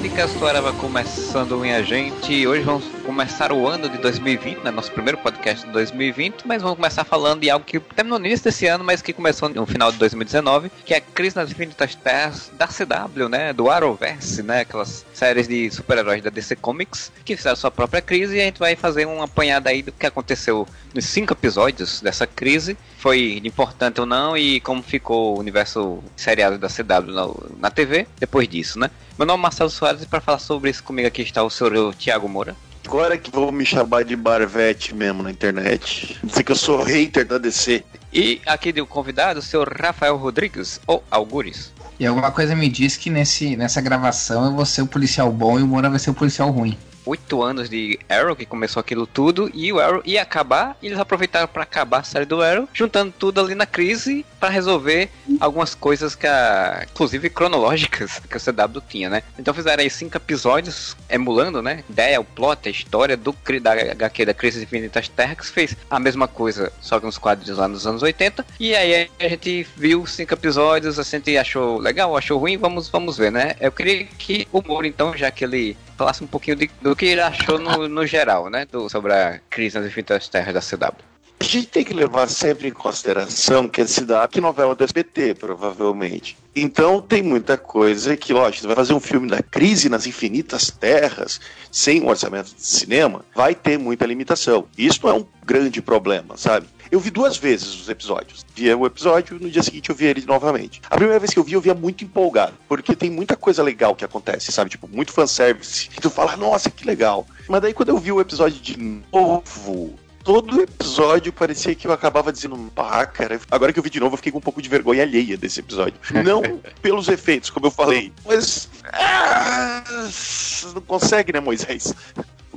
Podcast Arava começando, minha gente. Hoje vamos começar o ano de 2020, né? Nosso primeiro podcast de 2020, mas vamos começar falando de algo que terminou no início desse ano, mas que começou no final de 2019, que é a crise nas infinitas terras da CW, né? Do Arrowverse, né? Aquelas séries de super-heróis da DC Comics que fizeram sua própria crise e a gente vai fazer uma apanhada aí do que aconteceu nos cinco episódios dessa crise, foi importante ou não e como ficou o universo seriado da CW na, na TV depois disso, né? Meu nome é Marcelo Soares e para falar sobre isso comigo aqui está o senhor Tiago Moura. Agora que vou me chamar de Barvete mesmo na internet. Dizer que eu sou hater da DC. E aqui do convidado, o senhor Rafael Rodrigues, ou Algures. E alguma coisa me diz que nesse, nessa gravação eu vou ser o policial bom e o Moura vai ser o policial ruim oito anos de Arrow, que começou aquilo tudo, e o Arrow ia acabar, e eles aproveitaram para acabar a série do Arrow, juntando tudo ali na crise para resolver algumas coisas que a, inclusive cronológicas que o CW tinha, né? Então fizeram aí cinco episódios emulando, né? Ideia, o plot, a história do da HQ da Crise Infinitas Terras, que fez a mesma coisa, só que nos quadros lá nos anos 80. E aí a gente viu cinco episódios, a gente achou legal, achou ruim, vamos, vamos ver, né? Eu queria que o Moro, então, já que ele falasse um pouquinho de, do que ele achou no, no geral, né? Do, sobre a crise nas infinitas terras da CW. A gente tem que levar sempre em consideração que a CW é novela do SBT, provavelmente. Então tem muita coisa que, lógico, você vai fazer um filme da crise nas infinitas terras, sem um orçamento de cinema, vai ter muita limitação. Isso é um grande problema, sabe? Eu vi duas vezes os episódios. Via o episódio, no dia seguinte eu vi ele novamente. A primeira vez que eu vi, eu via muito empolgado, porque tem muita coisa legal que acontece, sabe? Tipo, muito fanservice. E tu fala, nossa, que legal. Mas daí quando eu vi o episódio de novo, todo episódio parecia que eu acabava dizendo, pá, cara. Agora que eu vi de novo, eu fiquei com um pouco de vergonha alheia desse episódio. Não pelos efeitos, como eu falei, mas. Ah, não consegue, né, Moisés?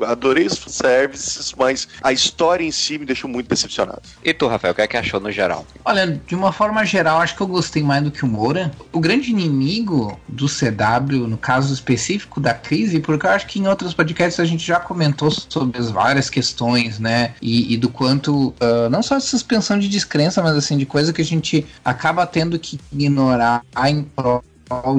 Adorei os services, mas a história em si me deixou muito decepcionado. E tu, Rafael, o que é que achou no geral? Olha, de uma forma geral, acho que eu gostei mais do que o Moura. O grande inimigo do CW, no caso específico da crise, porque eu acho que em outros podcasts a gente já comentou sobre as várias questões, né? E, e do quanto, uh, não só de suspensão de descrença, mas assim, de coisa que a gente acaba tendo que ignorar em prol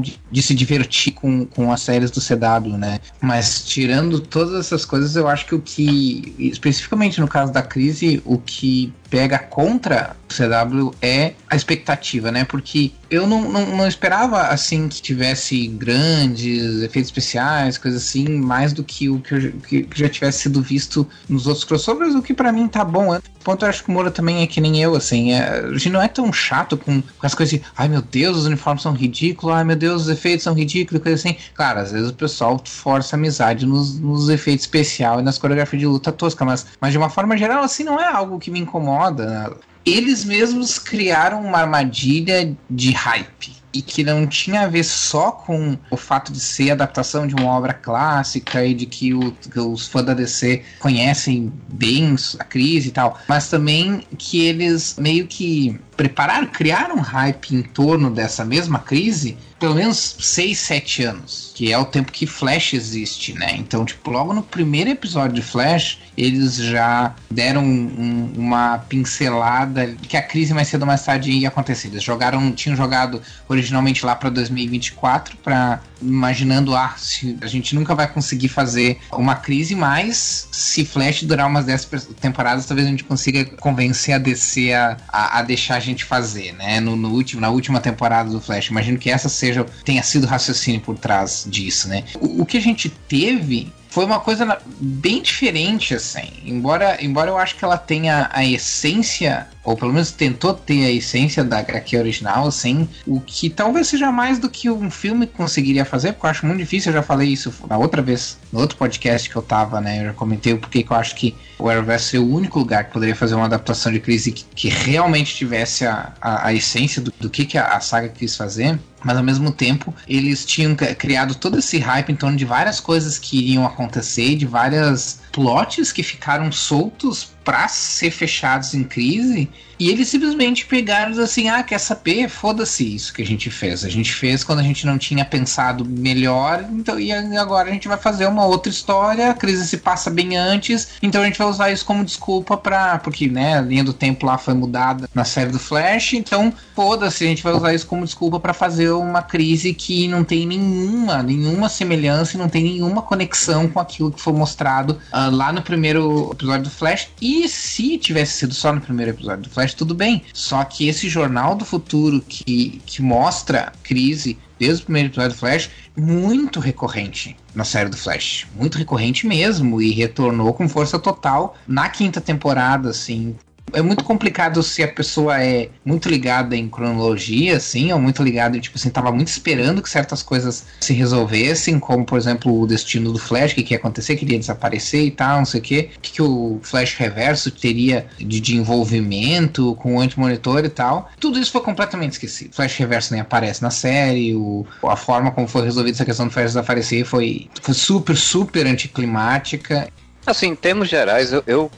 de, de, se divertir com, com as séries do CW, né? Mas tirando todas essas coisas, eu acho que o que, especificamente no caso da crise, o que pega contra o CW é a expectativa, né? Porque eu não, não, não, esperava assim que tivesse grandes efeitos especiais, coisas assim, mais do que o que, eu, que, já tivesse sido visto nos outros crossovers, o que para mim tá bom. O ponto eu acho que o Moura também é que nem eu, assim. É, a gente não é tão chato com, com as coisas de ai meu Deus, os uniformes são ridículos, ai meu Deus, os efeitos são ridículos, coisa assim. Claro, às vezes o pessoal força amizade nos, nos efeitos especiais e nas coreografias de luta tosca, mas, mas de uma forma geral, assim, não é algo que me incomoda. Né? Eles mesmos criaram uma armadilha de hype e que não tinha a ver só com o fato de ser adaptação de uma obra clássica e de que, o, que os fãs da DC conhecem bem a crise e tal, mas também que eles meio que prepararam, criaram um hype em torno dessa mesma crise pelo menos 6, 7 anos, que é o tempo que Flash existe, né? Então, tipo, logo no primeiro episódio de Flash, eles já deram um, uma pincelada que a crise mais cedo ou mais tarde ia acontecer. Eles jogaram, tinham jogado originalmente lá para 2024 para imaginando, ah, se a gente nunca vai conseguir fazer uma crise, mas se Flash durar umas 10 temporadas, talvez a gente consiga convencer a DC a, a, a deixar gente fazer, né? No, no, último, na última temporada do Flash. Imagino que essa seja tenha sido o raciocínio por trás disso, né? O, o que a gente teve foi uma coisa bem diferente, assim. Embora, embora eu acho que ela tenha a essência, ou pelo menos tentou ter a essência da HQ original, assim, o que talvez seja mais do que um filme conseguiria fazer, porque eu acho muito difícil, eu já falei isso na outra vez, no outro podcast que eu tava, né, eu já comentei o porquê que eu acho que o Arrowverse é o único lugar que poderia fazer uma adaptação de crise que, que realmente tivesse a, a, a essência do, do que, que a, a saga quis fazer mas ao mesmo tempo eles tinham criado todo esse hype em torno de várias coisas que iriam acontecer, de várias plots que ficaram soltos para ser fechados em crise e eles simplesmente pegaram assim: ah, quer saber? Foda-se isso que a gente fez. A gente fez quando a gente não tinha pensado melhor, então e agora a gente vai fazer uma outra história. A crise se passa bem antes, então a gente vai usar isso como desculpa para porque né, a linha do tempo lá foi mudada na série do Flash, então foda-se, a gente vai usar isso como desculpa para fazer uma crise que não tem nenhuma, nenhuma semelhança e não tem nenhuma conexão com aquilo que foi mostrado uh, lá no primeiro episódio do Flash. E se tivesse sido só no primeiro episódio do Flash Flash, tudo bem. Só que esse jornal do futuro que, que mostra crise desde o primeiro episódio do Flash, muito recorrente na série do Flash. Muito recorrente mesmo. E retornou com força total na quinta temporada, assim é muito complicado se a pessoa é muito ligada em cronologia, assim, ou muito ligada, tipo assim, tava muito esperando que certas coisas se resolvessem, como, por exemplo, o destino do Flash, o que, que ia acontecer, queria desaparecer e tal, não sei o quê. O que, que o Flash Reverso teria de, de envolvimento com o anti-monitor e tal. Tudo isso foi completamente esquecido. O Flash Reverso nem aparece na série, o, a forma como foi resolvida essa questão do Flash desaparecer foi, foi super, super anticlimática. Assim, em termos gerais, eu, eu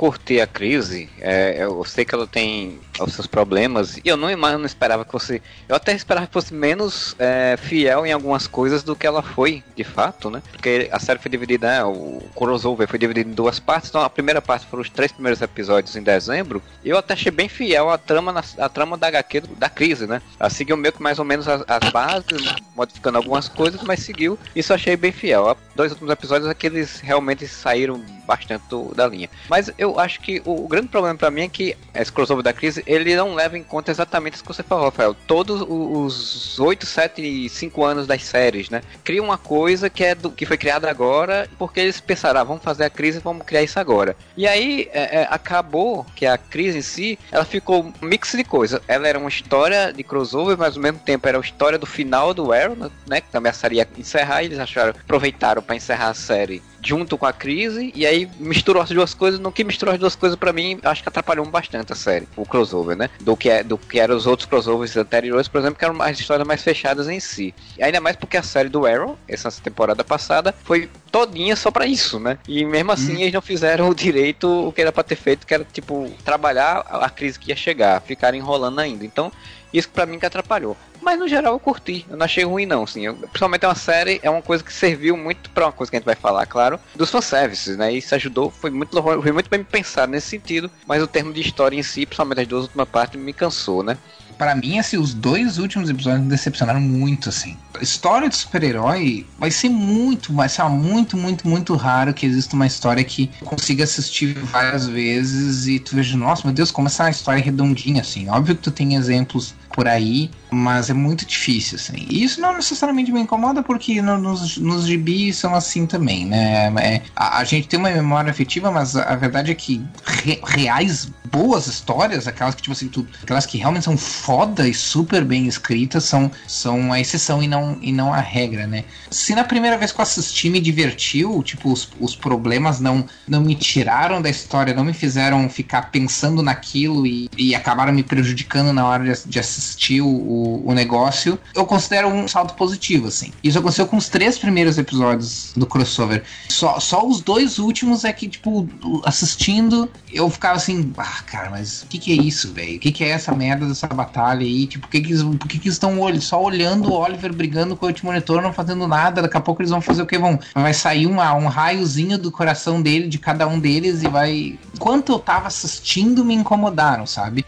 a crise. É, eu sei que ela tem os seus problemas. E eu não, eu não esperava que fosse. Eu até esperava que fosse menos é, fiel em algumas coisas do que ela foi, de fato, né? Porque a série foi dividida, né, o crossover foi dividido em duas partes. Então a primeira parte foram os três primeiros episódios em dezembro. E eu até achei bem fiel a trama, na, a trama da HQ da crise, né? Ela seguiu meio que mais ou menos as, as bases, modificando algumas coisas, mas seguiu. Isso eu achei bem fiel. Dois últimos episódios é que eles realmente saíram bastante do, da linha. Mas eu acho que o, o grande problema para mim é que esse crossover da crise, ele não leva em conta exatamente isso que você falou, Rafael. Todos os 8, 7 e 5 anos das séries, né? Cria uma coisa que é do, que foi criada agora, porque eles pensaram, ah, vamos fazer a crise, vamos criar isso agora. E aí é, é, acabou que a crise em si, ela ficou um mix de coisas. Ela era uma história de crossover, mas ao mesmo tempo era a história do final do Arrow, né? Que também a série ia encerrar, e eles acharam, aproveitaram para encerrar a série junto com a crise, e aí misturou as duas coisas. No que misturou as duas coisas, para mim, acho que atrapalhou bastante a série, o crossover, né? Do que, é, do que eram os outros crossovers anteriores, por exemplo, que eram as histórias mais fechadas em si. E ainda mais porque a série do Arrow, essa temporada passada, foi todinha só para isso, né? E mesmo assim hum. eles não fizeram o direito o que era pra ter feito, que era tipo trabalhar a crise que ia chegar, ficar enrolando ainda. Então, isso para mim que atrapalhou. Mas no geral eu curti, eu não achei ruim não, assim. Eu, principalmente é uma série, é uma coisa que serviu muito para uma coisa que a gente vai falar, claro, dos fanservices, né? Isso ajudou, foi muito, foi muito bem pensado nesse sentido, mas o termo de história em si, principalmente as duas últimas partes, me cansou, né? Para mim, assim, os dois últimos episódios me decepcionaram muito, assim. História de super-herói vai ser muito, vai ser muito, muito, muito raro que exista uma história que consiga assistir várias vezes e tu veja, nossa, meu Deus, como essa história é redondinha, assim. Óbvio que tu tem exemplos por aí, mas é muito difícil, assim. E isso não necessariamente me incomoda, porque no, nos, nos gibis são assim também, né? É, a, a, gente tem uma memória afetiva, mas a, a verdade é que re, reais boas histórias, aquelas que, tipo assim, tu, aquelas que realmente são foda e super bem escritas, são, são a exceção e não, e não a regra, né? Se na primeira vez que eu assisti me divertiu, tipo, os, os problemas não, não me tiraram da história, não me fizeram ficar pensando naquilo e, e acabaram me prejudicando na hora de, de assistir assistir o, negócio, eu considero um salto positivo, assim. Isso aconteceu com os três primeiros episódios do crossover. Só, só os dois últimos é que, tipo, assistindo, eu ficava assim, ah, cara, mas o que, que é isso, velho? O que, que é essa merda dessa batalha aí? Tipo, por que, que, eles, por que, que eles estão só olhando o Oliver brigando com o monitor, não fazendo nada? Daqui a pouco eles vão fazer o que? Vão, vai sair uma, um raiozinho do coração dele, de cada um deles, e vai. Enquanto eu tava assistindo, me incomodaram, sabe?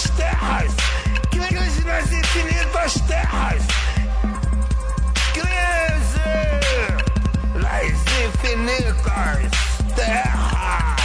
Infinitas terras. Crise nas infinitas terras. Crise nas infinitas terras.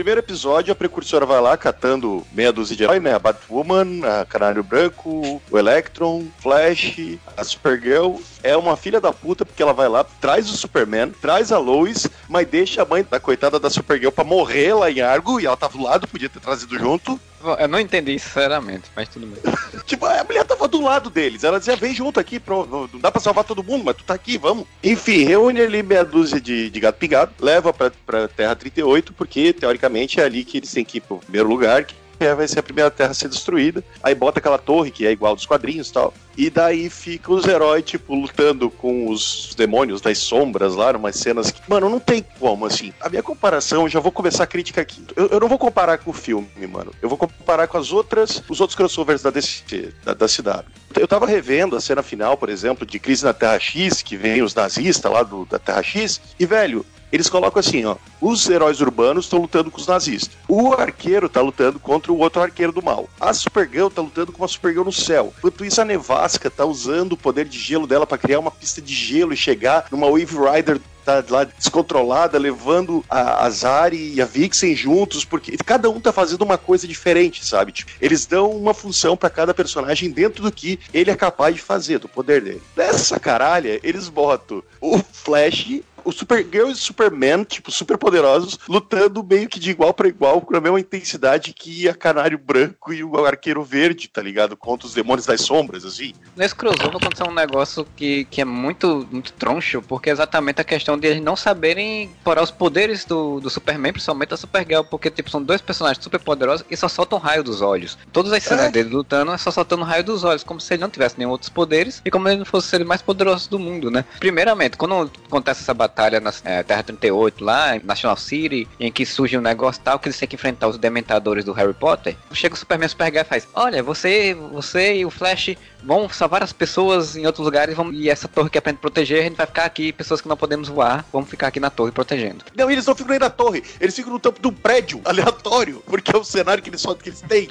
Primeiro episódio, a precursora vai lá catando meia dúzia de heróis, né? A Batwoman, a Canário Branco, o Electron, Flash, a Supergirl. É uma filha da puta porque ela vai lá, traz o Superman, traz a Lois, mas deixa a mãe da coitada da Supergirl pra morrer lá em Argo e ela tava do lado, podia ter trazido junto. Eu não entendi sinceramente, mas tudo bem. tipo, a mulher tava do lado deles. Ela dizia, vem junto aqui, pro, não dá pra salvar todo mundo, mas tu tá aqui, vamos. Enfim, reúne ali meia dúzia de, de gato pingado, leva pra, pra Terra 38, porque teoricamente é ali que eles têm que ir pro primeiro lugar, que vai ser a primeira Terra a ser destruída. Aí bota aquela torre que é igual dos quadrinhos e tal. E daí fica os heróis, tipo, lutando com os demônios das sombras lá, umas cenas que. Mano, não tem como, assim. A minha comparação, já vou começar a crítica aqui. Eu, eu, não vou comparar com o filme, mano. Eu vou comparar com as outras, os outros crossovers da DC, da, da CW. Eu tava revendo a cena final, por exemplo, de Crise na Terra X, que vem os nazistas lá do, da Terra X, e, velho, eles colocam assim, ó, os heróis urbanos estão lutando com os nazistas. O arqueiro tá lutando contra o outro arqueiro do mal. A Supergirl tá lutando com uma Supergirl no céu. Enquanto isso, a Nevasca tá usando o poder de gelo dela para criar uma pista de gelo e chegar numa Wave Rider tá lá descontrolada, levando a, a Zari e a Vixen juntos, porque cada um tá fazendo uma coisa diferente, sabe? Tipo, eles dão uma função para cada personagem dentro do que ele é capaz de fazer, do poder dele. Nessa caralha, eles botam o Flash o Supergirl e o Superman, tipo, super poderosos, lutando meio que de igual para igual, com a mesma intensidade que a Canário Branco e o Arqueiro Verde, tá ligado? Contra os demônios das sombras, assim. Nesse crossover aconteceu um negócio que, que é muito, muito troncho, porque é exatamente a questão de eles não saberem parar os poderes do, do Superman, principalmente da Supergirl, porque, tipo, são dois personagens super poderosos e só soltam raio dos olhos. Todas as cenas é. dele lutando é só soltando raio dos olhos, como se ele não tivesse nenhum outros poderes e como ele não fosse ser mais poderoso do mundo, né? Primeiramente, quando acontece essa batalha batalha na é, Terra 38 lá, em National City, em que surge um negócio tal que eles têm que enfrentar os dementadores do Harry Potter. Chega o Superman Supergirl e faz: Olha, você, você e o Flash vão salvar as pessoas em outros lugares vão, e essa torre que aprende a proteger, a gente vai ficar aqui, pessoas que não podemos voar, vamos ficar aqui na torre protegendo. Não, eles não ficam nem na torre, eles ficam no topo um prédio aleatório, porque é o cenário que eles, que eles têm.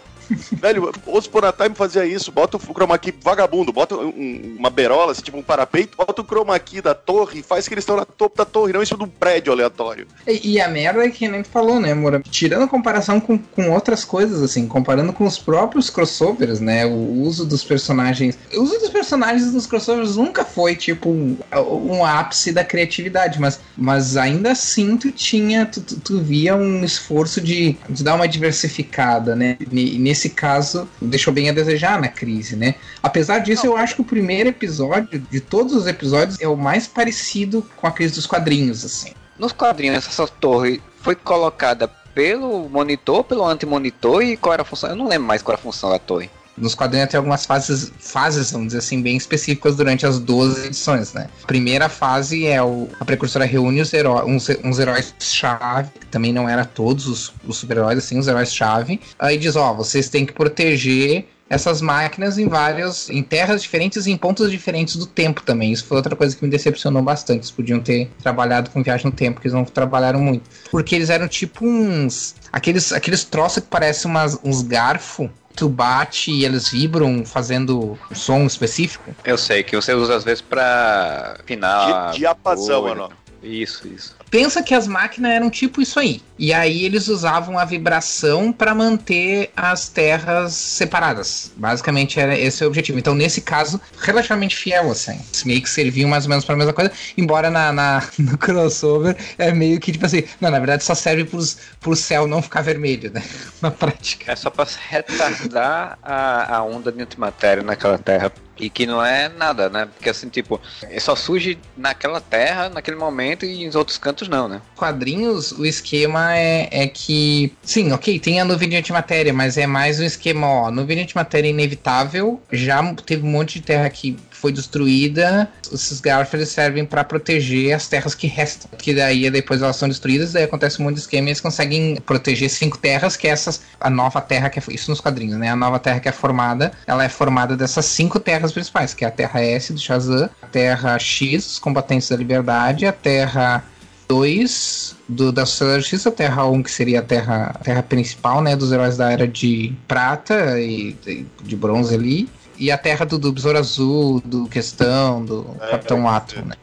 Velho, os Time fazia isso, bota o chroma key vagabundo, bota um, uma berola, assim, tipo um parapeito, bota o chroma key da torre e faz que eles estão na topo da torre, não em cima de um prédio aleatório. E, e, a merda é que nem tu falou, né, Moura? Tirando a comparação com, com outras coisas, assim, comparando com os próprios crossovers, né, o uso dos personagens... O uso dos personagens dos crossovers nunca foi, tipo, um, um ápice da criatividade, mas, mas ainda assim tu tinha, tu, tu, tu via um esforço de, de dar uma diversificada, né, nesse nesse caso, deixou bem a desejar na crise, né? Apesar disso, eu acho que o primeiro episódio, de todos os episódios, é o mais parecido com a crise dos quadrinhos, assim. Nos quadrinhos, essa torre foi colocada pelo monitor, pelo anti-monitor e qual era a função? Eu não lembro mais qual era a função da torre. Nos quadrinhos tem algumas fases, fases, vamos dizer assim, bem específicas durante as 12 edições, né? A primeira fase é o, a precursora reúne os heróis, uns, uns heróis-chave, que também não era todos os, os super-heróis, assim, os heróis-chave. Aí diz, ó, vocês têm que proteger essas máquinas em várias, em terras diferentes e em pontos diferentes do tempo também. Isso foi outra coisa que me decepcionou bastante. Eles podiam ter trabalhado com viagem no tempo, que eles não trabalharam muito. Porque eles eram tipo uns. Aqueles, aqueles troços que parecem umas, uns garfo tu bate e eles vibram fazendo um som específico? Eu sei, que você usa às vezes pra afinar. Di diapasão, mano. Isso, isso. Pensa que as máquinas eram tipo isso aí. E aí eles usavam a vibração para manter as terras separadas. Basicamente era esse o objetivo. Então, nesse caso, relativamente fiel, assim. Meio que serviam mais ou menos para a mesma coisa. Embora na, na, no crossover é meio que tipo assim. Não, na verdade só serve pros, pro céu não ficar vermelho, né? Na prática. É só pra retardar a, a onda de antimatéria naquela terra e que não é nada, né? Porque assim, tipo, só surge naquela terra, naquele momento e em outros cantos não, né? Quadrinhos, o esquema é, é que, sim, ok, tem a nuvem de antimatéria, mas é mais um esquema, ó, nuvem de antimatéria é inevitável, já teve um monte de terra que foi destruída, esses Garfield servem para proteger as terras que restam. Que daí depois elas são destruídas, daí acontece um monte de esquema e eles conseguem proteger cinco terras, que é essas, a nova terra que é, isso nos quadrinhos, né? A nova terra que é formada, ela é formada dessas cinco terras principais, que é a Terra S do Shazam, a Terra X, os combatentes da liberdade, a Terra 2 do, da Sociedade da Justiça, Terra 1, que seria a terra, a terra principal, né, dos heróis da Era de Prata e de, de Bronze ali, e a Terra do, do Besouro Azul, do Questão, do é, Capitão é, Atom, né?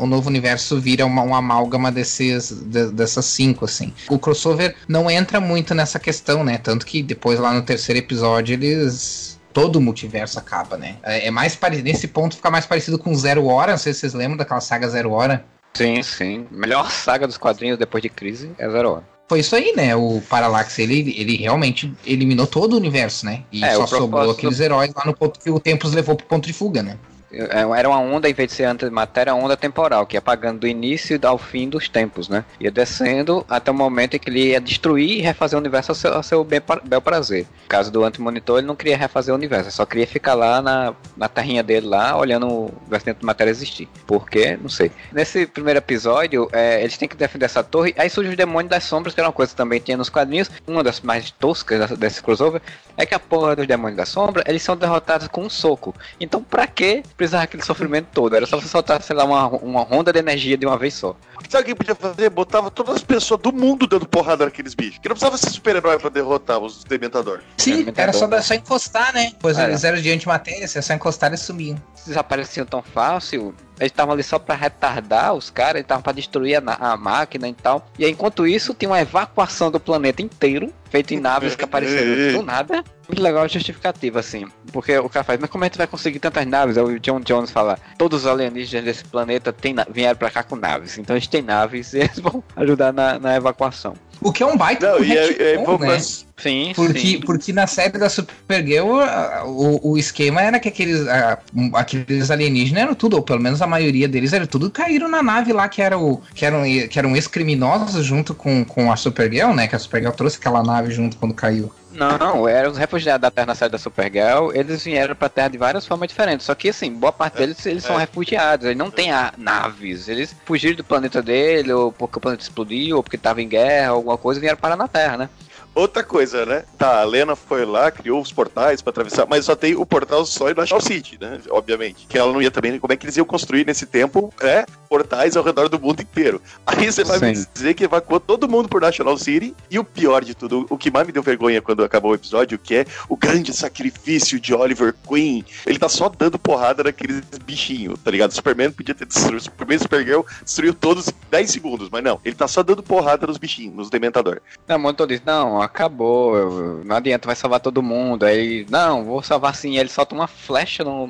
o novo universo vira uma, uma amálgama desses, de, dessas cinco, assim. O crossover não entra muito nessa questão, né? Tanto que depois lá no terceiro episódio eles todo o multiverso acaba, né? É, é mais parecido. Nesse ponto fica mais parecido com Zero Hora. Não sei se vocês lembram daquela saga Zero Hora. Sim, sim. Melhor saga dos quadrinhos depois de Crise é Zero Hora foi isso aí, né? O Parallax, ele, ele realmente eliminou todo o universo, né? E é, só sobrou aqueles do... heróis lá no ponto que o Tempos levou pro ponto de fuga, né? É, era uma onda, em vez de ser antimatéria, uma onda temporal, que ia pagando do início ao fim dos tempos, né? Ia descendo até o momento em que ele ia destruir e refazer o universo ao seu, ao seu bel prazer. No caso do antimonitor, ele não queria refazer o universo, só queria ficar lá na, na terrinha dele lá, olhando o universo de matéria existir. Por quê? Não sei. Nesse primeiro episódio, é, eles têm que defender essa torre, aí surge o demônio das sombras, que era uma coisa que também tinha nos quadrinhos, uma das mais toscas desse crossover, é que a porra dos demônios da sombra, eles são derrotados com um soco. Então, pra que precisar aquele sofrimento todo? Era só você soltar, sei lá, uma, uma ronda de energia de uma vez só. Sabe o que podia fazer? Botava todas as pessoas do mundo dando porrada naqueles bichos. Que não precisava ser super-herói pra derrotar os Dementadores. Sim, Dementador. era só, só encostar, né? Pois É. eles eram de antimatéria, você só encostar e sumiam. Desapareciam tão fácil. Eles estavam ali só pra retardar os caras, eles estavam pra destruir a, a máquina e tal. E aí, enquanto isso, tinha uma evacuação do planeta inteiro, feita em naves que apareceram do nada. Muito legal a justificativa, assim. Porque o cara faz, mas como é que tu vai conseguir tantas naves? Aí o John Jones fala, todos os alienígenas desse planeta na- vieram pra cá com naves. Então eles têm naves e eles vão ajudar na, na evacuação. O que é um baita Não, e é, é, né? Sim, Porque, sim. porque na série da Supergirl, o, o esquema era que aqueles, a- aqueles alienígenas eram tudo, ou pelo menos a maioria deles era tudo, caíram na nave lá que, era o, que, eram, que eram ex-criminosos junto com, com a Supergirl, né? Que a Supergirl trouxe aquela nave junto quando caiu. Não, eram os refugiados da Terra na série da Supergirl, eles vieram pra Terra de várias formas diferentes. Só que, assim, boa parte deles, eles são é. refugiados, eles não têm a- naves. Eles fugiram do planeta dele, ou porque o planeta explodiu, ou porque tava em guerra, alguma coisa, e vieram parar na Terra, né? Outra coisa, né? Tá, a Lena foi lá, criou os portais pra atravessar, mas só tem o portal só em National City, né? Obviamente. Que ela não ia também. Como é que eles iam construir nesse tempo, é? Portais ao redor do mundo inteiro. Aí você vai me Sim. dizer que evacuou todo mundo por National City. E o pior de tudo, o que mais me deu vergonha quando acabou o episódio, que é o grande sacrifício de Oliver Queen. Ele tá só dando porrada naqueles bichinhos, tá ligado? Superman podia ter destruído. Superman Supergirl destruiu todos em 10 segundos, mas não. Ele tá só dando porrada nos bichinhos, nos Dementador. Não, o monitor diz, não, acabou, não adianta, vai salvar todo mundo. Aí, não, vou salvar sim. Aí ele solta uma flecha no,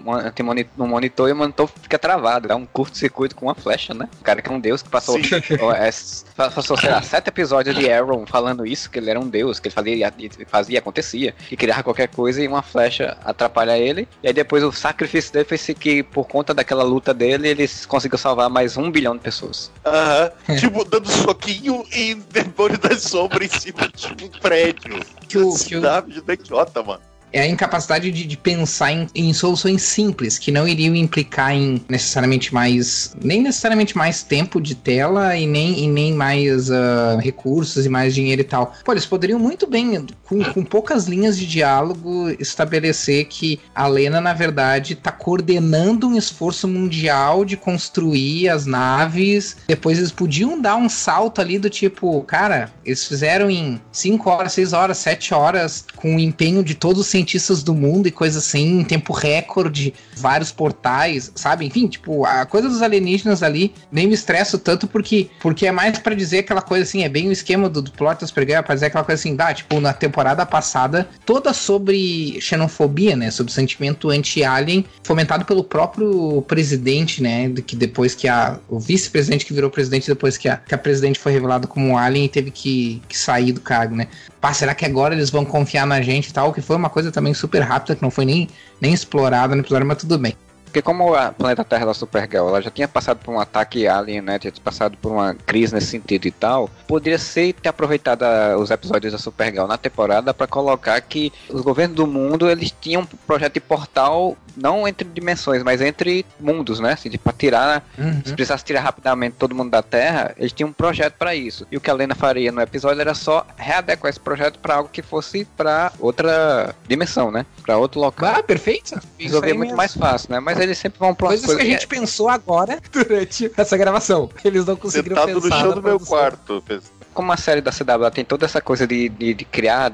no monitor e o monitor fica travado. Dá um curto-circuito com uma flecha, né? O cara que é um deus que passou, é, passou sei lá, sete episódios de Arrow falando isso, que ele era um deus, que ele fazia, fazia acontecia, que criava qualquer coisa e uma flecha atrapalha ele. E aí depois o sacrifício dele foi que, por conta daquela luta dele, eles conseguiu salvar mais um bilhão de pessoas. Aham. tipo, dando soquinho em demônio da sombra em cima de um prédio. Que o- que o- da mano. É a incapacidade de, de pensar em, em soluções simples, que não iriam implicar em necessariamente mais. nem necessariamente mais tempo de tela e nem, e nem mais ah, recursos e mais dinheiro e tal. Pô, eles poderiam muito bem, com, com poucas linhas de diálogo, estabelecer que a Lena, na verdade, tá coordenando um esforço mundial de construir as naves. Depois eles podiam dar um salto ali do tipo, cara, eles fizeram em 5 horas, 6 horas, 7 horas, com o empenho de todos os cientistas do mundo e coisa assim, em tempo recorde, vários portais, sabe? Enfim, tipo, a coisa dos alienígenas ali nem me estresso tanto porque, porque é mais pra dizer aquela coisa assim, é bem o esquema do, do plot das Supergirl, pra dizer aquela coisa assim, dá, tipo, na temporada passada, toda sobre xenofobia, né? Sobre sentimento anti-alien, fomentado pelo próprio presidente, né? Que depois que a. O vice-presidente que virou presidente depois que a, que a presidente foi revelada como alien e teve que, que sair do cargo, né? Pá, será que agora eles vão confiar na gente e tal? Que foi uma coisa também super rápida, que não foi nem, nem explorada no episódio, mas tudo bem. Porque como a planeta Terra da Supergirl, ela já tinha passado por um ataque alien, né? Tinha passado por uma crise nesse sentido e tal. Poderia ser ter aproveitado a- os episódios da Supergirl na temporada para colocar que os governos do mundo eles tinham um projeto de portal não entre dimensões, mas entre mundos, né? Assim, para tirar Uhum. se precisasse tirar rapidamente todo mundo da Terra, eles tinham um projeto para isso. E o que a Lena faria no episódio era só readequar esse projeto para algo que fosse para outra dimensão, né? Para outro local. Ah, perfeito. Isso Resolver aí muito mesmo. mais fácil, né? Mas eles sempre vão pra Coisas que a gente pensou agora durante essa gravação. Eles não conseguiram Sentado no pensar chão na do meu produção. quarto. Como a série da CW tem toda essa coisa de, de, de criar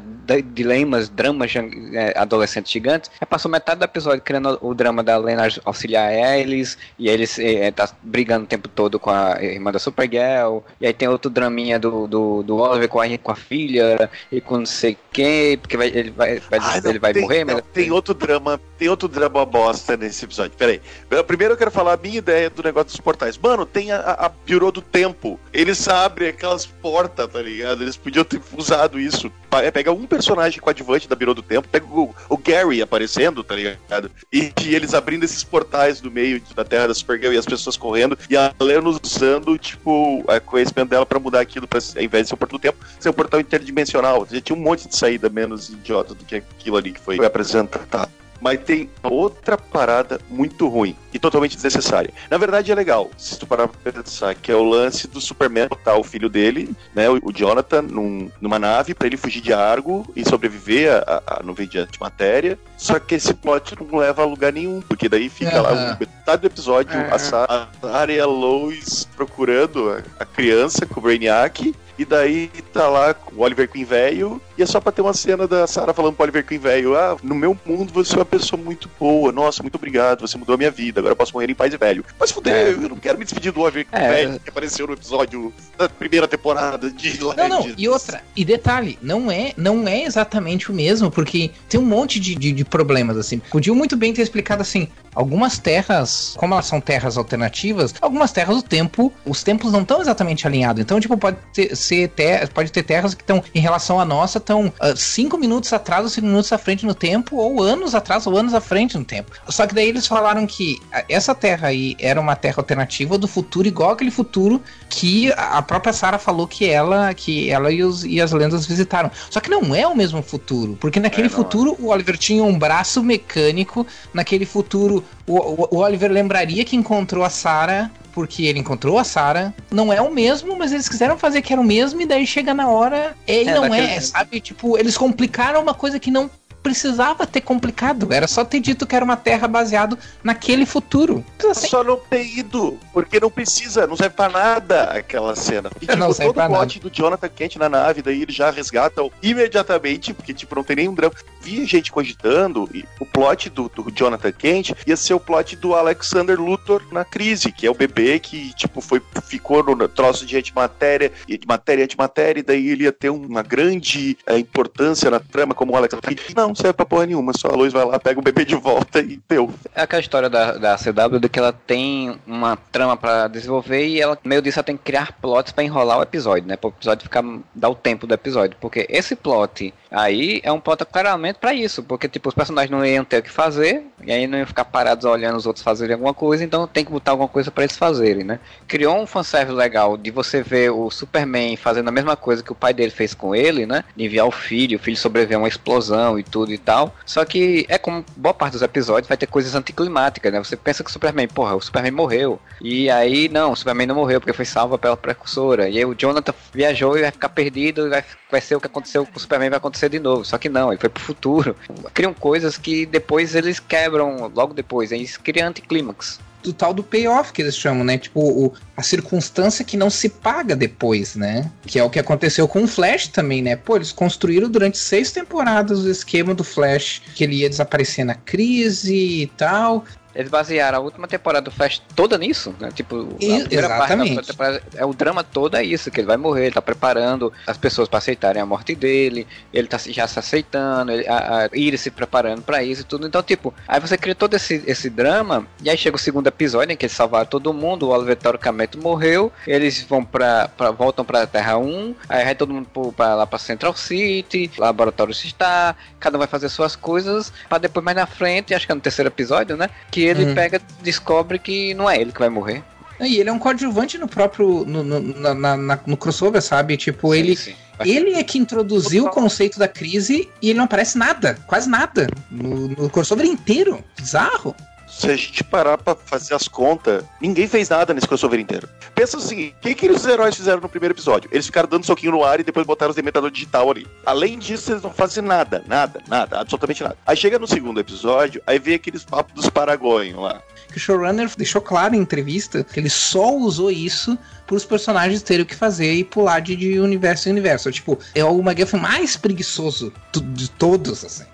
dilemas, dramas é, adolescentes gigantes, aí passou metade do episódio criando o drama da Lena auxiliar eles, e aí eles é, tá brigando o tempo todo com a irmã da Supergirl, e aí tem outro draminha do, do, do Oliver com a, com a filha, e com não sei quem, porque vai, ele vai, vai, Ah, não, ele vai tem, morrer, não, mas... tem outro drama, tem outro drama bosta nesse episódio. Peraí. Primeiro eu quero falar a minha ideia do negócio dos portais. Mano, tem a, a Bureau do Tempo. Eles abrem aquelas portas, tá ligado? Eles podiam ter usado isso. É, Pega um personagem coadjuvante da Birô do Tempo. Pega o, o Gary aparecendo, tá ligado? E, e, eles abrindo esses portais do meio da Terra da Supergirl e as pessoas correndo. E a Lena usando, tipo, a conhecimento dela pra mudar aquilo, pra, ao invés de ser portal do tempo, ser um portal interdimensional. Já tinha um monte de saída menos idiota do que aquilo ali que foi apresentado. Mas tem outra parada muito ruim e totalmente desnecessária. Na verdade é legal, se tu parar pra pensar, que é o lance do Superman botar o filho dele, né, o Jonathan, num, numa nave para ele fugir de Argo e sobreviver a, a, a nuvem de antimatéria. Só que esse plot não leva a lugar nenhum, porque daí fica uhum. lá metade do episódio uhum. a, a Arya Lois procurando a, a criança com o Brainiac e daí tá lá o Oliver Queen velho, e é só pra ter uma cena da Sarah falando pro Oliver Queen velho: Ah, no meu mundo você é uma pessoa muito boa, nossa, muito obrigado, você mudou a minha vida, agora eu posso morrer em paz e velho. Mas fuder, é. eu não quero me despedir do Oliver Queen é. velho que apareceu no episódio da primeira temporada de Não, não, e outra, e detalhe, não é, não é exatamente o mesmo, porque tem um monte de, de, de problemas, assim. Podia muito bem ter explicado assim: algumas terras, como elas são terras alternativas, algumas terras o tempo, os tempos não estão exatamente alinhados. Então, tipo, pode ter, ser ter, pode ter terras que estão em relação à nossa estão 5 uh, minutos atrás ou 5 minutos à frente no tempo, ou anos atrás ou anos à frente no tempo. Só que daí eles falaram que essa terra aí era uma terra alternativa do futuro, igual aquele futuro que a própria Sarah falou que ela, que ela e, os, e as lendas visitaram. Só que não é o mesmo futuro, porque naquele é, futuro é. o Oliver tinha um braço mecânico, naquele futuro o, o, Oliver lembraria que encontrou a Sarah porque ele encontrou a Sarah. Não é o mesmo, mas eles quiseram fazer que era o mesmo e daí chega na hora e é, não é, é, sabe? Tipo, eles complicaram uma coisa que não precisava ter complicado. Era só ter dito que era uma terra baseado naquele futuro. Assim. Só não ter ido, porque não precisa, não serve pra nada aquela cena. E, tipo, não serve todo o plot do Jonathan Kent na nave, daí eles já resgatam imediatamente, porque tipo, não tem nenhum drama. Via gente cogitando, e o plot do, do Jonathan Kent ia ser o plot do Alexander Luthor na crise, que é o bebê que, tipo, foi, ficou no troço de antimatéria, de matéria e antimatéria, e daí ele ia ter uma grande é, importância na trama como o Alexander Não, serve pra porra nenhuma. Só a luz vai lá, pega o bebê de volta e deu. É aquela história da, da CW de que ela tem uma trama para desenvolver e ela, meio disso, ela tem que criar plots para enrolar o episódio, né? Para o episódio ficar. dar o tempo do episódio. Porque esse plot aí é um plot claramente para isso. Porque, tipo, os personagens não iam ter o que fazer e aí não iam ficar parados olhando os outros fazerem alguma coisa, então tem que botar alguma coisa para eles fazerem, né? Criou um fanservice legal de você ver o Superman fazendo a mesma coisa que o pai dele fez com ele, né? De enviar o filho, o filho sobreviver a uma explosão e tudo tudo e tal. Só que é como boa parte dos episódios vai ter coisas anticlimáticas, né? Você pensa que o Superman, porra, o Superman morreu. E aí, não, o Superman não morreu porque foi salvo pela precursora. E aí o Jonathan viajou e vai ficar perdido e vai, vai ser o que aconteceu com o Superman vai acontecer de novo. Só que não, ele foi pro futuro. Criam coisas que depois eles quebram logo depois. Eles criam anticlímax do tal do payoff que eles chamam, né? Tipo, o, a circunstância que não se paga depois, né? Que é o que aconteceu com o Flash também, né? Pô, eles construíram durante seis temporadas o esquema do Flash, que ele ia desaparecer na crise e tal. Eles basearam a última temporada do Flash toda nisso, né? Tipo, e, a primeira exatamente. parte temporada, é o drama todo é isso, que ele vai morrer, ele tá preparando as pessoas para aceitarem a morte dele, ele tá já se aceitando, ele, a, a Iris se preparando para isso e tudo. Então, tipo, aí você cria todo esse, esse drama, e aí chega o segundo episódio em que eles salvaram todo mundo, o Oliver teoricamente morreu, eles vão pra, pra voltam pra Terra 1, aí vai todo mundo pra, lá pra Central City, laboratório está, cada um vai fazer suas coisas, para depois mais na frente, acho que é no terceiro episódio, né? Que ele uhum. pega, descobre que não é ele que vai morrer. E ele é um coadjuvante no próprio. no, no, na, na, no crossover, sabe? Tipo, sim, ele. Sim. Ele é que introduziu o conceito da crise e ele não aparece nada, quase nada. No, no crossover inteiro. Bizarro se a gente parar pra fazer as contas, ninguém fez nada nesse crossover inteiro. Pensa assim, o que, que os heróis fizeram no primeiro episódio? Eles ficaram dando soquinho no ar e depois botaram os dementador digital ali. Além disso, eles não fazem nada, nada, nada, absolutamente nada. Aí chega no segundo episódio, aí vem aqueles papos dos paragonhos lá. Que o showrunner deixou claro em entrevista que ele só usou isso para os personagens terem o que fazer e pular de, de universo em universo. Tipo, é o McGuffin mais preguiçoso de todos, assim.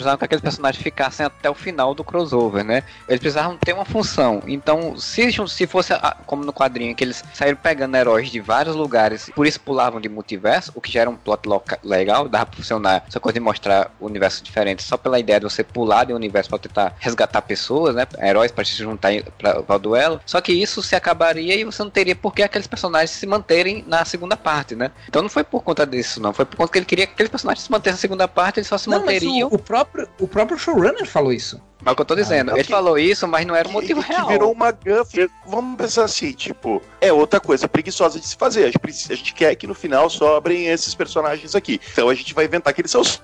Precisavam que aqueles personagens ficassem até o final do crossover, né? Eles precisavam ter uma função. Então, se, se fosse como no quadrinho, que eles saíram pegando heróis de vários lugares, por isso pulavam de multiverso, o que já era um plot legal, dava pra funcionar essa coisa de mostrar universos diferentes só pela ideia de você pular de um universo para tentar resgatar pessoas, né? Heróis para se juntar para o duelo. Só que isso se acabaria e você não teria por que aqueles personagens se manterem na segunda parte, né? Então não foi por conta disso, não. Foi por conta que ele queria que aqueles personagens se mantessem na segunda parte, eles só se não, manteriam. O, o, próprio, o próprio showrunner falou isso. É o que eu tô dizendo. Ah, ele falou isso, mas não era o motivo que, real. Que virou uma gafa. Vamos pensar assim, tipo, é outra coisa preguiçosa de se fazer. A gente, a gente quer que no final sobrem esses personagens aqui. Então a gente vai inventar que eles são os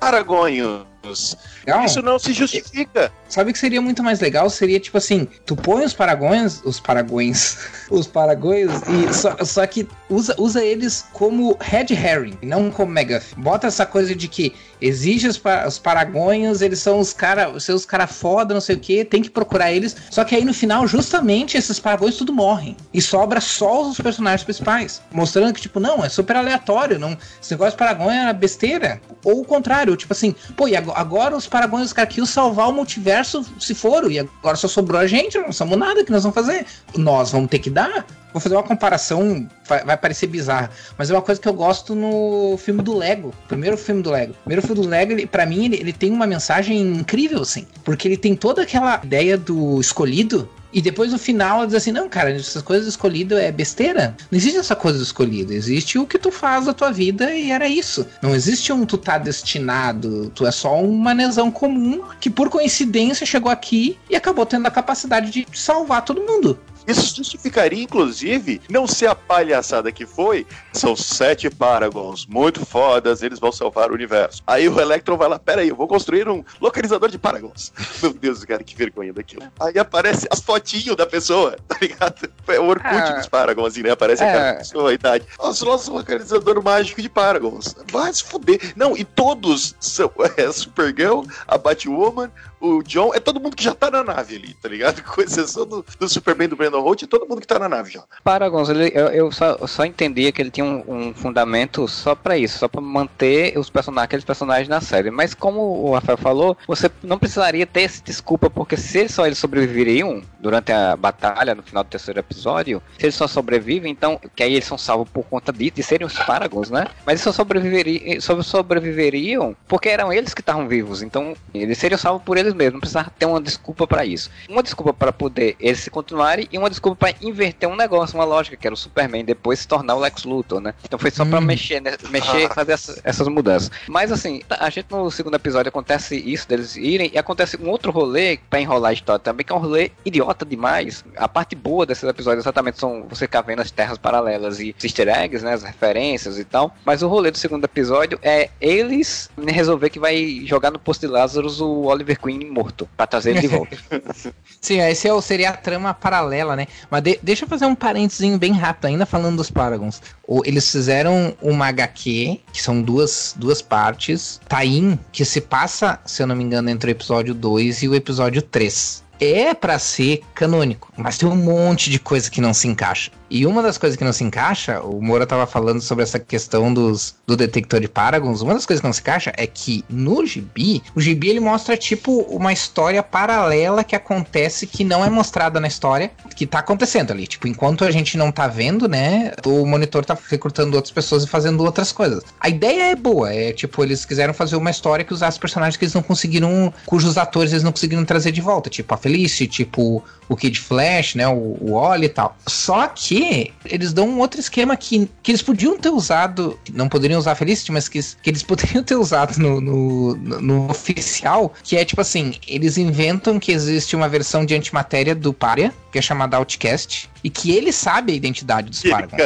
Legal. Isso não se justifica. Sabe o que seria muito mais legal? Seria tipo assim: tu põe os paragões, os paragões, os paragões, e só, só que usa, usa eles como Red Herring, não como Megath. Bota essa coisa de que exige os, os paragões, eles são os caras, os seus caras foda, não sei o que, tem que procurar eles. Só que aí no final, justamente, esses paragões tudo morrem. E sobra só os personagens principais. Mostrando que, tipo, não, é super aleatório. Não, esse negócio de paragões era besteira. Ou o contrário, tipo assim, pô, e agora os paragões, os caras queriam salvar o multiverso se foram. E agora só sobrou a gente, não somos nada que nós vamos fazer. Nós vamos ter que dar. Vou fazer uma comparação, vai, vai, parecer bizarra, mas é uma coisa que eu gosto no filme do Lego. Primeiro filme do Lego. Primeiro filme do Lego, ele, pra mim, ele, ele tem uma mensagem incrível, assim. Porque ele tem toda aquela ideia do escolhido, e depois no final ela diz assim: não, cara, essas coisas escolhidas é besteira. Não existe essa coisa escolhida. Existe o que tu faz da tua vida e era isso. Não existe um tu tá destinado. Tu é só um manezão comum que por coincidência chegou aqui e acabou tendo a capacidade de salvar todo mundo. Isso justificaria, inclusive, não ser a palhaçada que foi. São sete Paragons muito fodas, eles vão salvar o universo. Aí o Electron vai lá, peraí, eu vou construir um localizador de Paragons. Meu Deus, cara, que vergonha daquilo. Aí aparece as fotinhos da pessoa, tá ligado? É o Orkut ah, dos Paragons, assim, né? Aparece é. aquela pessoa, a idade. Nossa, nosso localizador mágico de Paragons. Vai se fuder. Não, e todos são é, Supergirl, a Batwoman, o John, é todo mundo que já tá na nave ali, tá ligado? Com exceção do, do Superman do Brandon Holt, é todo mundo que tá na nave já. Paragons, ele, eu, eu, só, eu só entendia que ele tinha um, um fundamento só para isso, só para manter os personagens, aqueles personagens na série. Mas como o Rafael falou, você não precisaria ter essa desculpa, porque se só eles sobreviveriam durante a batalha, no final do terceiro episódio, se eles só sobrevivem, então, que aí eles são salvos por conta disso, de serem os Paragons, né? Mas eles só sobreviveriam, só sobreviveriam porque eram eles que estavam vivos, então eles seriam salvos por eles mesmo, não precisava ter uma desculpa para isso. Uma desculpa para poder eles se continuarem e uma desculpa para inverter um negócio, uma lógica, que era o Superman depois se tornar o Lex Luthor, né? Então foi só hum. para mexer, né? mexer, fazer essas, essas mudanças. Mas assim, a gente no segundo episódio acontece isso deles irem e acontece um outro rolê para enrolar a história também, que é um rolê idiota demais. A parte boa desses episódios exatamente são você ficar vendo as terras paralelas e easter eggs, né, as referências e tal. Mas o rolê do segundo episódio é eles resolver que vai jogar no posto de Lazarus o Oliver Queen morto, pra trazer ele de volta. Sim, esse é seria a trama paralela, né? Mas de, deixa eu fazer um parênteses bem rápido, ainda falando dos Paragons. O, eles fizeram uma HQ, que são duas, duas partes, Tain, que se passa, se eu não me engano, entre o episódio 2 e o episódio 3 é para ser canônico, mas tem um monte de coisa que não se encaixa. E uma das coisas que não se encaixa, o Moura tava falando sobre essa questão dos, do detector de Paragons. Uma das coisas que não se encaixa é que no gibi, o gibi ele mostra tipo uma história paralela que acontece que não é mostrada na história, que tá acontecendo ali. Tipo, enquanto a gente não tá vendo, né, o monitor tá recrutando outras pessoas e fazendo outras coisas. A ideia é boa, é tipo, eles quiseram fazer uma história que usasse personagens que eles não conseguiram, cujos atores eles não conseguiram trazer de volta, tipo a Felicity, tipo o Kid Flash, né, o, o Oli e tal. Só que eles dão um outro esquema que, que eles podiam ter usado, não poderiam usar a Felicity, mas que, que eles poderiam ter usado no, no, no, oficial, que é tipo assim, eles inventam que existe uma versão de antimatéria do Paria, que é chamada Outcast, e que ele sabe a identidade dos Paragons.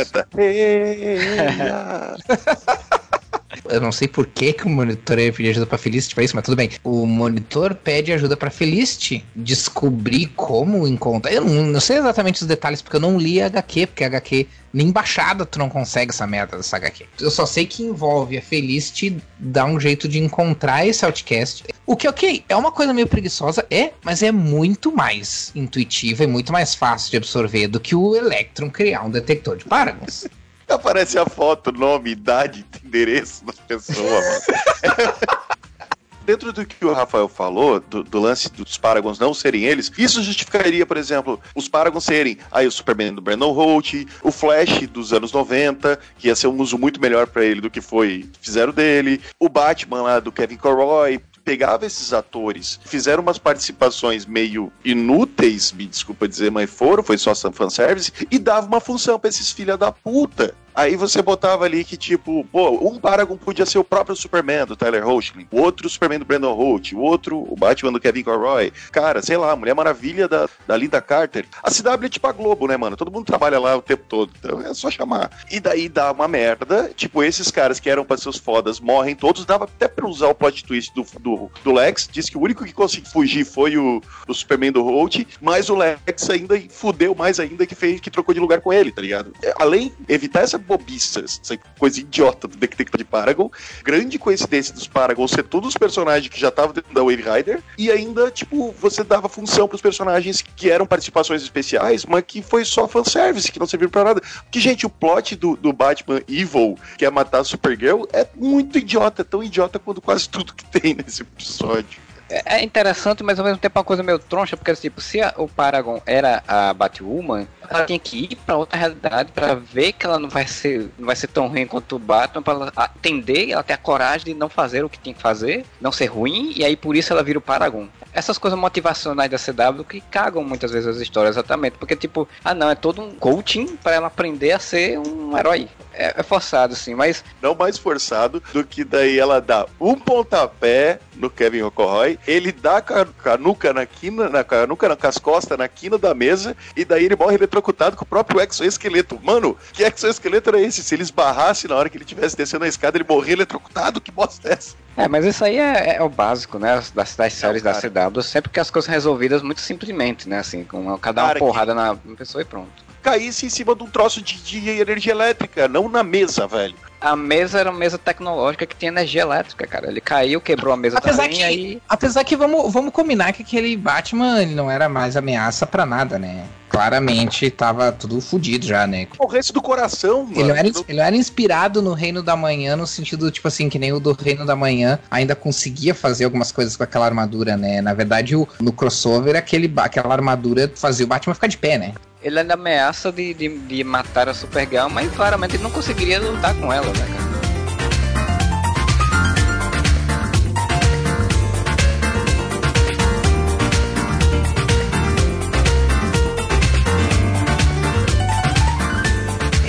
Eu não sei por que, que o monitor ia pedir ajuda pra Felicity pra isso, mas tudo bem. O monitor pede ajuda pra Felicity descobrir como encontrar. Eu não, não, sei exatamente os detalhes, porque eu não li a HQ, porque a HQ, nem baixada tu não consegue essa merda dessa HQ. Eu só sei que envolve a Felicity dar um jeito de encontrar esse outcast. O que, ok, é uma coisa meio preguiçosa, é, mas é muito mais intuitiva e muito mais fácil de absorver do que o Electron criar um detector de Paragons. Aparece a foto, nome, idade, endereço da pessoa, dentro do que o Rafael falou, do, do, lance dos Paragons não serem eles, isso justificaria, por exemplo, os Paragons serem aí o Superman do Brandon Holt, o Flash dos anos 90, que ia ser um uso muito melhor para ele do que foi fizeram dele, o Batman lá do Kevin Conroy, pegava esses atores, fizeram umas participações meio inúteis, me desculpa dizer, mas foram, foi só fanservice, e dava uma função para esses filha da puta. Aí você botava ali que, tipo, pô, um Paragon podia ser o próprio Superman do Tyler Hoechlin, o outro Superman do Brandon Holt, o outro o Batman do Kevin Conroy. Cara, sei lá, Mulher Maravilha da, da Linda Carter. A CW é tipo a Globo, né, mano? Todo mundo trabalha lá o tempo todo, então é só chamar. E daí dá uma merda, tipo, esses caras que eram pra ser os fodas morrem todos, dava até pra usar o plot twist do, do, do Lex, disse que o único que conseguiu fugir foi o, o Superman do Holt, mas o Lex ainda fudeu mais ainda que fez, que trocou de lugar com ele, tá ligado? Além, evitar essa bobiça, essa coisa idiota do detective de Paragon. Grande coincidência dos Paragon ser todos os personagens que já estavam dentro da Wave Rider. E ainda, tipo, você dava função pros personagens que eram participações especiais, mas que foi só fanservice, que não serviu pra nada. Porque, gente, o plot do, do Batman Evil, que é matar a Supergirl, é muito idiota, é tão idiota quanto quase tudo que tem nesse episódio. É, interessante, mas ao mesmo tempo é uma coisa meio troncha, porque tipo, se a, o Paragon era a Batwoman, ela tinha que ir para outra realidade para ver que ela não vai ser não vai ser tão ruim quanto o Batman, para atender, ela ter a coragem de não fazer o que tinha que fazer, não ser ruim, e aí por isso ela vira o Paragon. Essas coisas motivacionais da CW que cagam muitas vezes as histórias, exatamente, porque tipo, ah não, é todo um coaching para ela aprender a ser um herói. É, é forçado, sim, mas. Não mais forçado do que daí ela dá um pontapé no Kevin O'Corroy, ele dá a canuca na quina, na na cascosta na quina da mesa, e daí ele morre eletrocutado com o próprio exoesqueleto. Mano, que exoesqueleto era esse? Se ele esbarrasse na hora que ele estivesse descendo a escada, ele morria eletrocutado? Que bosta é essa? É, mas isso aí é, é o básico, né? Das, das séries é, da CW, sempre que as coisas resolvidas muito simplesmente, né? Assim, com cada uma porrada que... na pessoa e pronto caísse em cima de um troço de, de, energia elétrica, não na mesa, velho. A mesa era uma mesa tecnológica que tinha energia elétrica, cara. Ele caiu, quebrou a mesa apesar também, que, aí... Apesar que vamos, vamos combinar que aquele Batman ele não era mais ameaça para nada, né? claramente tava tudo fodido já, né? Morresse do coração, mano. Ele era, ele era inspirado no Reino da Manhã, no sentido, tipo assim, que nem o do Reino da Manhã ainda conseguia fazer algumas coisas com aquela armadura, né? Na verdade, o, no crossover, aquele, aquela armadura fazia o Batman ficar de pé, né? Ele ainda ameaça de, de, de matar a Supergirl, mas claramente ele não conseguiria lutar com ela, né, cara?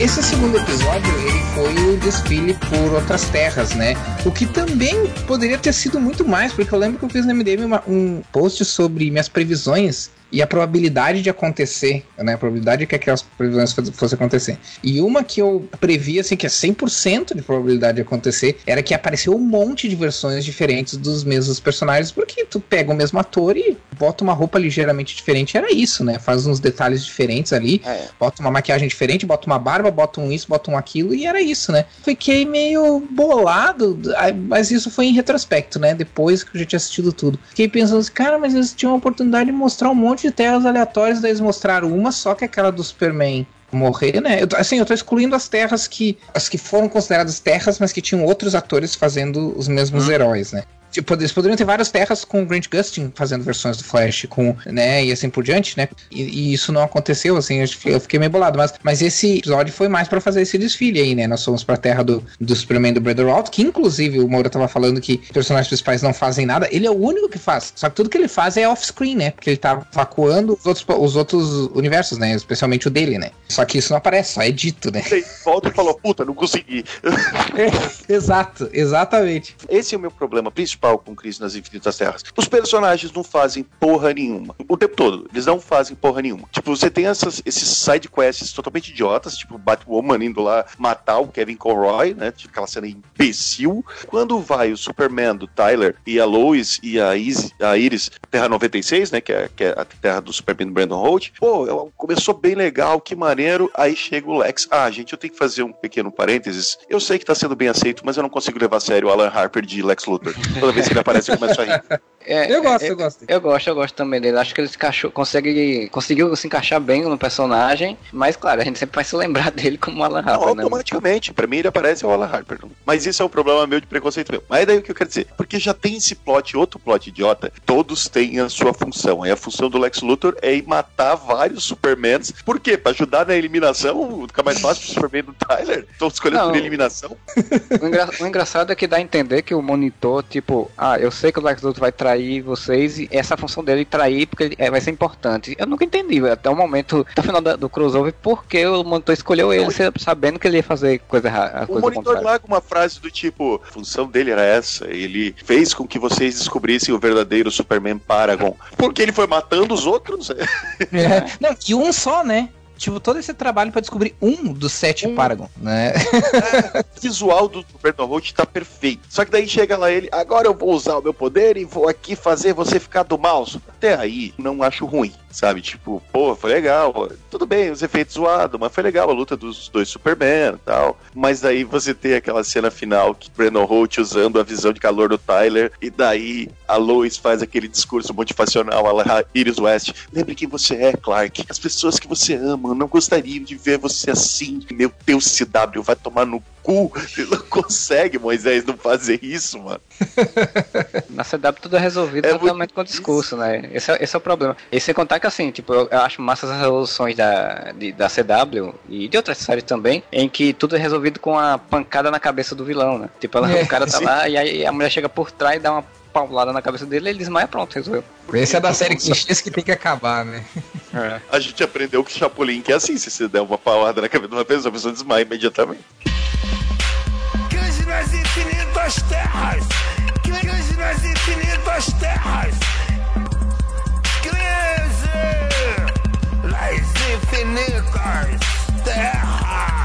esse segundo episódio ele foi o desfile por outras terras, né? O que também poderia ter sido muito mais, porque eu lembro que eu fiz no MDM uma, um post sobre minhas previsões e a probabilidade de acontecer, né? A probabilidade que aquelas previsões fossem acontecer. E uma que eu previ, assim, que é 100% de probabilidade de acontecer, era que apareceu um monte de versões diferentes dos mesmos personagens, porque tu pega o mesmo ator e bota uma roupa ligeiramente diferente. Era isso, né? Faz uns detalhes diferentes ali, é. bota uma maquiagem diferente, bota uma barba, bota um isso, bota um aquilo, e era isso, né? Fiquei meio bolado, mas isso foi em retrospecto, né? Depois que eu já tinha assistido tudo. Fiquei pensando assim, cara, mas eles tinham a oportunidade de mostrar um monte monte de terras aleatórias, daí eles mostraram uma, só que aquela do Superman morrer, né? Eu, assim, eu tô excluindo as terras que. As que foram consideradas terras, mas que tinham outros atores fazendo os mesmos hum. heróis, né? Tipo, eles poderiam ter várias terras com o Grant Gustin fazendo versões do Flash, com, né, e assim por diante, né? E, e isso não aconteceu, assim, eu fiquei, eu fiquei meio bolado. Mas, mas esse episódio foi mais para fazer esse desfile aí, né? Nós fomos pra terra do, do Superman do Brother Walt, que inclusive o Moura tava falando que personagens principais não fazem nada. Ele é o único que faz. Só que tudo que ele faz é off-screen, né? Porque ele tá vacuando os outros, os outros universos, né? Especialmente o dele, né? Só que isso não aparece, só é dito, né? volta e falou, puta, não consegui. é, exato, exatamente. Esse é o meu problema principal com Crise nas Infinitas Terras. Os personagens não fazem porra nenhuma. O tempo todo. Eles não fazem porra nenhuma. Tipo, você tem essas, esses side quests totalmente idiotas, tipo Batwoman indo lá matar o Kevin Conroy, né? Tipo aquela cena imbecil. Quando vai o Superman do Tyler e a Lois e a, Izzy, a Iris, Terra 96, né? Que é, que é a terra do Superman do Brandon Holt. Pô, começou bem legal, que maneiro. Aí chega o Lex. Ah, gente, eu tenho que fazer um pequeno parênteses. Eu sei que tá sendo bem aceito, mas eu não consigo levar a sério o Alan Harper de Lex Luthor. Toda vez que ele aparece, eu começo a rir. É, Eu gosto, é, eu gosto. Eu gosto, eu gosto também dele. Acho que ele se encaixou, consegue, conseguiu se encaixar bem no personagem, mas claro, a gente sempre vai se lembrar dele como Alan Não, Harper, né? automaticamente. Pra mim ele aparece o Alan Harper. Mas isso é um problema meu de preconceito meu. Mas é daí o que eu quero dizer. Porque já tem esse plot, outro plot idiota. Todos têm a sua função. E a função do Lex Luthor é ir matar vários Supermans. Por quê? Pra ajudar na eliminação? Fica mais fácil pro Superman do Tyler? Tô escolhendo Não. por eliminação? O, engra- o engraçado é que dá a entender que o monitor, tipo, ah, eu sei que o Lex Luthor vai trair vocês e essa função dele trair porque ele, é, vai ser importante. Eu nunca entendi até o momento, até o final da- do crossover, por que o monitor escolheu ele sabendo que ele ia fazer coisa errada. O Coisa monitor com uma frase do tipo: a função dele era essa. Ele fez com que vocês descobrissem o verdadeiro Superman Paragon. Porque ele foi matando os outros, não sei. É. Não, e um só, né? Tipo, todo esse trabalho pra descobrir um dos sete Um. Paragon, né? O visual do Holt tá perfeito. Só que daí chega lá ele, agora eu vou usar o meu poder e vou aqui fazer você ficar do mouse. Até aí, não acho ruim, sabe? Tipo, pô, foi legal. Tudo bem, os efeitos zoados, mas foi legal a luta dos dois Superman e tal. Mas daí você tem aquela cena final que Brandon Holt usando a visão de calor do Tyler, e daí a Lois faz aquele discurso motivacional a Iris West. Lembre quem você é, Clark. As pessoas que você ama não gostariam de ver você assim. Meu Deus, CW, vai tomar no cu. Ele não consegue, Moisés, não fazer isso, mano. Na CW tudo é resolvido É totalmente com discurso, né? Esse é, esse é o problema. E sem contar que assim, tipo, eu, eu acho massa as resoluções da, de- da CW e de outras séries também, em que tudo é resolvido com a pancada na cabeça do vilão, né? Tipo, ela- É, o cara tá sim. lá e aí a mulher chega por trás e dá uma paulada na cabeça dele ele desmaia, pronto, resolveu. Esse é da série clichês que tem que acabar, né? A gente aprendeu que Chapolin que é assim, se você der uma paulada na cabeça de uma pessoa, a pessoa desmaia imediatamente. Crise nas infinitas terras! Crise nas infinitas terras! Crise nas infinitas terras!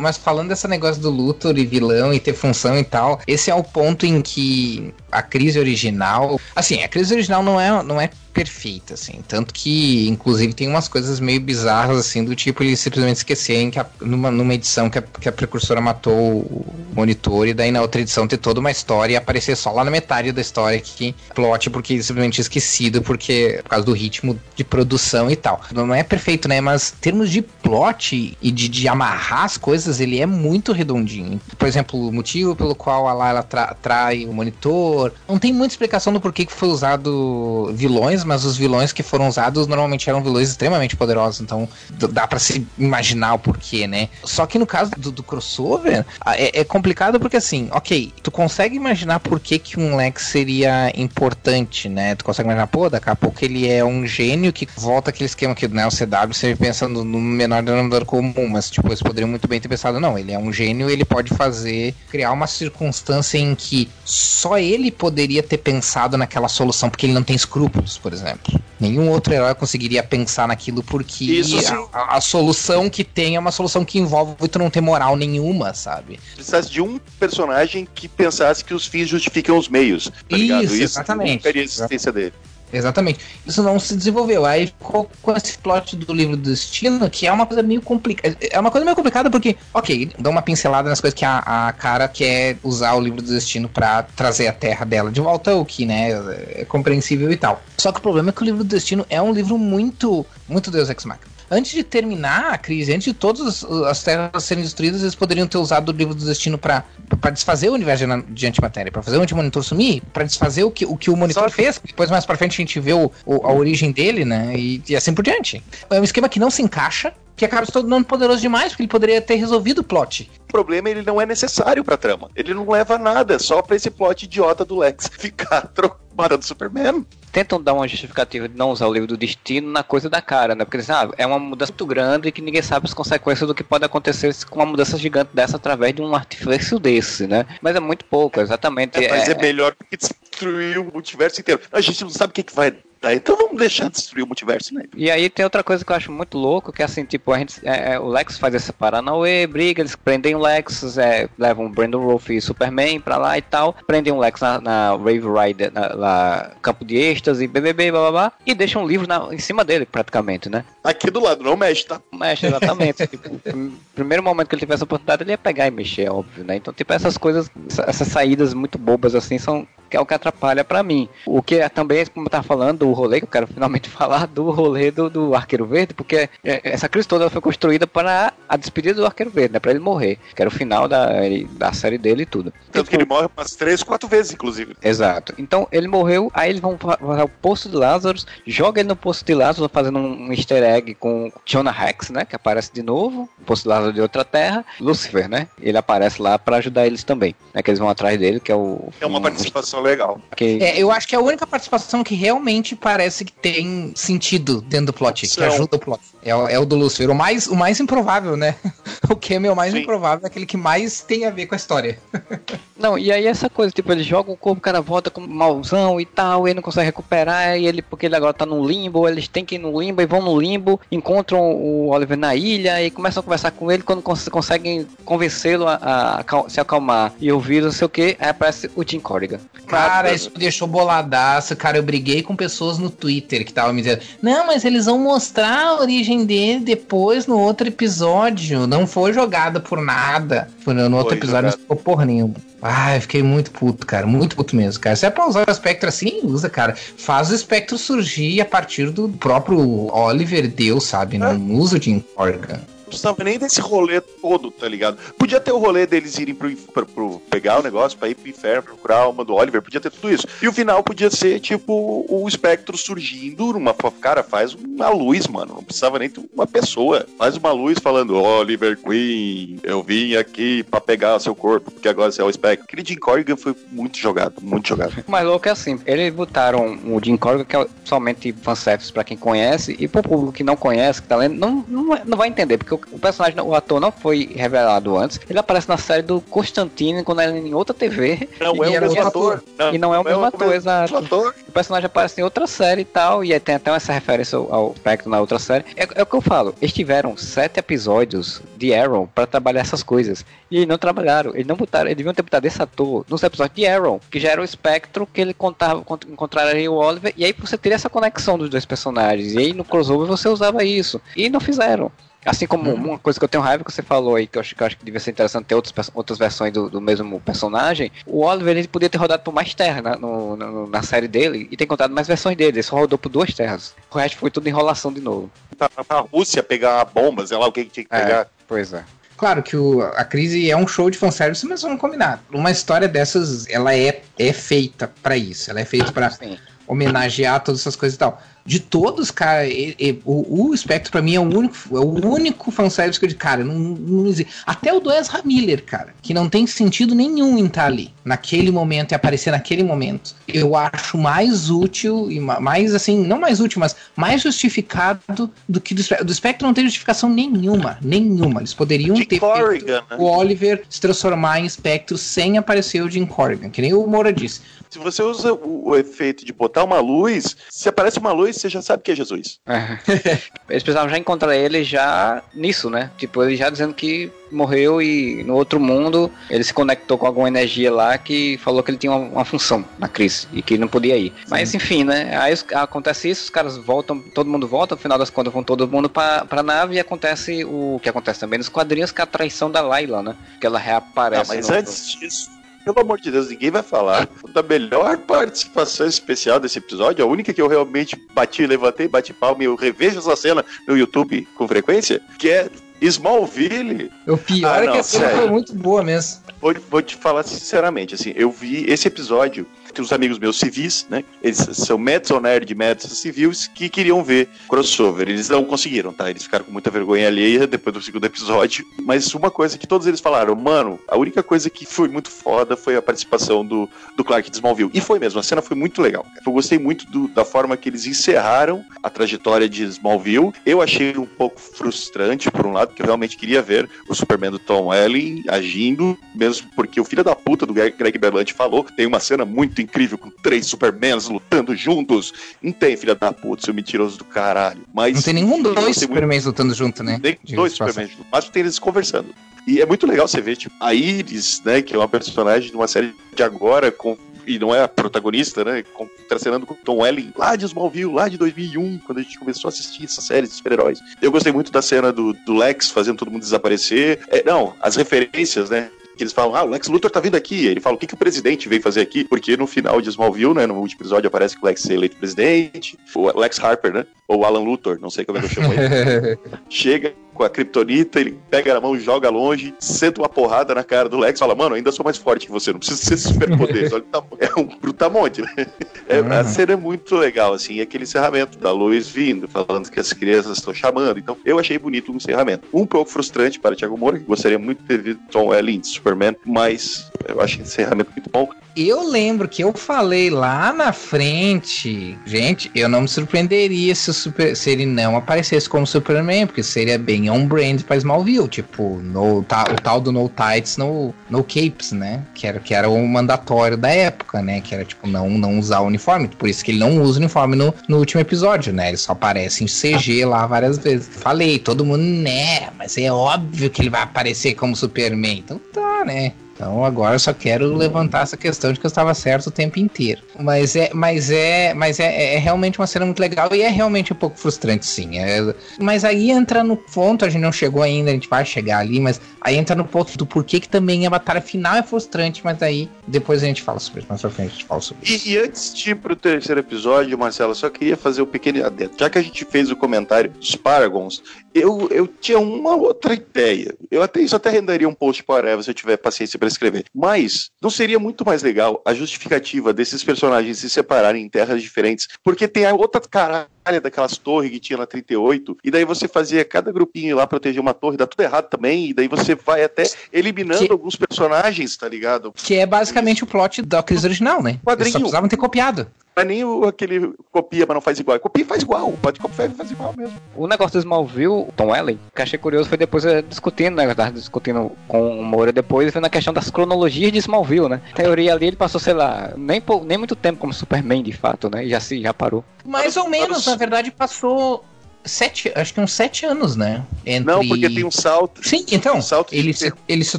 Mas falando desse negócio do Luthor e vilão e ter função e tal, esse é o ponto em que a crise original. Assim, a crise original não é, não é perfeita, assim. Tanto que, inclusive, tem umas coisas meio bizarras, assim, do tipo eles simplesmente esquecerem que a- numa, numa edição que a, que a precursora matou o monitor, e daí na outra edição ter toda uma história e aparecer só lá na metade da história que plot, porque simplesmente esquecido, porque por causa do ritmo de produção e tal. Não é perfeito, né? Mas em termos de plot e de, de amarrar as coisas, ele é muito redondinho. Por exemplo, o motivo pelo qual a Layla tra trai o monitor. Não tem muita explicação do porquê que foi usado vilões, mas os vilões que foram usados normalmente eram vilões extremamente poderosos, então dá pra se imaginar o porquê, né? Só que no caso do, do crossover, é, é complicado porque assim, ok, tu consegue imaginar por que, que um Lex seria importante, né? Tu consegue imaginar, pô, daqui a pouco ele é um gênio que volta aquele esquema que né, o CW sempre pensa no, no menor denominador comum, mas tipo, eles poderiam muito bem ter pensado, não, ele é um gênio, ele pode fazer, criar uma circunstância em que só ele poderia ter pensado naquela solução, porque ele não tem escrúpulos, por exemplo. Nenhum outro herói conseguiria pensar naquilo porque Isso a, a- solução que tem é uma solução que envolve tu não ter moral nenhuma, sabe? Precisasse de um personagem que pensasse que os fins justificam os meios. Tá ligado? Isso, exatamente. A existência dele. Exatamente. Isso não se desenvolveu. Aí ficou com esse plot do livro do destino, que é uma coisa meio complicada. É uma coisa meio complicada porque, ok, dá uma pincelada nas coisas que a, a cara quer usar o livro do destino pra trazer a terra dela de volta, o que, né, é compreensível e tal. Só que o problema é que o livro do destino é um livro muito, muito Deus Ex Machina. Antes de terminar a crise, antes de todas as terras serem destruídas, eles poderiam ter usado o livro do destino pra desfazer o universo de, antimatéria, pra fazer o antimonitor sumir, pra desfazer o que o, que o monitor Só- fez. Depois, mais pra frente, a gente vê o, o- a origem dele, né? E, e assim por diante. É um esquema que não se encaixa, que acaba se tornando poderoso demais, porque ele poderia ter resolvido o plot. O problema é ele não é necessário pra trama. Ele não leva nada, só pra esse plot idiota do Lex ficar tro- matando Superman. Tentam dar uma justificativa de não usar o livro do destino na coisa da cara, né? Porque dizem, ah, é uma mudança muito grande e que ninguém sabe as consequências do que pode acontecer com uma mudança gigante dessa através de um artifício desse, né? Mas é muito pouco, exatamente. É, mas é, é- melhor do que destruir o multiverso inteiro. A gente não sabe o que, que vai Tá, então vamos deixar destruir o multiverso, né? E aí tem outra coisa que eu acho muito louco, que é assim, tipo, a gente, é, é, o Lex faz essa Paranauê, briga, eles prendem o Lex, é, levam o Brandon Rolf e Superman pra lá e tal, prendem o Lex na, na Wave Rider, na, lá, campo de êxtase, BBB, blá blá blá, e deixam um livro na, em cima dele, praticamente, né? Aqui do lado, não mexe, tá? Mexe, exatamente. tipo, prim- primeiro momento que ele tivesse a oportunidade, ele ia pegar e mexer, é óbvio, né? Então, tipo, essas coisas, essa- essas saídas muito bobas assim, são que é o que atrapalha pra mim. O que é também, como eu tava falando, do rolê, que eu quero finalmente falar do rolê do, do Arqueiro Verde, porque é, essa crise toda foi construída para a despedida do Arqueiro Verde, né? Pra ele morrer. Que era o final da, da série dele e tudo. Tanto que ele morre umas três, quatro vezes, inclusive. Exato. Então ele morreu, aí eles vão fazer o poço de Lazarus, joga ele no poço de Lazarus, fazendo um easter egg com Jonah Rex, né? Que aparece de novo, o poço de Lazarus de outra terra, Lucifer, né? Ele aparece lá pra ajudar eles também, né? Que eles vão atrás dele, que é o. É uma um- participação legal. que- É, eu acho que é a única participação que realmente parece que tem sentido dentro do plot, que São. ajuda o plot. É, o- é o do Lucifer. O mais, o mais improvável, né? O cameo mais Sim. improvável é aquele que mais tem a ver com a história. Não, e aí essa coisa, tipo, ele joga o corpo, o cara volta como mauzão e tal, e ele não consegue recuperar, e ele, porque ele agora tá no limbo, eles têm que ir no limbo, e vão no limbo, encontram o Oliver na ilha, e começam a conversar com ele, quando cons- conseguem convencê-lo a, a acal- se acalmar e ouvir não sei o que, aí aparece o Jim Corrigan. Cara, Nada. isso me deixou boladaço. Cara, eu briguei com pessoas no Twitter que estavam me dizendo: Não, mas eles vão mostrar a origem dele depois no outro episódio. Não foi jogada por nada. No outro Foi episódio, não jogado. ficou porra nenhuma. Ai, fiquei muito puto, cara. Muito puto mesmo, cara. Se é pra usar o espectro assim, usa, cara. Faz o espectro surgir a partir do próprio Oliver Deus, sabe? Não usa o Jim Corrigan. Precisava nem desse rolê todo, tá ligado? Podia ter o rolê deles irem pro, pro- pro- pegar o negócio pra ir pro inferno, procurar a alma do Oliver, podia ter tudo isso. E o final podia ser, tipo, o espectro surgindo numa. Cara, faz uma luz, mano. Não precisava nem ter uma pessoa. Faz uma luz falando, Oliver Queen, eu vim aqui pra pegar seu corpo, porque agora você é o espectro. Aquele Jim Corrigan foi muito jogado, muito jogado. O mais louco é assim, eles botaram o Jim Corrigan, que é somente fanservice pra quem conhece, e pro público que não conhece, que tá lendo, não, não, é- não vai entender, porque o, o personagem, o ator não foi revelado antes, ele aparece na série do Constantine, quando era em outra TV, Não E é o mesmo ator. e não é o mesmo ator, exato. ator. O personagem aparece em outra série e tal, e aí tem até essa referência ao, Spectre na outra série. É, é o que eu falo, eles tiveram sete episódios de Arrow pra trabalhar essas coisas. E não trabalharam, eles não botaram, eles deviam ter botado esse ator nos episódios de Arrow, que já era o espectro que ele contava, cont- encontraria o Oliver, e aí você teria essa conexão dos dois personagens. E aí no crossover você usava isso. E não fizeram. Assim como uma coisa que eu tenho raiva que você falou aí, que eu acho que, eu acho que devia ser interessante ter outros, outras versões do, do mesmo personagem, o Oliver ele podia ter rodado por mais terras na, no- no- na série dele e ter contado mais versões dele. Ele só rodou por duas terras. O resto foi tudo enrolação de novo. Pra, pra Rússia pegar bombas, sei lá o que tinha que É. pegar. Pois é. Claro que o- a crise é um show de fanservice, mas vamos combinar. Uma história dessas, ela é, é feita pra isso. Ela é feita pra Sim. Homenagear todas essas coisas e tal. De todos, cara, e- e- o, o Spectre pra mim é o único, é o único fanservice que eu digo, cara, não, não existe. Até o do Ezra Miller, cara, que não tem sentido nenhum em estar ali, naquele momento e aparecer naquele momento. Eu acho mais útil e ma- mais assim, não mais útil, mas mais justificado do que do Spectre. Do Spectre não tem justificação nenhuma, nenhuma. Eles poderiam Jim ter Corrigan, né? o Oliver se transformar em Spectre sem aparecer o Jim Corrigan, que nem o Moura disse. Se você usa o, o efeito de botar uma luz, se aparece uma luz, você já sabe que é Jesus. É. Eles precisavam já encontrar ele já nisso, né? Tipo, ele já dizendo que morreu e no outro mundo ele se conectou com alguma energia lá que falou que ele tinha uma, uma função na crise e que ele não podia ir. Mas enfim, né? Aí os- acontece isso, os caras voltam, todo mundo volta, no final das contas vão todo mundo pra, pra nave e acontece o que acontece também nos quadrinhos, que é a traição da Layla, né? Que ela Não, reaparece. mas no- antes disso, pelo amor de Deus, ninguém vai falar da melhor participação especial desse episódio, a única que eu realmente bati, levantei, bati palma e eu revejo essa cena no YouTube com frequência, que é Smallville. O pior Ah, é não, que a cena sério. foi muito boa mesmo. Vou, vou te falar sinceramente, assim, eu vi esse episódio, tem uns amigos meus civis, né? Eles são ou Nerd Mets civis que queriam ver crossover. Eles não conseguiram, tá? Eles ficaram com muita vergonha alheia depois do segundo episódio. Mas uma coisa que todos eles falaram, mano, a única coisa que foi muito foda foi a participação do, do Clark de Smallville. E foi mesmo, a cena foi muito legal. Eu gostei muito do- da forma que eles encerraram a trajetória de Smallville. Eu achei um pouco frustrante, por um lado, porque eu realmente queria ver o Superman do Tom Welling agindo, mesmo porque o filho da puta do Greg Berlanti falou, tem uma cena muito muito incrível com três Supermans lutando juntos. Não tem, filha da puta, seu mentiroso do caralho. Mas Não tem nenhum dois gostei muito- Supermans lutando junto, né? nem dois de passagem. Superman juntos, mas tem eles conversando. E é muito legal você ver, tipo, a Iris, né, que é uma personagem de uma série de agora, com, e não é a protagonista, né, contracenando com o Tom Welling, lá de Smallville, lá de 2001, quando a gente começou a assistir essa série de super-heróis. Eu gostei muito da cena do, do Lex fazendo todo mundo desaparecer. É, não, as referências, né, que eles falam, ah, o Lex Luthor tá vindo aqui. Ele fala, o que, que o presidente veio fazer aqui? Porque no final de Smallville, né, no último episódio, aparece que o Lex é eleito presidente, o Lex Harper, né, ou Alan Luthor, não sei como é que eu chamo ele chega com a Kryptonita, ele pega na mão, joga longe, senta uma porrada na cara do Lex fala, mano, ainda sou mais forte que você, não precisa ser superpoderes. Olha, o tamanho- é um brutamonte, né? É, A Uhum. cena é muito legal, assim, e aquele encerramento da Lois vindo, falando que as crianças estão chamando. Então, eu achei bonito o encerramento. Um pouco frustrante para Thiago Moura, que gostaria muito de ter visto Tom Welling de Superman, mas eu achei o encerramento muito bom. Eu lembro que eu falei lá na frente, gente, eu não me surpreenderia se, o super, se ele não aparecesse como Superman, porque seria bem on-brand pra Smallville, tipo, no, ta- o tal do No Tights, no, no Capes, né? Que era, que era o mandatório da época, né? Que era, tipo, não, não usar o uniforme, por isso que ele não usa o uniforme no, no último episódio, né? Ele só aparece em CG lá várias vezes. Falei, todo mundo, né? Mas é óbvio que ele vai aparecer como Superman, então tá, né? Então agora eu só quero levantar essa questão de que eu estava certo o tempo inteiro. Mas é, mas é, mas é, é realmente uma cena muito legal e é realmente um pouco frustrante, sim. É- mas aí entra no ponto, a gente não chegou ainda, a gente vai chegar ali, mas aí entra no ponto do porquê que também a batalha final é frustrante, mas aí depois a gente fala sobre isso, mais pra frente a gente fala sobre isso. E, e antes de ir pro terceiro episódio, Marcelo, só queria fazer um pequeno adendo. Já que a gente fez o comentário dos Paragons, eu, eu tinha uma outra ideia. Eu até isso até renderia um post para se eu tiver paciência para escrever. Mas não seria muito mais legal a justificativa desses personagens se separarem em terras diferentes? Porque tem a outra caralha daquelas torres que tinha na 38, e daí você fazia cada grupinho lá proteger uma torre, dá tudo errado também, e daí você vai até eliminando Que- alguns personagens, tá ligado? Que é basicamente o plot da crise original, né? Eles Quadrinho. só precisavam ter copiado. Não é nem o, aquele copia, mas não faz igual. Copia e faz igual. Pode copiar e faz igual mesmo. O negócio do Smallville, o Tom Ellen, o que eu achei curioso foi depois eh, discutindo, né? Eu tava discutindo com o Moura depois, vendo a questão das cronologias de Smallville, né? A teoria ali, ele passou, sei lá, nem, nem muito tempo como Superman, de fato, né? E já, se, já parou. Mais ou menos, na verdade, passou sete, acho que uns sete anos, né? Entre... Não, porque tem um salto. Sim, então, um salto ele se, ele se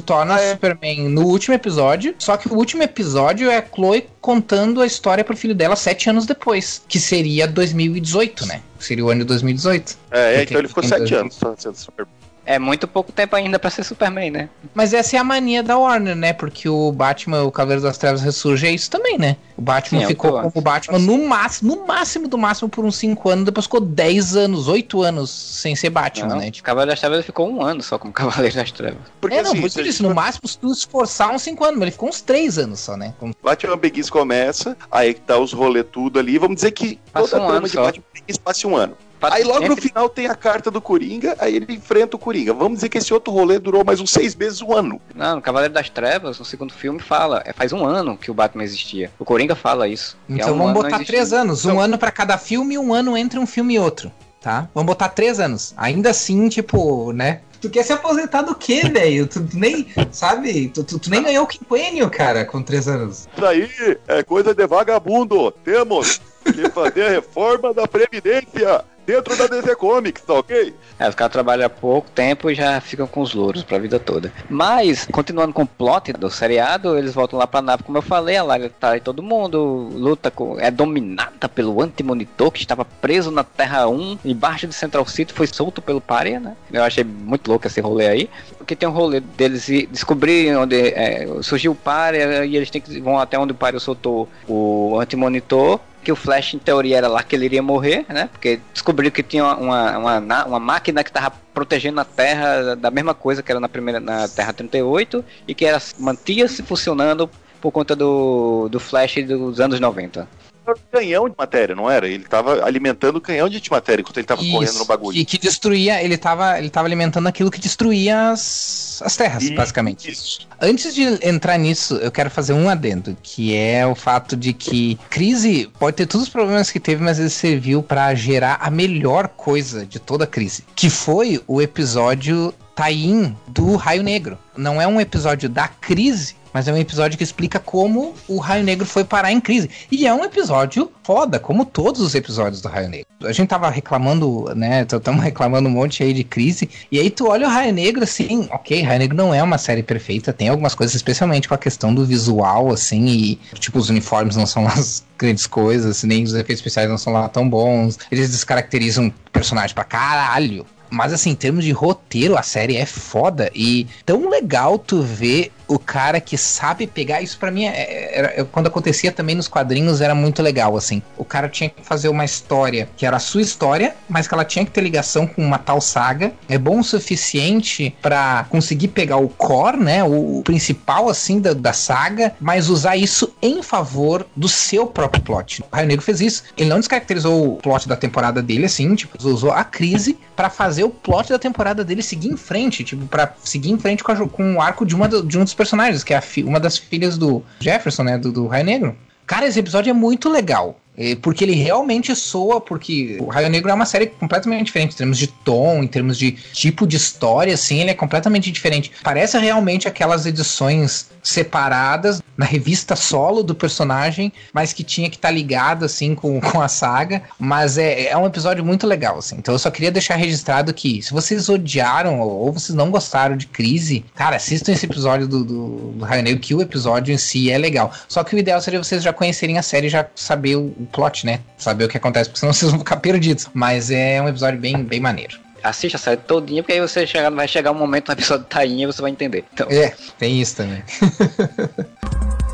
torna Ah, é. Superman no último episódio, só que o último episódio é a Chloe contando a história pro filho dela sete anos depois, que seria 2018, né? Seria o ano de 2018. É, é, então ele ficou sete anos sendo super. É muito pouco tempo ainda pra ser Superman, né? Mas essa é a mania da Warner, né? Porque o Batman, o Cavaleiro das Trevas ressurge, é isso também, né? O Batman Sim, é o ficou como o Batman no máximo, no máximo do máximo por uns 5 anos, depois ficou 10 anos, 8 anos sem ser Batman, Não, né? o Tipo, Cavaleiro das Trevas ficou um ano só como Cavaleiro das Trevas. Porque é, não, assim, por isso gente disse, no máximo, se tu esforçar uns 5 anos, mas ele ficou uns 3 anos só, né? Como- Batman Begins começa, aí que tá os rolê tudo ali. Vamos dizer que Passa toda um a trama ano de só. Batman Begins passa um ano. Aí logo no final tem a carta do Coringa, aí ele enfrenta o Coringa. Vamos dizer que esse outro rolê durou mais uns seis meses, um ano. Não, no Cavaleiro das Trevas, no segundo filme, fala. É, faz um ano que o Batman existia. O Coringa fala isso. Então um vamos botar. 3 anos, um Então- ano pra cada filme e um ano entre um filme e outro, tá? Vamos botar 3 anos. Ainda assim, tipo, né? Tu quer se aposentar do quê, velho? Tu, tu nem, sabe? Tu, tu- tu nem ganhou o quinquênio, cara, com 3 anos. Isso aí é coisa de vagabundo. Temos que fazer a reforma da Previdência dentro da DC Comics, tá ok? É, os caras trabalham pouco tempo e já ficam com os louros pra vida toda. Mas, continuando com o plot do seriado, eles voltam lá pra nave, como eu falei, a Lara tá aí todo mundo, luta com. é dominada pelo anti-monitor que estava preso na Terra 1, embaixo de Central City, foi solto pelo Pária, né? Eu achei muito louco esse rolê aí. Porque tem um rolê deles ir descobrir onde é, surgiu o Pária e eles têm que vão até onde o Pária soltou o anti-monitor que o Flash, em teoria, era lá que ele iria morrer, né? Porque descobriu que tinha uma, uma, uma, máquina que estava protegendo a Terra da mesma coisa que era na primeira na Terra 38 e que mantinha-se funcionando por conta do, do Flash dos anos 90. Era um canhão de matéria, não era? Ele tava alimentando o canhão de matéria enquanto ele tava correndo no bagulho. E que destruía, ele tava, ele tava alimentando aquilo que destruía as, as terras, E- basicamente. Isso. Antes de entrar nisso, eu quero fazer um adendo, que é o fato de que crise pode ter todos os problemas que teve, mas ele serviu pra gerar a melhor coisa de toda a crise, que foi o episódio tie-in do Raio Negro. Não é um episódio da crise, mas é um episódio que explica como o Raio Negro foi parar em crise. E é um episódio foda, como todos os episódios do Raio Negro. A gente tava reclamando, né? Estamos reclamando um monte aí de crise. E aí tu olha o Raio Negro assim, ok, Raio Negro não é uma série perfeita, tem algumas coisas, especialmente com a questão do visual, assim, e tipo, os uniformes não são as grandes coisas, nem os efeitos especiais não são lá tão bons. Eles descaracterizam o personagem pra caralho. Mas assim, em termos de roteiro, a série é foda. E tão legal tu ver o cara que sabe pegar isso para mim é, era, quando acontecia também nos quadrinhos era muito legal assim. O cara tinha que fazer uma história que era a sua história mas que ela tinha que ter ligação com uma tal saga. É bom o suficiente para conseguir pegar o core né o principal assim da, da saga mas usar isso em favor do seu próprio plot. O Raio Negro fez isso. Ele não descaracterizou o plot da temporada dele assim tipo usou a crise para fazer o plot da temporada dele seguir em frente tipo para seguir em frente com, a, com o arco de uma de um dos personagens, que é uma das filhas do Jefferson, né? Do, do Raio Negro. Cara, esse episódio é muito legal. Porque ele realmente soa, porque o Raio Negro é uma série completamente diferente em termos de tom, em termos de tipo de história, assim, ele é completamente diferente. Parece realmente aquelas edições separadas na revista solo do personagem, mas que tinha que estar tá ligado, assim, com, com a saga. Mas é, é um episódio muito legal, assim. Então eu só queria deixar registrado que se vocês odiaram ou vocês não gostaram de Crise, cara, assistam esse episódio do, do, do Raio Negro, que o episódio em si é legal. Só que o ideal seria vocês já conhecerem a série já saber o o plot, né? Saber o que acontece, porque senão vocês vão ficar perdidos. Mas é um episódio bem, bem maneiro. Assista a série todinha, porque aí você chega, vai chegar um momento no episódio tainha e você vai entender. Então... É, tem isso também.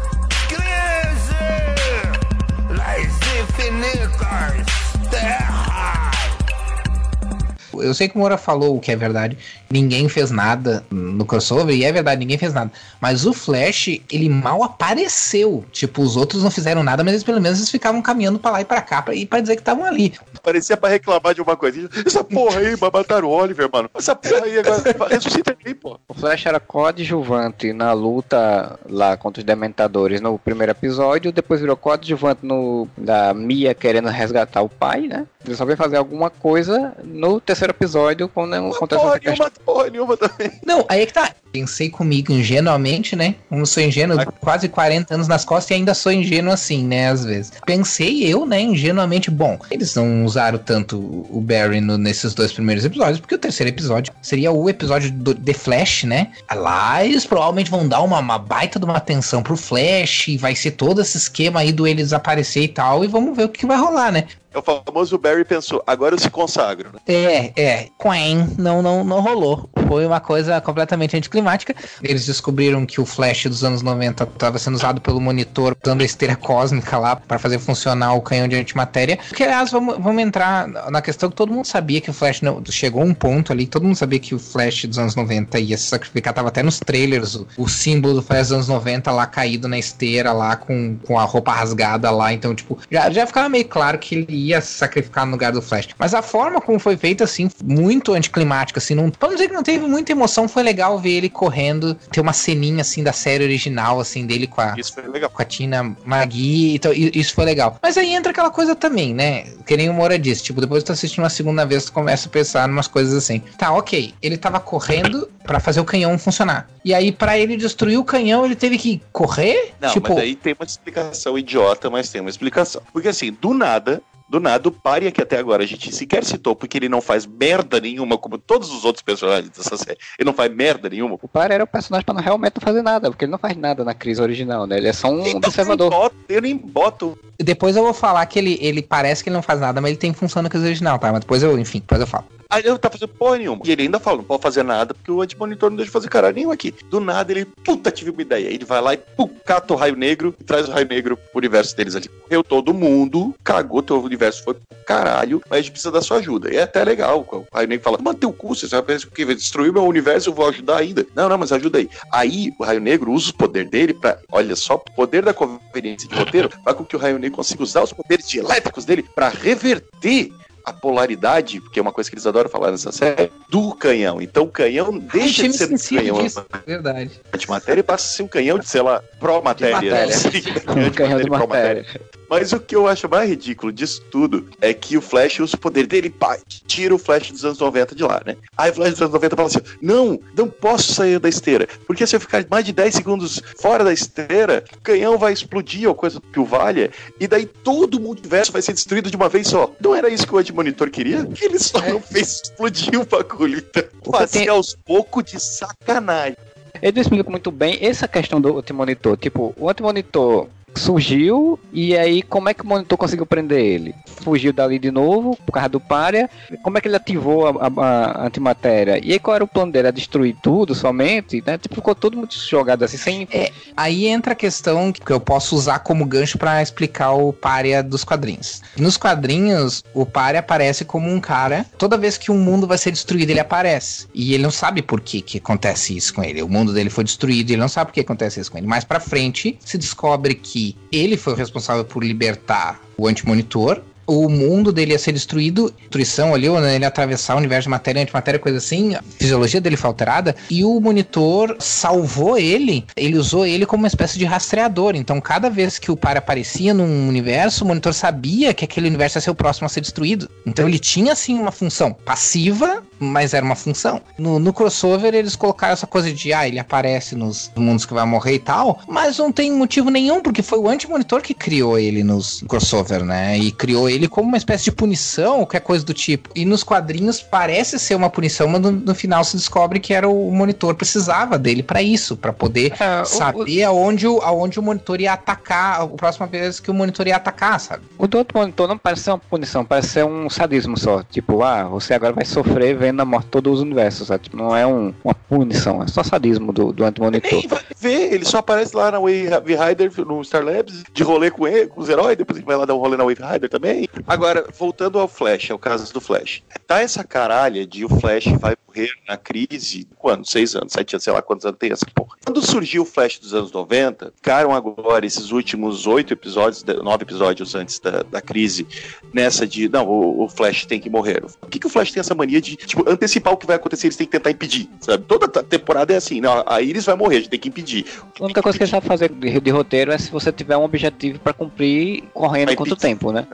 Eu sei que o Moura falou o que é verdade. Ninguém fez nada no crossover, e é verdade, ninguém fez nada. Mas o Flash, ele mal apareceu. Tipo, os outros não fizeram nada, mas eles, pelo menos eles ficavam caminhando pra lá e pra cá pra, e pra dizer que estavam ali. Parecia pra reclamar de uma coisa. Essa porra aí, mataram o Oliver, mano. Essa porra aí agora. Ressuscita aí, pô. O Flash era coadjuvante na luta lá contra os Dementadores no primeiro episódio, depois virou coadjuvante no da Mia querendo resgatar o pai, né? Ele só veio fazer alguma coisa no terceiro episódio quando acontece Porra essa nenhuma, porra nenhuma também. Não, aí é que tá. Pensei comigo ingenuamente, né? Como sou ingênuo, quase 40 anos nas costas e ainda sou ingênuo assim, né? Às vezes. Pensei eu, né, ingenuamente, bom, eles não usaram tanto o Barry no- nesses dois primeiros episódios, porque o terceiro episódio seria o episódio do The Flash, né? Lá eles provavelmente vão dar uma, uma baita de uma atenção pro Flash, e vai ser todo esse esquema aí do ele desaparecer e tal, e vamos ver o que vai rolar, né? É o famoso Barry pensou, agora eu se consagro, né? É, é. Quen, não, não, não rolou. Foi uma coisa completamente anticlimática. Eles descobriram que o Flash dos anos 90 estava sendo usado pelo monitor, dando a esteira cósmica lá para fazer funcionar o canhão de antimatéria. Que, aliás, vamos, vamos entrar na questão que todo mundo sabia que o Flash não. Chegou um ponto ali, todo mundo sabia que o Flash dos anos 90 ia se sacrificar. Tava até nos trailers o, o símbolo do Flash dos anos 90 lá caído na esteira, lá com, com a roupa rasgada lá. Então, tipo, já, já ficava meio claro que ele ia se sacrificar no lugar do Flash. Mas a forma como foi feita, assim, muito anticlimática, assim, não, não dizer que não teve muita emoção, foi legal ver ele correndo, ter uma ceninha, assim, da série original, assim, dele com a, Isso foi legal. com a Tina Magui, então isso foi legal. Mas aí entra aquela coisa também, né? Que nem o Moura disse, tipo, depois tu assiste uma segunda vez, tu começa a pensar em umas coisas assim. Tá, ok, ele tava correndo pra fazer o canhão funcionar. E aí, pra ele destruir o canhão, ele teve que correr? Não, tipo, mas aí tem uma explicação idiota, mas tem uma explicação. Porque assim, do nada, do nada, o Pária, que até agora a gente sequer citou, porque ele não faz merda nenhuma, como todos os outros personagens dessa série. Ele não faz merda nenhuma. O Par era o personagem pra não realmente não fazer nada, porque ele não faz nada na crise original, né? Ele é só um Então, observador. Eu nem boto, eu nem boto. depois eu vou falar que ele, ele parece que ele não faz nada, mas ele tem função na coisa original, tá? Mas depois eu, enfim, depois eu falo. Aí ele não tá fazendo porra nenhuma. E ele ainda fala, não pode fazer nada, porque o antimonitor não deixa fazer caralho nenhum aqui. Do nada ele, puta, tive uma ideia. Ele vai lá e pum, cata o raio negro e traz o raio negro pro universo deles ali. Morreu todo mundo, cagou, teu universo foi pro caralho, mas a gente precisa da sua ajuda. E é até legal. O raio negro fala, mantém o cu, você pensar que vai destruir meu universo, eu vou ajudar ainda. Não, não, mas ajuda aí. Aí o raio negro usa o poder dele pra, olha só, o poder da conveniência de roteiro, vai com que o raio negro consiga usar os poderes elétricos dele pra reverter a polaridade, porque é uma coisa que eles adoram falar nessa série, do canhão. Então o canhão deixa tinha de ser um canhão disso. Verdade. antimatéria e passa a ser um canhão de, sei lá, pró-matéria. matéria. Um canhão de matéria. Mas o que eu acho mais ridículo disso tudo é que o Flash usa o poder dele, pá, tira o Flash dos anos 90 de lá, né? Aí o Flash dos anos 90 fala assim: não, não posso sair da esteira, porque se eu ficar mais de 10 segundos fora da esteira, o canhão vai explodir ou coisa que o valha, e daí todo o multiverso vai ser destruído de uma vez só. Não era isso que o Antimonitor queria? Ele só não fez explodir o bagulho. Então, fazia tem- aos poucos de sacanagem. Ele explica muito bem essa questão do antimonitor. Tipo, o antimonitor surgiu e aí como é que o monitor conseguiu prender ele? Fugiu dali de novo por causa do párea. Como é que ele ativou a, a- a antimatéria? E aí qual era o plano dele? Era destruir tudo somente? Né? Tipo, ficou tudo muito jogado assim, sem. Aí entra a questão que eu posso usar como gancho pra explicar o párea dos quadrinhos. Nos quadrinhos, o párea aparece como um cara. Toda vez que um mundo vai ser destruído, ele aparece. E ele não sabe por que, que acontece isso com ele. O mundo dele foi destruído ele não sabe por que acontece isso com ele. Mais pra frente, se descobre que ele foi o responsável por libertar o antimonitor. O mundo dele ia ser destruído, destruição ali, ou né, ele atravessar o universo de matéria, antimatéria, coisa assim, a fisiologia dele foi alterada, e o monitor salvou ele, ele usou ele como uma espécie de rastreador. Então, cada vez que o par aparecia num universo, o monitor sabia que aquele universo ia ser o próximo a ser destruído. Então, ele tinha, assim, uma função passiva, mas era uma função. No, no crossover, eles colocaram essa coisa de, ah, ele aparece nos mundos que vai morrer e tal, mas não tem motivo nenhum, porque foi o anti-monitor que criou ele nos crossover, né? E criou ele como uma espécie de punição, qualquer coisa do tipo. E nos quadrinhos parece ser uma punição, mas no, no final se descobre que era o, o monitor precisava dele pra isso, pra poder É, o- saber aonde, o, aonde o monitor ia atacar, a próxima vez que o monitor ia atacar, sabe? O do outro monitor não parece ser uma punição, parece ser um sadismo só. Tipo, ah, você agora vai sofrer vendo a morte de todos os universos, sabe? Tipo, não é um- uma punição, é só sadismo do, do antimonitor. Nem vai ver, ele só aparece lá na Wave Rider, no Star Labs, de rolê com, ele, com os heróis, depois ele vai lá dar um rolê na Wave Rider também. Agora, voltando ao Flash, ao caso do Flash. Tá essa caralha de o Flash vai morrer na crise, quando? Seis anos, sete anos, sei lá quantos anos tem essa porra. Quando surgiu o Flash dos anos 90, ficaram agora esses últimos oito episódios, nove episódios antes da, da crise, nessa de, não, o, o Flash tem que morrer. Por que, que o Flash tem essa mania de, tipo, antecipar o que vai acontecer, eles têm que tentar impedir, sabe? Toda temporada é assim, não, a Iris vai morrer, a gente tem que impedir. A única coisa que ele sabe fazer de, de roteiro é se você tiver um objetivo pra cumprir correndo Vai quanto tempo, né?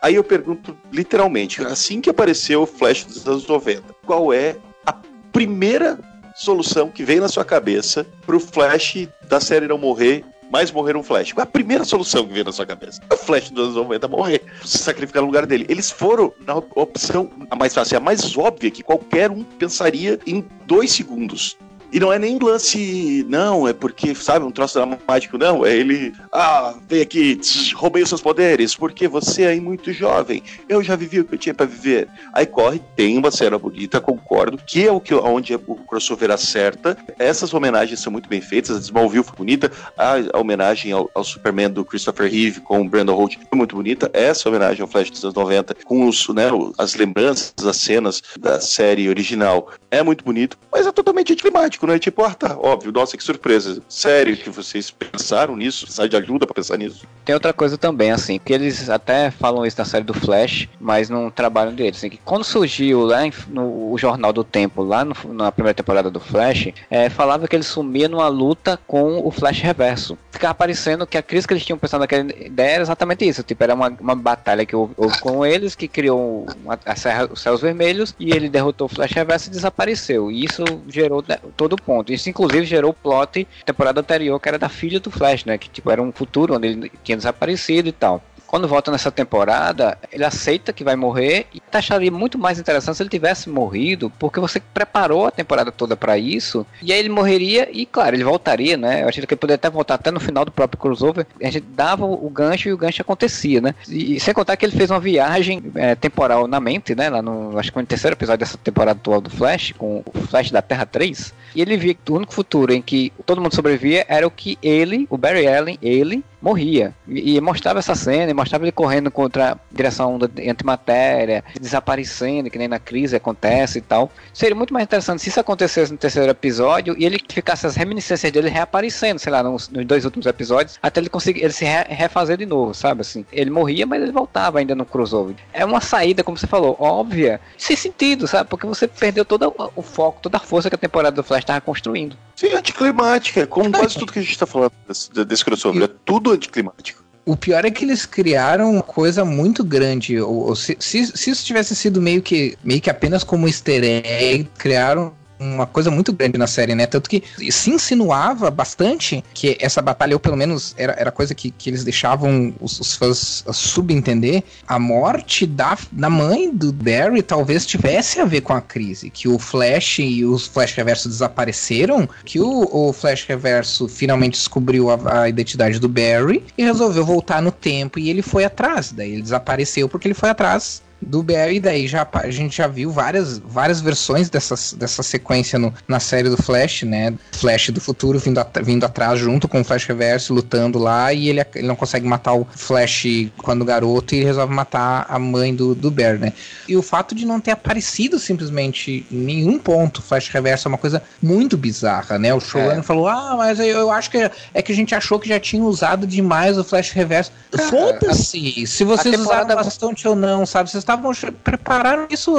Aí eu pergunto, literalmente, assim que apareceu o Flash dos anos 90, qual é a primeira solução que veio na sua cabeça pro Flash da série não morrer, mas morrer um Flash? Qual é a primeira solução que veio na sua cabeça? O Flash dos anos 90 morrer, se sacrificar no lugar dele. Eles foram na opção a mais fácil, a mais óbvia, que qualquer um pensaria em dois segundos. E não é nem lance, não, é porque, sabe, um troço dramático, não. É ele, ah, vem aqui, tch, roubei os seus poderes, porque você é muito jovem. Eu já vivi o que eu tinha pra viver. Aí corre, tem uma cena bonita, concordo, que é o que onde o crossover acerta. Essas homenagens são muito bem feitas, a Smallville foi bonita, a, homenagem ao, ao Superman do Christopher Reeve com o Brandon Holt foi muito bonita. Essa homenagem ao Flash dos anos 90, com os, né, as lembranças, as cenas da série original, é muito bonito, mas é totalmente anticlimático, né? Tipo, ah, tá, óbvio, nossa, que surpresa. Sério que vocês pensaram nisso? Precisaram de ajuda pra pensar nisso? Tem outra coisa também, assim, que eles até falam isso na série do Flash, mas não trabalham deles. Assim, que quando surgiu lá em- no o Jornal do Tempo, lá no- na primeira temporada do Flash, é, falava que ele sumia numa luta com o Flash Reverso. Ficava parecendo que a crise que eles tinham pensado naquela ideia era exatamente isso. Tipo, era uma, uma batalha que houve, houve com eles, que criou uma- a Serra, os Céus Vermelhos, e ele derrotou o Flash Reverso e desapareceu. E isso gerou todo ponto. Isso, inclusive, gerou o plot temporada anterior, que era da filha do Flash, né? Que, tipo, era um futuro onde ele tinha desaparecido e tal. Quando volta nessa temporada, ele aceita que vai morrer e acharia muito mais interessante se ele tivesse morrido, porque você preparou a temporada toda pra isso, e aí ele morreria e, claro, ele voltaria, né? Eu achei que ele poderia até voltar até no final do próprio crossover. A gente dava o gancho e o gancho acontecia, né? E, e sem contar que ele fez uma viagem é, temporal na mente, né? Lá no, acho que no terceiro episódio dessa temporada atual do Flash, com o Flash da Terra 3, e ele via que o único futuro em que todo mundo sobrevivia era o que ele, o Barry Allen, ele morria. E, e mostrava essa cena, e mostrava ele correndo contra a direção da antimatéria, desaparecendo, que nem na crise acontece e tal. Seria muito mais interessante se isso acontecesse no terceiro episódio e ele ficasse as reminiscências dele reaparecendo, sei lá, nos, nos dois últimos episódios, até ele conseguir ele se re- refazer de novo, sabe assim? Ele morria, mas ele voltava ainda no crossover. É uma saída, como você falou, óbvia, sem sentido, sabe? Porque você perdeu todo o- foco, toda a força que a temporada do Flash estava construindo. Sim, anticlimática, como quase tudo que a gente tá falando desse, desse crossover. É tudo anticlimático. O pior é que eles criaram uma coisa muito grande. Ou, ou se, se, se, isso tivesse sido meio que, meio que apenas como easter egg, criaram uma coisa muito grande na série, né? Tanto que se insinuava bastante que essa batalha, ou pelo menos era, era coisa que, que eles deixavam os, os fãs subentender, a morte da, da mãe do Barry talvez tivesse a ver com a crise. Que o Flash e os Flash Reverso desapareceram, que o, o Flash Reverso finalmente descobriu a, a identidade do Barry e resolveu voltar no tempo e ele foi atrás. Daí ele desapareceu porque ele foi atrás do BR, daí já, a gente já viu várias, várias versões dessas, dessa sequência no, na série do Flash, né? Flash do futuro vindo, at vindo atrás junto com o Flash Reverso, lutando lá, e ele, ele não consegue matar o Flash quando garoto e resolve matar a mãe do, do Bear, né? E o fato de não ter aparecido simplesmente em nenhum ponto o Flash Reverso é uma coisa muito bizarra, né? O showrunner é. falou, ah, mas eu, eu acho que é que a gente achou que já tinha usado demais o Flash Reverso. Foda-se! Se vocês temporada... usaram bastante ou não, sabe? Vocês estavam prepararam isso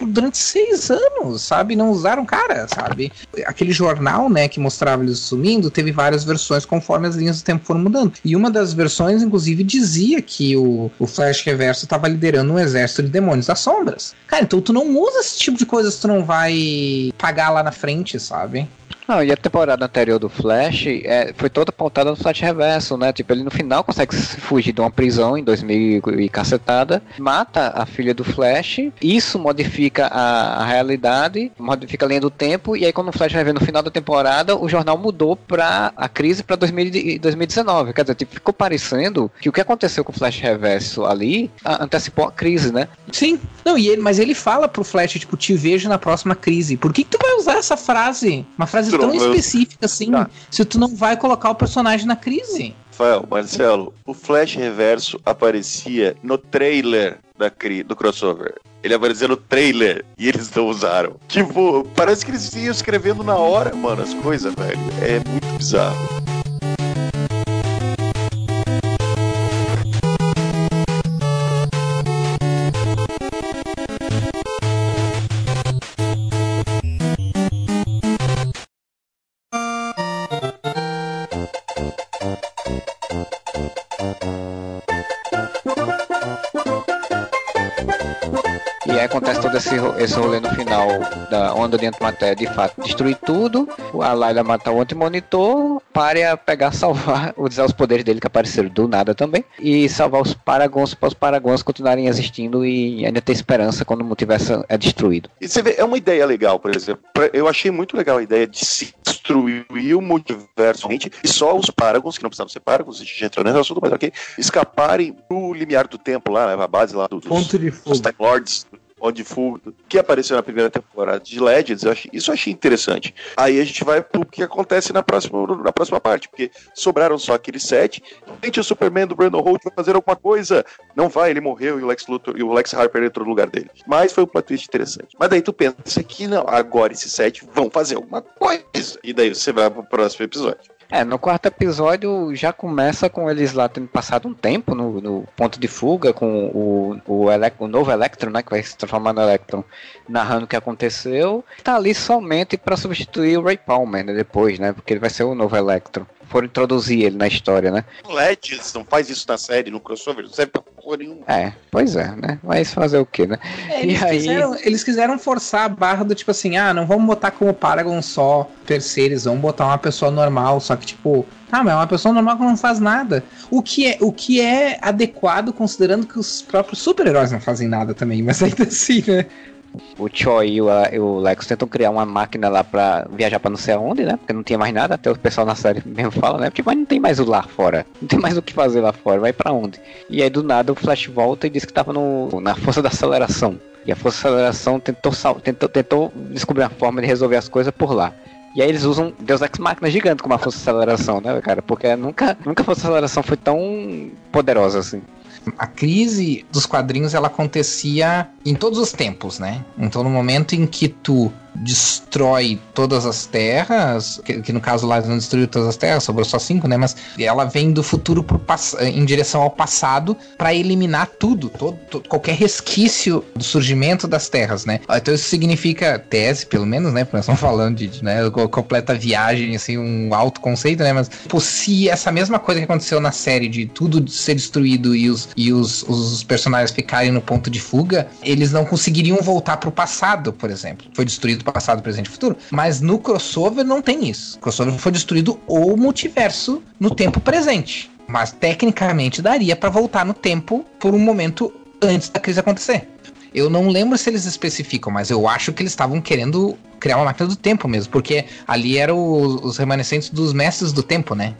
durante seis anos, sabe? Não usaram cara, sabe? Aquele jornal, né, que mostrava eles sumindo, teve várias versões conforme as linhas do tempo foram mudando. E uma das versões, inclusive, dizia que o, o Flash Reverso estava liderando um exército de demônios das sombras. Cara, então tu não usa esse tipo de coisa se tu não vai pagar lá na frente, sabe? Não, e a temporada anterior do Flash é, foi toda pautada no Flash Reverso, né? Tipo, ele no final consegue fugir de uma prisão em 2000 e cacetada, mata a filha do Flash, isso modifica a, a realidade, modifica a linha do tempo, e aí quando o Flash vai ver no final da temporada, o jornal mudou pra a crise pra 2019. Quer dizer, tipo, ficou parecendo que o que aconteceu com o Flash Reverso ali a, antecipou a crise, né? Sim, não, e ele, mas ele fala pro Flash, tipo, te vejo na próxima crise. Por que, que tu vai usar essa frase? Uma frase tão específica assim, tá. se tu não vai colocar o personagem na crise. Rafael, Marcelo, o Flash Reverso aparecia no trailer da, do crossover. Ele aparecia no trailer e eles não usaram. Tipo, parece que eles iam escrevendo na hora, mano, as coisas, velho. É muito bizarro. Esse, esse rolê no final da onda de antimatéria de fato destruir tudo, a Layla matar o antimonitor, pare a pegar, salvar, usar os poderes dele que apareceram do nada também, e salvar os Paragons para os Paragons continuarem existindo e ainda ter esperança quando o multiverso é destruído. E você vê, é uma ideia legal, por exemplo. Eu achei muito legal a ideia de se destruir o multiverso e só os Paragons, que não precisavam ser Paragons, a gente entrou nesse assunto, mas ok, escaparem pro limiar do tempo lá, né, a base lá dos, Ponto de dos Time Lords, Oddfood, que apareceu na primeira temporada de Legends, eu achei, isso eu achei interessante. Aí a gente vai pro que acontece na próxima, na próxima parte, porque sobraram só aqueles sete. Gente, o Superman do Brandon Holt vai fazer alguma coisa. Não vai, ele morreu e o Lex Luthor e o Lex Harper entrou no lugar dele. Mas foi um plot twist interessante. Mas daí tu pensa que não, agora esses sete vão fazer alguma coisa. E daí você vai pro próximo episódio. É, no quarto episódio já começa com eles lá tendo passado um tempo no, no ponto de fuga com o, o, o novo Electron, né, que vai se transformar no Electron, narrando o que aconteceu. Tá ali somente para substituir o Ray Palmer, né, depois, né, porque ele vai ser o novo Electron foram introduzir ele na história, né? Legends não faz isso na série, no crossover, não serve pra porra nenhuma. É, pois é, né? Mas fazer o quê, né? É, eles, aí... quiseram, eles quiseram forçar a barra do tipo assim, ah, não vamos botar como Paragon só terceiros, vamos botar uma pessoa normal, só que tipo, ah, mas é uma pessoa normal que não faz nada. O que é, o que é adequado considerando que os próprios super-heróis não fazem nada também, mas ainda assim, né? O Choi e o, Lex tentam criar uma máquina lá pra viajar pra não sei aonde, né? Porque não tinha mais nada, até o pessoal na série mesmo fala, né? Tipo, mas não tem mais o lá fora. Não tem mais o que fazer lá fora, vai pra onde? E aí do nada o Flash volta e diz que tava no, na força da aceleração. E a força da aceleração tentou, tentou, tentou descobrir uma forma de resolver as coisas por lá. E aí eles usam Deus Ex Machina gigante como a força de aceleração, né, cara? Porque nunca, nunca a força de aceleração foi tão poderosa assim. A crise dos quadrinhos ela acontecia em todos os tempos, né? Então no momento em que tu destrói todas as terras, que, que no caso lá não destruiu todas as terras, sobrou só cinco, né? Mas ela vem do futuro pro em direção ao passado para eliminar tudo, todo, todo- qualquer resquício do surgimento das terras, né? Então isso significa tese, pelo menos, né? Porque nós estamos falando de, né, co- completa viagem, assim, um alto conceito, né? Mas tipo, se essa mesma coisa que aconteceu na série de tudo ser destruído e os, e os, os personagens ficarem no ponto de fuga, eles não conseguiriam voltar pro passado, por exemplo. Foi destruído passado, presente e futuro. Mas no crossover não tem isso. O crossover foi destruído o multiverso no tempo presente. Mas tecnicamente daria pra voltar no tempo por um momento antes da crise acontecer. Eu não lembro se eles especificam, mas eu acho que eles estavam querendo criar uma máquina do tempo mesmo, porque ali eram os remanescentes dos mestres do tempo, né?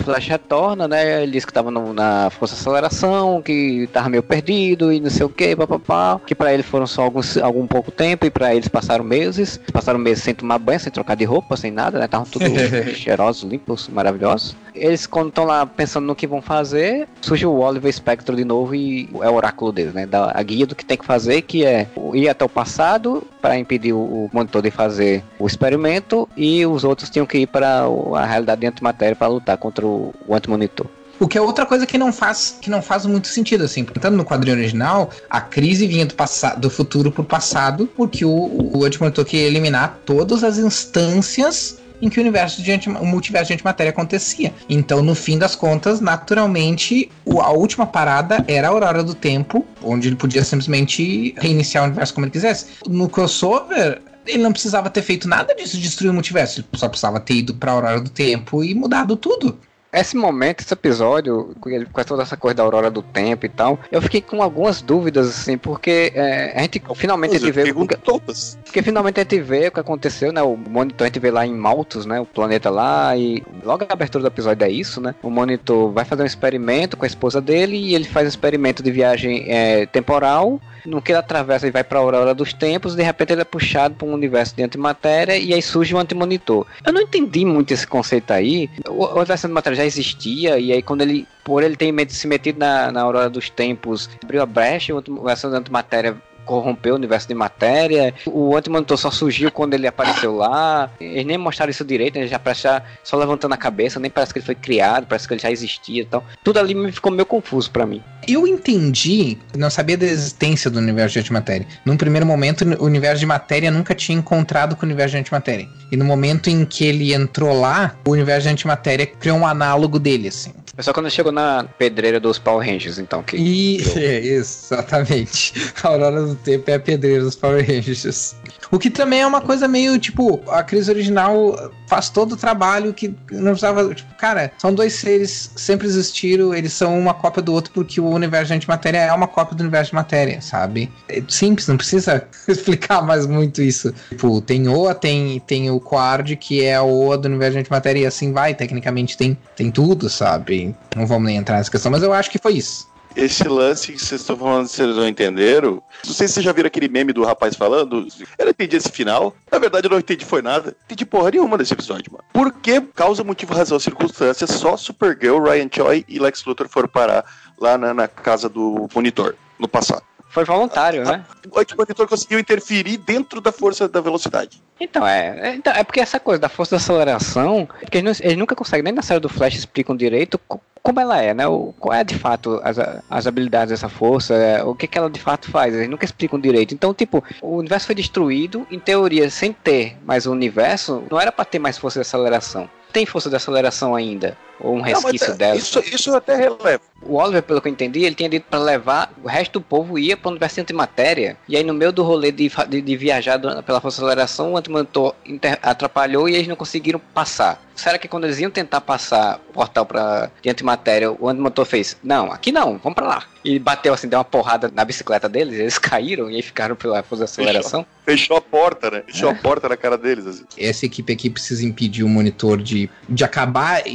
Flash retorna, né? Ele disse que tava no- na força de aceleração, que tava meio perdido e não sei o que, papapá. Que pra ele foram só alguns, algum pouco tempo e pra eles passaram meses. Passaram meses sem tomar banho, sem trocar de roupa, sem nada, né? Estavam tudo cheirosos, limpos, maravilhosos. Eles, quando estão lá pensando no que vão fazer, surge o Oliver Spectre de novo e é o oráculo deles, né? Dá a guia do que tem que fazer, que é ir até o passado para impedir o, monitor de fazer o experimento e os outros tinham que ir para a realidade de antimatéria para lutar contra o, antimonitor. O que é outra coisa que não faz, que não faz muito sentido, assim. Portanto, no quadrinho original, a crise vinha do, passado, do futuro pro passado, porque o, o Antimonitor queria eliminar todas as instâncias em que o universo de o multiverso de antimatéria acontecia. Então, no fim das contas, naturalmente, a última parada era a Aurora do Tempo, onde ele podia simplesmente reiniciar o universo como ele quisesse. No crossover, ele não precisava ter feito nada disso de destruir o multiverso, ele só precisava ter ido pra Aurora do Tempo e mudado tudo. Esse momento, esse episódio, com toda essa coisa da aurora do tempo e tal, eu fiquei com algumas dúvidas, assim, porque é, a gente finalmente a gente vê. Todas. Porque finalmente a gente vê o que aconteceu, né? O monitor a gente vê lá em Malthus, né? O planeta lá, e logo a abertura do episódio é isso, né? O monitor vai fazer um experimento com a esposa dele e ele faz um experimento de viagem é, temporal. No que ele atravessa, ele vai pra Aurora dos Tempos, de repente ele é puxado para um universo de antimatéria e aí surge um antimonitor. Eu não entendi muito esse conceito aí. O, o universo antimatéria já existia, e aí quando ele, por ele ter se metido na, na Aurora dos Tempos, abriu a brecha, o universo de antimatéria corrompeu o universo de matéria. O antimonitor só surgiu quando ele apareceu lá. Eles nem mostraram isso direito, ele já parece só levantando a cabeça, nem parece que ele foi criado, parece que ele já existia e tal. Tudo ali me ficou meio confuso pra mim. Eu entendi, não sabia da existência do universo de antimatéria. Num primeiro momento, o universo de matéria nunca tinha encontrado com o universo de antimatéria. E no momento em que ele entrou lá, o universo de antimatéria criou um análogo dele, assim. É só quando chegou na pedreira dos Power Rangers, então, que E exatamente. A Aurora Tempo é a pedreira dos Power Rangers. O que também é uma coisa meio, tipo, a crise original faz todo o trabalho que não precisava. Tipo, cara, são dois seres, sempre existiram, eles são uma cópia do outro porque o universo de antimatéria é uma cópia do universo de matéria, sabe? É simples, não precisa explicar mais muito isso. Tipo, tem Oa, tem, tem o Quard, que é a Oa do universo de antimatéria, e assim vai. Tecnicamente tem, tem tudo, sabe? Não vamos nem entrar nessa questão, mas eu acho que foi isso. Esse lance que vocês estão falando, vocês não entenderam. Não sei se vocês já viram aquele meme do rapaz falando. Eu não entendi esse final. Na verdade, eu não entendi foi nada. Entendi porra nenhuma desse episódio, mano. Por que causa, motivo, razão, circunstância, só Supergirl, Ryan Choi e Lex Luthor foram parar lá na, na casa do monitor, no passado? Foi voluntário, né? O anti-monitor conseguiu interferir dentro da força da velocidade. Então, é, é, então, é porque essa coisa da força de aceleração, porque eles, eles nunca conseguem, nem na série do Flash explicam direito co- como ela é, né? O, qual é de fato as, as habilidades dessa força, é, o que, que ela de fato faz, eles nunca explicam direito. Então, tipo, o universo foi destruído, em teoria, sem ter mais o universo, não era pra ter mais força de aceleração. Tem força de aceleração ainda? Ou um Não, resquício é, dela? Isso, isso eu até relevo. O Oliver, pelo que eu entendi, ele tinha dito pra levar o resto do povo ia para o universo de antimatéria. E aí, no meio do rolê de, de, de viajar pela força de aceleração, o antimonitor inter- atrapalhou e eles não conseguiram passar. Será que quando eles iam tentar passar o portal pra, de antimatéria, o antimonitor fez: Não, aqui não, vamos pra lá. E bateu assim, deu uma porrada na bicicleta deles, eles caíram e aí ficaram pela força de aceleração. Fechou a porta, né? Fechou a porta na cara deles. Assim. essa equipe aqui precisa impedir o monitor de, de acabar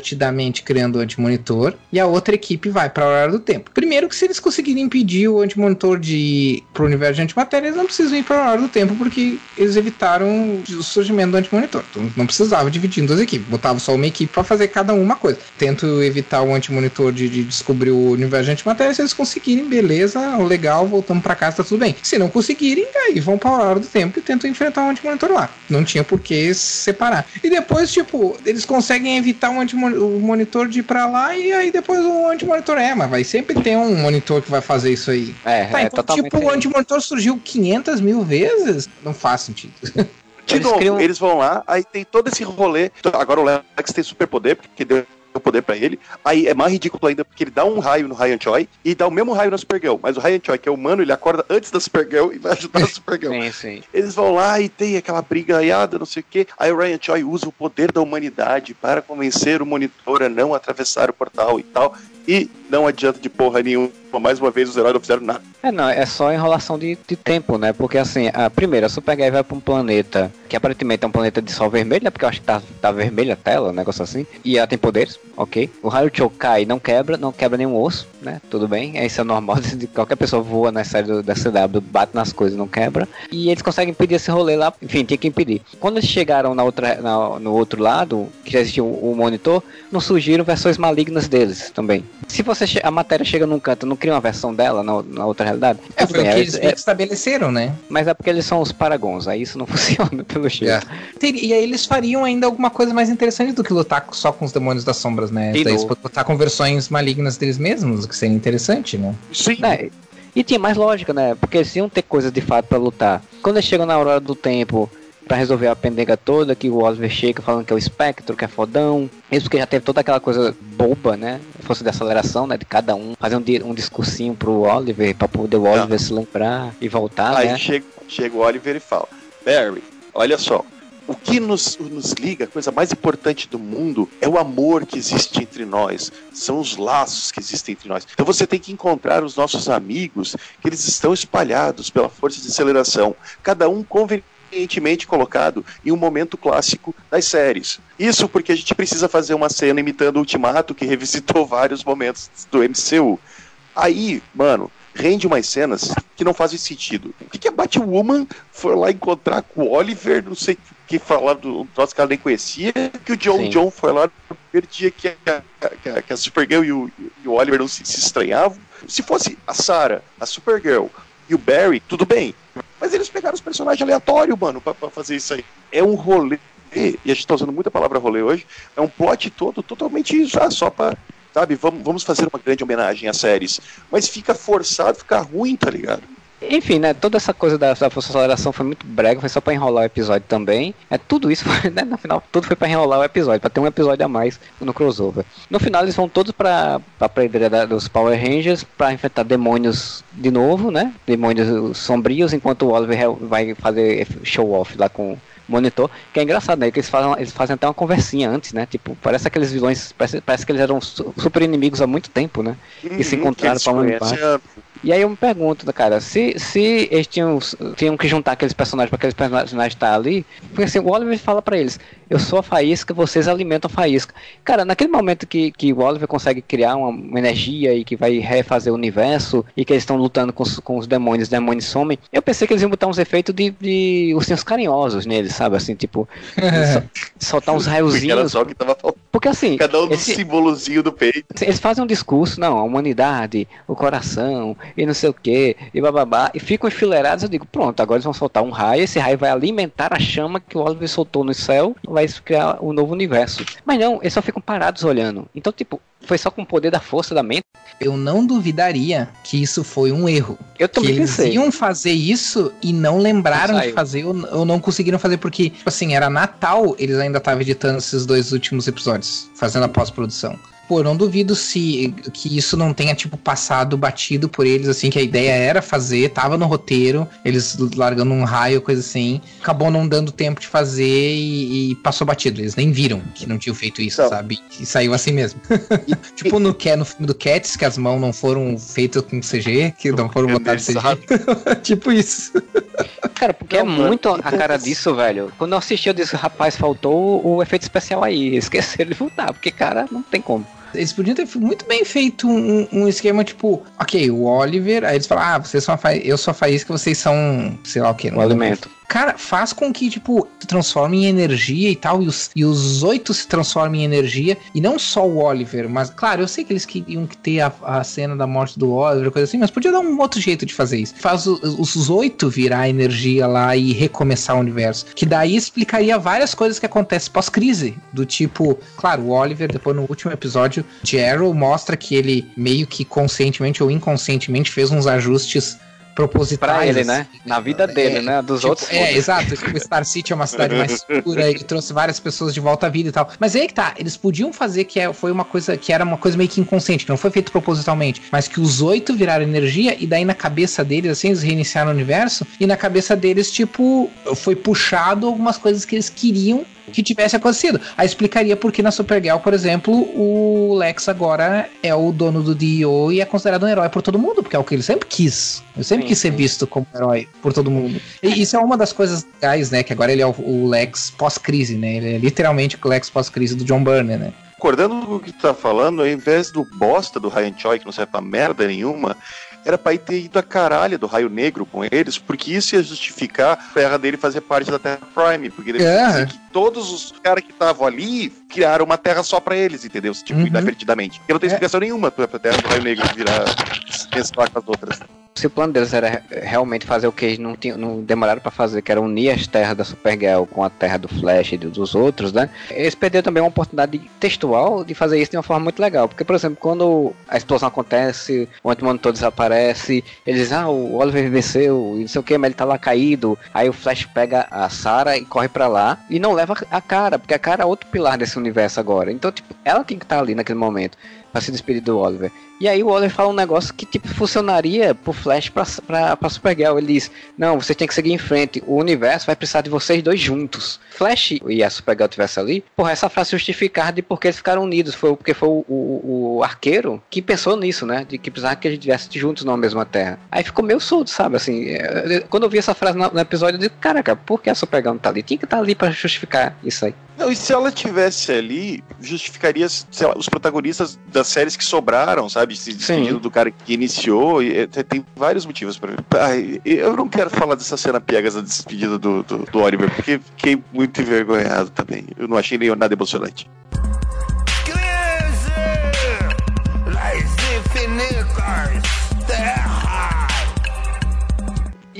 divertidamente criando o antimonitor e a outra equipe vai para a hora do tempo. Primeiro que se eles conseguirem impedir o antimonitor de ir pro universo de antimatéria, eles não precisam ir para a hora do tempo porque eles evitaram o surgimento do antimonitor. Então não precisava dividir em duas equipes, botava só uma equipe para fazer cada uma coisa. Tento evitar o antimonitor de, de descobrir o universo de antimatéria, se eles conseguirem, beleza, legal, voltamos para casa, tá tudo bem. Se não conseguirem, aí vão para a hora do tempo e tentam enfrentar o antimonitor lá. Não tinha por que separar. E depois, tipo, eles conseguem evitar um o monitor de ir pra lá e aí depois o antimonitor é, mas vai sempre ter um monitor que vai fazer isso aí. É, tá, é então, totalmente. tipo, o antimonitor surgiu 500 mil vezes? Não faz sentido. De Eles novo, criam- eles vão lá, aí tem todo esse rolê. Agora o Lex tem superpoder, porque deu o poder pra ele. Aí é mais ridículo ainda, porque ele dá um raio no Ryan Choi e dá o mesmo raio na Supergirl. Mas o Ryan Choi, que é humano, ele acorda antes da Supergirl e vai ajudar a Supergirl. Sim, sim. Eles vão lá e tem aquela briga aiada, não sei o quê. Aí o Ryan Choi usa o poder da humanidade para convencer o monitor a não atravessar o portal e tal. E não adianta de porra nenhuma. Mais uma vez, os heróis não fizeram nada. É, não, é só enrolação de, de tempo, né? Porque assim, a primeira, a Supergirl vai pra um planeta que aparentemente é um planeta de sol vermelho, né? Porque eu acho que tá, tá vermelha a tela, um negócio assim. E ela tem poderes, ok. O raio Cho cai, não quebra, não quebra nenhum osso, né? Tudo bem, isso é normal qualquer pessoa voa na série do, da CW, bate nas coisas, não quebra. E eles conseguem impedir esse rolê lá, enfim, tinha que impedir. Quando eles chegaram na outra, na- no outro lado, que já existia o, o monitor, não surgiram versões malignas deles também. Se você che- a matéria chega num canto, não cria uma versão dela na, na outra realidade? É, foi o bem, que é- eles é- estabeleceram, né? mas é porque eles são os paragons, aí isso não funciona pelo jeito. Ter- E aí eles fariam ainda alguma coisa mais interessante do que lutar só com os demônios das sombras, né? Daí eles podem lutar com versões malignas deles mesmos, o que seria interessante, né? Sim. Né, E tinha mais lógica, né? Porque eles iam ter coisas de fato pra lutar. Quando eles chegam na Aurora do Tempo pra resolver a pendenga toda, que o Oliver chega falando que é o espectro, que é fodão. Isso porque já teve toda aquela coisa boba, né? Força de aceleração, né? De cada um. Fazer um, um discursinho pro Oliver, pra poder o Oliver se lembrar e voltar, Aí né? chega, chega o Oliver e fala: Barry, olha só. O que nos, nos liga, a coisa mais importante do mundo, é o amor que existe entre nós. São os laços que existem entre nós. Então você tem que encontrar os nossos amigos, que eles estão espalhados pela força de aceleração. Cada um convenientemente colocado em um momento clássico das séries. Isso porque a gente precisa fazer uma cena imitando o Ultimato, que revisitou vários momentos do MCU. Aí, mano, rende umas cenas que não fazem sentido. Por que, a Batwoman foi lá encontrar com o Oliver, não sei o que falar do troço que ela nem conhecia, que o John Sim. John foi lá no primeiro dia que a, que a- que a Supergirl e o, e o Oliver não se, se estranhavam. Se fosse a Sarah, a Supergirl e o Barry, tudo bem. Mas eles pegaram os personagens aleatórios, mano, pra, pra fazer isso aí. É um rolê, e a gente tá usando muita palavra rolê hoje, é um plot todo totalmente já só pra sabe, vamos, vamos fazer uma grande homenagem às séries. Mas fica forçado, fica ruim, tá ligado? Enfim, né? Toda essa coisa da, da aceleração foi muito brega, foi só pra enrolar o episódio também. É tudo isso, foi, né, no final, tudo foi pra enrolar o episódio, pra ter um episódio a mais no crossover. No final eles vão todos pra, pra preideira da- dos Power Rangers pra enfrentar demônios de novo, né? Demônios sombrios, enquanto o Oliver vai fazer show off lá com monitor, que é engraçado, né? Que eles fazem, eles fazem até uma conversinha antes, né? Tipo, parece aqueles vilões, parece, parece que eles eram su- super inimigos há muito tempo, né? E se Uhum, encontraram pra empate. a- E aí eu me pergunto, cara, se, se eles tinham, tinham que juntar aqueles personagens para aqueles personagens estar ali, porque assim, o Oliver fala pra eles, eu sou a faísca, vocês alimentam a faísca. Cara, naquele momento que, que o Oliver consegue criar uma, uma energia e que vai refazer o universo e que eles estão lutando com os, com os demônios, os demônios somem, eu pensei que eles iam botar uns efeitos de, de ursinhos carinhosos neles, sabe? Assim, tipo, sol- soltar uns Porque era raiozinhos. só o que tava faltando. Porque assim, Cada um do esse- símbolozinho do peito. eles fazem um discurso, não, a humanidade, o coração, e não sei o que, e bababá, e ficam enfileirados, eu digo, pronto, agora eles vão soltar um raio, esse raio vai alimentar a chama que o Oliver soltou no céu, vai criar um novo universo. Mas não, eles só ficam parados olhando. Então, tipo, foi só com o poder da força da mente. Eu não duvidaria que isso foi um erro. Eu Que também eles pensei. iam fazer isso e não lembraram Não de fazer ou, ou não conseguiram fazer porque, tipo assim, era Natal, eles ainda estavam editando esses dois últimos episódios, fazendo a pós-produção. Pô, não duvido se que isso não tenha, tipo, passado batido por eles, assim, que a ideia era fazer, tava no roteiro, eles largando um raio, coisa assim, acabou não dando tempo de fazer e, e passou batido. Eles nem viram que não tinham feito isso, Então. sabe? E saiu assim mesmo. tipo no, no filme do Cats, que as mãos não foram feitas com CG, que não foram botadas CG. tipo isso. Cara, porque é Não, mano, muito a cara disso, velho. Quando eu assisti, eu disse, rapaz, faltou o, o efeito especial aí. Esqueceram de voltar, porque, cara, não tem como. Eles podiam ter muito bem feito um, um esquema tipo, ok, o Oliver, aí eles falam, ah, vocês são eu sou a faísca, vocês são, sei lá o que, O alimento. Cara, faz com que, tipo, se transforme em energia e tal, e os, e os oito se transformem em energia, e não só o Oliver, mas, claro, eu sei que eles queriam que ter a, a cena da morte do Oliver, coisa assim, mas podia dar um outro jeito de fazer isso. Faz os, oito virar energia lá e recomeçar o universo. Que daí explicaria várias coisas que acontecem pós-crise. Do tipo, claro, o Oliver, depois no último episódio Arrow, mostra que ele meio que conscientemente ou inconscientemente fez uns ajustes propositais. Pra ele, assim, né? Na vida dele, É, né? Dos Tipo, outros. é, exato. Tipo, Star City é uma cidade mais segura, ele trouxe várias pessoas de volta à vida e tal. Mas aí que tá, eles podiam fazer que é- foi uma coisa que era uma coisa meio que inconsciente, que não foi feito propositalmente, mas que os oito viraram energia e daí na cabeça deles, assim, eles reiniciaram o universo e na cabeça deles, tipo, foi puxado algumas coisas que eles queriam que tivesse acontecido. Aí explicaria por que na Supergirl, por exemplo, o Lex agora é o dono do DEO e é considerado um herói por todo mundo, porque é o que ele sempre quis. Ele sempre Sim, quis ser sim. visto como herói por todo mundo. E isso é uma das coisas legais, né? Que agora ele é o, o Lex pós-crise, né? Ele é literalmente o Lex pós-crise do John Burney, né? Concordando com o que tu tá falando, ao invés do bosta do Ryan Choi, que não serve pra merda nenhuma, era pra ir ter ido a caralho do Raio Negro com eles, porque isso ia justificar a terra dele fazer parte da Terra Prime, porque ele É. todos os caras que estavam ali criaram uma terra só pra eles, entendeu? Tipo, Uhum. inadvertidamente. Não tem É. explicação nenhuma pra terra do Raio Negro virar mesclar com as outras. Se o plano deles era re- realmente fazer o que eles não, tinham, não demoraram pra fazer, que era unir as terras da Supergirl com a terra do Flash e do- dos outros, né? Eles perderam também uma oportunidade textual de fazer isso de uma forma muito legal. Porque, por exemplo, quando a explosão acontece, o antimonitor desaparece, eles dizem, ah, o Oliver venceu, e não sei o que, mas ele tá lá caído. Aí o Flash pega a Sarah e corre pra lá e não leva a cara, porque a cara é outro pilar desse universo agora. Então, tipo, ela tem que estar ali naquele momento pra se despedir do Oliver. E aí o Oliver fala um negócio que tipo funcionaria pro Flash pra, pra, pra Supergirl. Ele diz: Não, vocês têm que seguir em frente. O universo vai precisar de vocês dois juntos. Flash e a Supergirl tivessem ali, porra, essa frase justificar de porque eles ficaram unidos. Foi porque foi o, o, o arqueiro que pensou nisso, né? De que precisava que a gente estivesse juntos na mesma terra. Aí ficou meio solto, sabe? Assim, é, quando eu vi essa frase no, no episódio, eu disse: Caraca, por que a Supergirl não tá ali? Tinha que estar ali pra justificar isso aí. Não, e se ela tivesse ali, justificaria lá, os protagonistas das séries que sobraram, sabe? Se despedindo do cara que iniciou. E, é, tem vários motivos para Eu não quero falar dessa cena piegas da despedida do, do, do Oliver, porque fiquei muito envergonhado também. Eu não achei nem nada emocionante.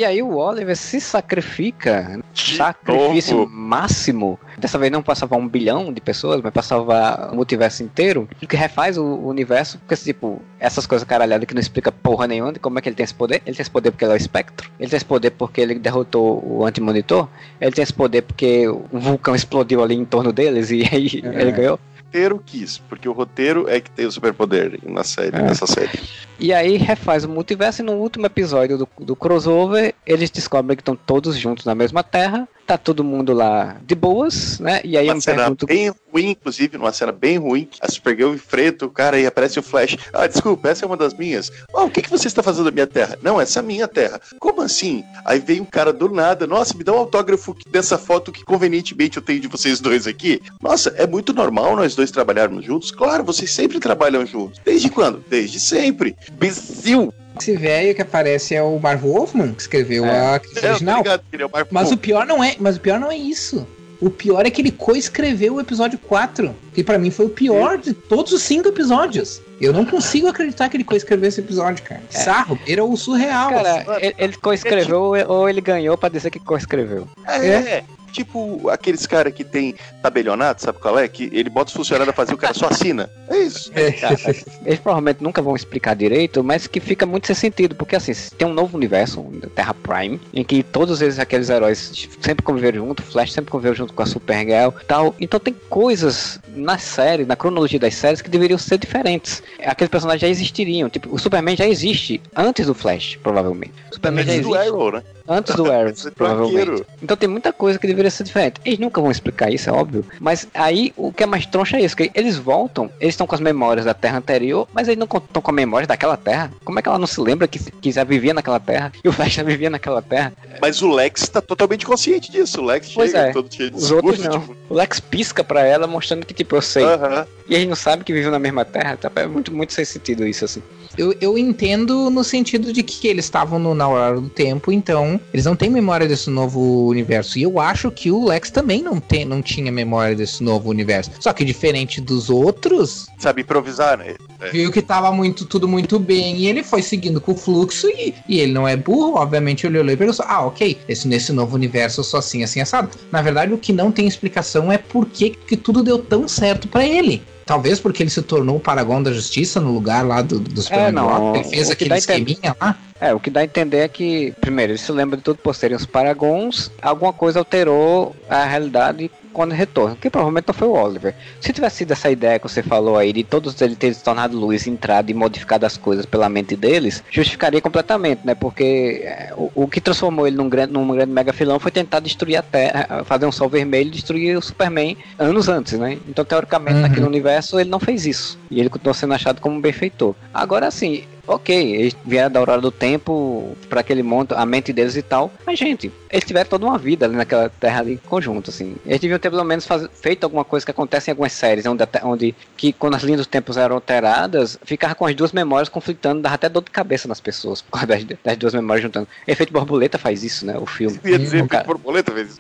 E aí o Oliver se sacrifica, De sacrifício novo. máximo. Dessa vez não passava um bilhão de pessoas, mas passava o multiverso inteiro. Que refaz o o universo, porque tipo, essas coisas caralhadas que não explica porra nenhuma de como é que ele tem esse poder. Ele tem esse poder porque ele é o espectro. Ele tem esse poder porque ele derrotou o antimonitor. Ele tem esse poder porque um vulcão explodiu ali em torno deles e aí É. ele ganhou. Roteiro quis, porque o roteiro é que tem o superpoder na série, É. nessa série. E aí refaz o multiverso e no último episódio do, do crossover, eles descobrem que estão todos juntos na mesma terra. Tá todo mundo lá de boas, né? E aí eu Uma me cena pergunto. bem ruim, inclusive, uma cena bem ruim. A Supergirl enfrenta o cara e aparece o Flash. Ah, desculpa, essa é uma das minhas. Ah, o que, que você está fazendo na minha terra? Não, essa é a minha terra. Como assim? Aí vem um cara do nada. Nossa, me dá um autógrafo dessa foto que convenientemente eu tenho de vocês dois aqui. Nossa, é muito normal nós dois trabalharmos juntos? Claro, vocês sempre trabalham juntos. Desde quando? Desde sempre. Bezil. Esse velho que aparece é o Marv Wolfman, que escreveu É. a crise É, tá original. ligado é o Mas o pior não é, mas o pior não é isso. O pior é que ele coescreveu o episódio 4, que pra mim foi o pior de todos os cinco episódios. Eu não consigo acreditar que ele coescreveu esse episódio, cara. Sarro, era o surreal. Cara, mano. ele, ele coescreveu ou ele ganhou pra dizer que coescreveu. É, Tipo aqueles caras que tem tabelionato, sabe qual é? Que ele bota os funcionários a fazer o cara só assina. É isso. Cara, eles provavelmente nunca vão explicar direito, mas que fica muito sem sentido, porque assim, tem um novo universo, Terra Prime, em que todos eles, aqueles heróis sempre conviveram junto, o Flash sempre conviveu junto com a Supergirl tal. Então tem coisas na série, na cronologia das séries, que deveriam ser diferentes. Aqueles personagens já existiriam, tipo, o Superman já existe antes do Flash, provavelmente. O Superman já Antes do existe Arrow, né? Antes do Arrow, Esse provavelmente. Então tem muita coisa que deveria ser diferente. Eles nunca vão explicar isso, é óbvio. Mas aí o que é mais troncha é isso, que eles voltam, eles estão com as memórias da Terra anterior, mas eles não estão com a memória daquela Terra. Como é que ela não se lembra que, que já vivia naquela Terra? E o Flash já vivia naquela Terra? Mas o Lex tá totalmente consciente disso. O Lex Pois chega é. todo cheio de Os outros discurso, não. tipo, O Lex pisca pra ela, mostrando que, tipo, eu sei. aham. E eles não sabem que vivem na mesma Terra. Tá? É muito, muito sem sentido isso, assim. Eu, eu entendo no sentido de que eles estavam no- na hora do tempo, então eles não têm memória desse novo universo. E eu acho que o Lex também não, tem, não tinha memória desse novo universo. Só que diferente dos outros, Sabe improvisar, né? Viu que tava muito, tudo muito bem e ele foi seguindo com o fluxo e, e ele não é burro, obviamente ele olhou e pensou, ah, ok, esse, nesse novo universo eu sou assim, assim, assado. Na verdade, o que não tem explicação é por que, que tudo deu tão certo pra ele. Talvez porque ele se tornou o Paragon da Justiça no lugar lá do, do Superman não, ele fez aquele entender- esqueminha lá. É, o que dá a entender é que, primeiro, ele se lembra de tudo por serem os Paragons, alguma coisa alterou a realidade quando retorna, que provavelmente não foi o Oliver. Se tivesse sido essa ideia que você falou aí, de todos eles terem se tornado luz, entrado e modificado as coisas pela mente deles, justificaria completamente, né? Porque é, o, o que transformou ele num grande, num grande mega filão foi tentar destruir a Terra, fazer um sol vermelho e destruir o Superman anos antes, né? Então, teoricamente, Uhum. naquele universo, ele não fez isso. E ele continuou sendo achado como um benfeitor. Agora, assim, ok, eles vieram da hora do tempo para aquele monte, a mente deles e tal. Mas, gente, eles tiveram toda uma vida ali naquela terra ali em conjunto, assim. Eles deviam ter pelo menos faz- feito alguma coisa que acontece em algumas séries, onde, até- onde que quando as linhas dos tempos eram alteradas, ficava com as duas memórias conflitando, dava até dor de cabeça nas pessoas, por causa das, das duas memórias juntando. Efeito borboleta faz isso, né? O filme. Eu ia dizer cara. que borboleta fez isso.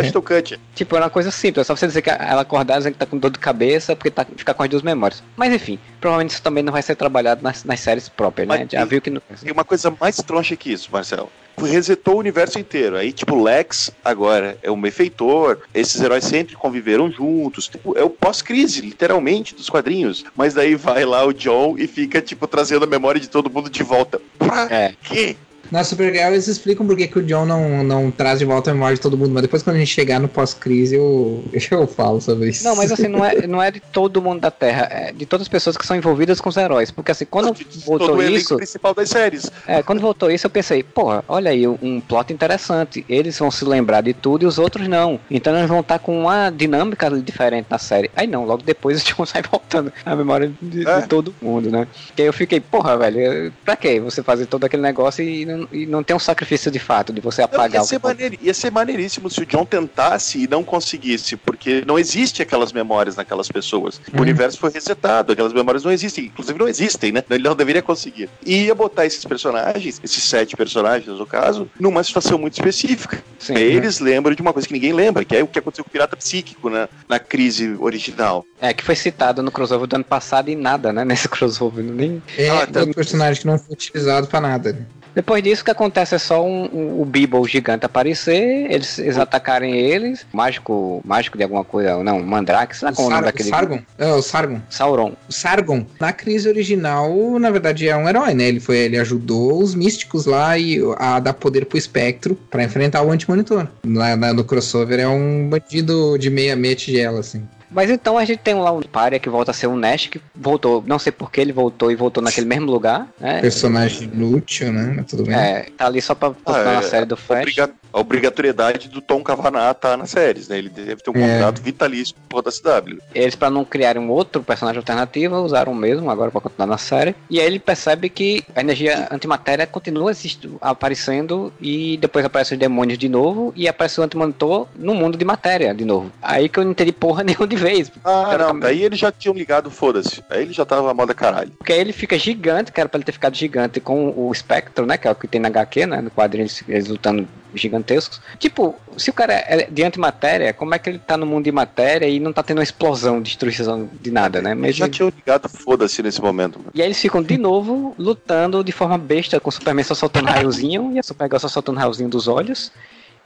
Acho tocante. Tipo, era uma coisa simples, é só você dizer que ela acordar dizendo que tá com dor de cabeça porque tá, fica com as duas memórias. Mas enfim, provavelmente isso também não vai ser trabalhado nas, nas séries próprias, né? Mas Já tem- viu que não. Tem uma coisa mais troncha que isso, Marcelo. Resetou o universo inteiro. Aí, tipo, Lex agora é um benfeitor. Esses heróis sempre conviveram juntos. Tipo, é o pós-crise, literalmente, dos quadrinhos. Mas daí vai lá o John e fica, tipo, trazendo a memória de todo mundo de volta. Pra É. quê? Na Supergirl eles explicam por que que o John não, não traz de volta a memória de todo mundo, mas depois quando a gente chegar no pós-crise eu, eu falo sobre isso. Não, mas assim, não é, não é de todo mundo da Terra, é de todas as pessoas que são envolvidas com os heróis. Porque assim, quando Todo voltou o elenco isso. principal das séries. É, quando voltou isso, eu pensei, porra, olha aí, um plot interessante. Eles vão se lembrar de tudo e os outros não. Então eles vão estar com uma dinâmica diferente na série. Aí não, logo depois o John sai voltando a memória de, de É. todo mundo, né? Que aí eu fiquei, porra, velho, pra que você fazer todo aquele negócio e não, e não ter um sacrifício de fato, de você Não, apagar ia, o ser maneir- ia ser maneiríssimo se o John tentasse e não conseguisse, porque não existe aquelas memórias naquelas pessoas. O Uhum. universo foi resetado, aquelas memórias não existem, inclusive não existem, né? Ele não deveria conseguir. E ia botar esses personagens, esses sete personagens no caso, numa situação muito específica. Sim, Eles lembram de uma coisa que ninguém lembra, que é o que aconteceu com o Pirata Psíquico na, na crise original. É, que foi citado no crossover do ano passado e nada, né? Nesse crossover. Nem... É Ah, tá. um personagem que não foi utilizado pra nada. né? Depois disso, o que acontece é só um, um- o Beeble gigante aparecer, eles, eles atacarem eles, mágico, mágico de alguma coisa, não, Mandrake, sei lá O, qual é o nome daquele. Sargon? É, o Sargon. Sauron. O Sargon, na crise original, na verdade é um herói, né? Ele foi, ele ajudou os místicos lá e a dar poder pro espectro pra enfrentar o anti-monitor. Lá no crossover é um bandido de meia meia tigela, assim. Mas então a gente tem lá um Pária que volta a ser um Nash, que voltou, não sei por que ele voltou e voltou naquele mesmo lugar, né? Personagem inútil, né? Mas tudo bem. É, tá ali só pra postar Ah, na é, série do Flash. Obriga- a obrigatoriedade do Tom Cavanaugh estar nas séries, né? Ele deve ter um É. contrato vitalício com da CW. Eles, pra não criarem um outro personagem alternativo, usaram o mesmo agora pra continuar na série. E aí ele percebe que a energia antimatéria continua existindo, aparecendo e depois aparecem os demônios de novo e aparece o antimonitor no mundo de matéria de novo. Aí que eu não entendi porra nenhuma de vez. Ah, não, também. daí eles já tinham ligado, foda-se. Aí ele já tava a moda caralho. Porque aí ele fica gigante, que era pra ele ter ficado gigante com o Spectro, né? Que é o que tem na HQ, né? No quadrinho eles lutando gigantescos. Tipo, se o cara é de antimatéria, como é que ele tá no mundo de matéria e não tá tendo uma explosão, destruição de nada, né? Mas já ele- tinham ligado, foda-se nesse momento. mano. E aí eles ficam de novo lutando de forma besta, com o Superman só soltando raiozinho e a Supergirl só soltando raiozinho dos olhos.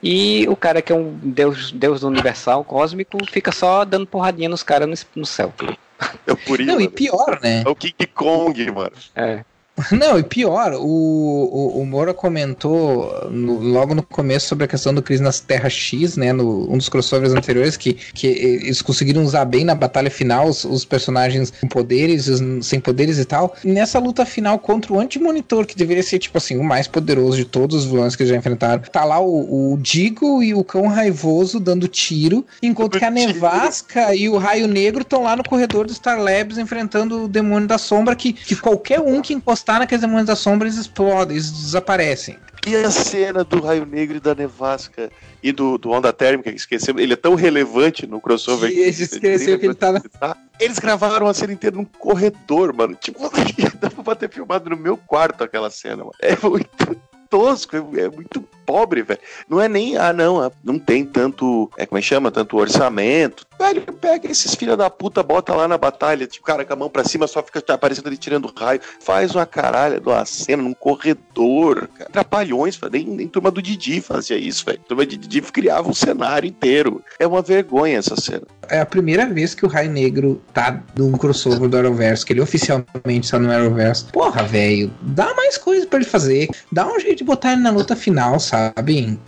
E o cara que é um deus, deus universal, cósmico, fica só dando porradinha nos caras no, no céu. É por isso. Não, e pior, né? É o King Kong, mano. É. Não, e pior, o, o, o Moura comentou no- logo no começo sobre a questão do Crise nas Terras X, né? No, um dos crossovers anteriores, que, que eles conseguiram usar bem na batalha final os, os personagens com poderes, os sem poderes e tal. E nessa luta final contra o Anti-Monitor, que deveria ser, tipo assim, o mais poderoso de todos os vilões que eles já enfrentaram. Tá lá o, o Digo e o Cão Raivoso dando tiro, enquanto que a. Nevasca e o Raio Negro estão lá no corredor do Star Labs enfrentando o Demônio da Sombra, que, que qualquer um que encostar naqueles Demônios da Sombra, eles explodem, eles desaparecem. E a cena do Raio Negro e da Nevasca e do, do Onda Térmica, que esquecemos, ele é tão relevante no crossover. Que a gente esqueceu que ele tá na- Eles gravaram a cena inteira num corredor, mano. Tipo, dá pra ter filmado no meu quarto aquela cena, mano. É muito tosco, é, é muito pobre, velho. Não é nem, ah, não, ah, não tem tanto, é como é que chama, tanto orçamento. Velho, pega esses filha da puta, bota lá na batalha, tipo, cara com a mão pra cima, só fica aparecendo ali tirando raio. Faz uma caralha de uma cena num corredor, cara. Trapalhões, nem, nem turma do Didi fazia isso, velho. Turma de Didi criava um cenário inteiro. É uma vergonha essa cena. É a primeira vez que o Raio Negro tá num crossover do Arrowverse, que ele oficialmente está no Arrowverse. Porra, velho, dá mais coisa pra ele fazer. Dá um jeito de botar ele na luta final, sabe?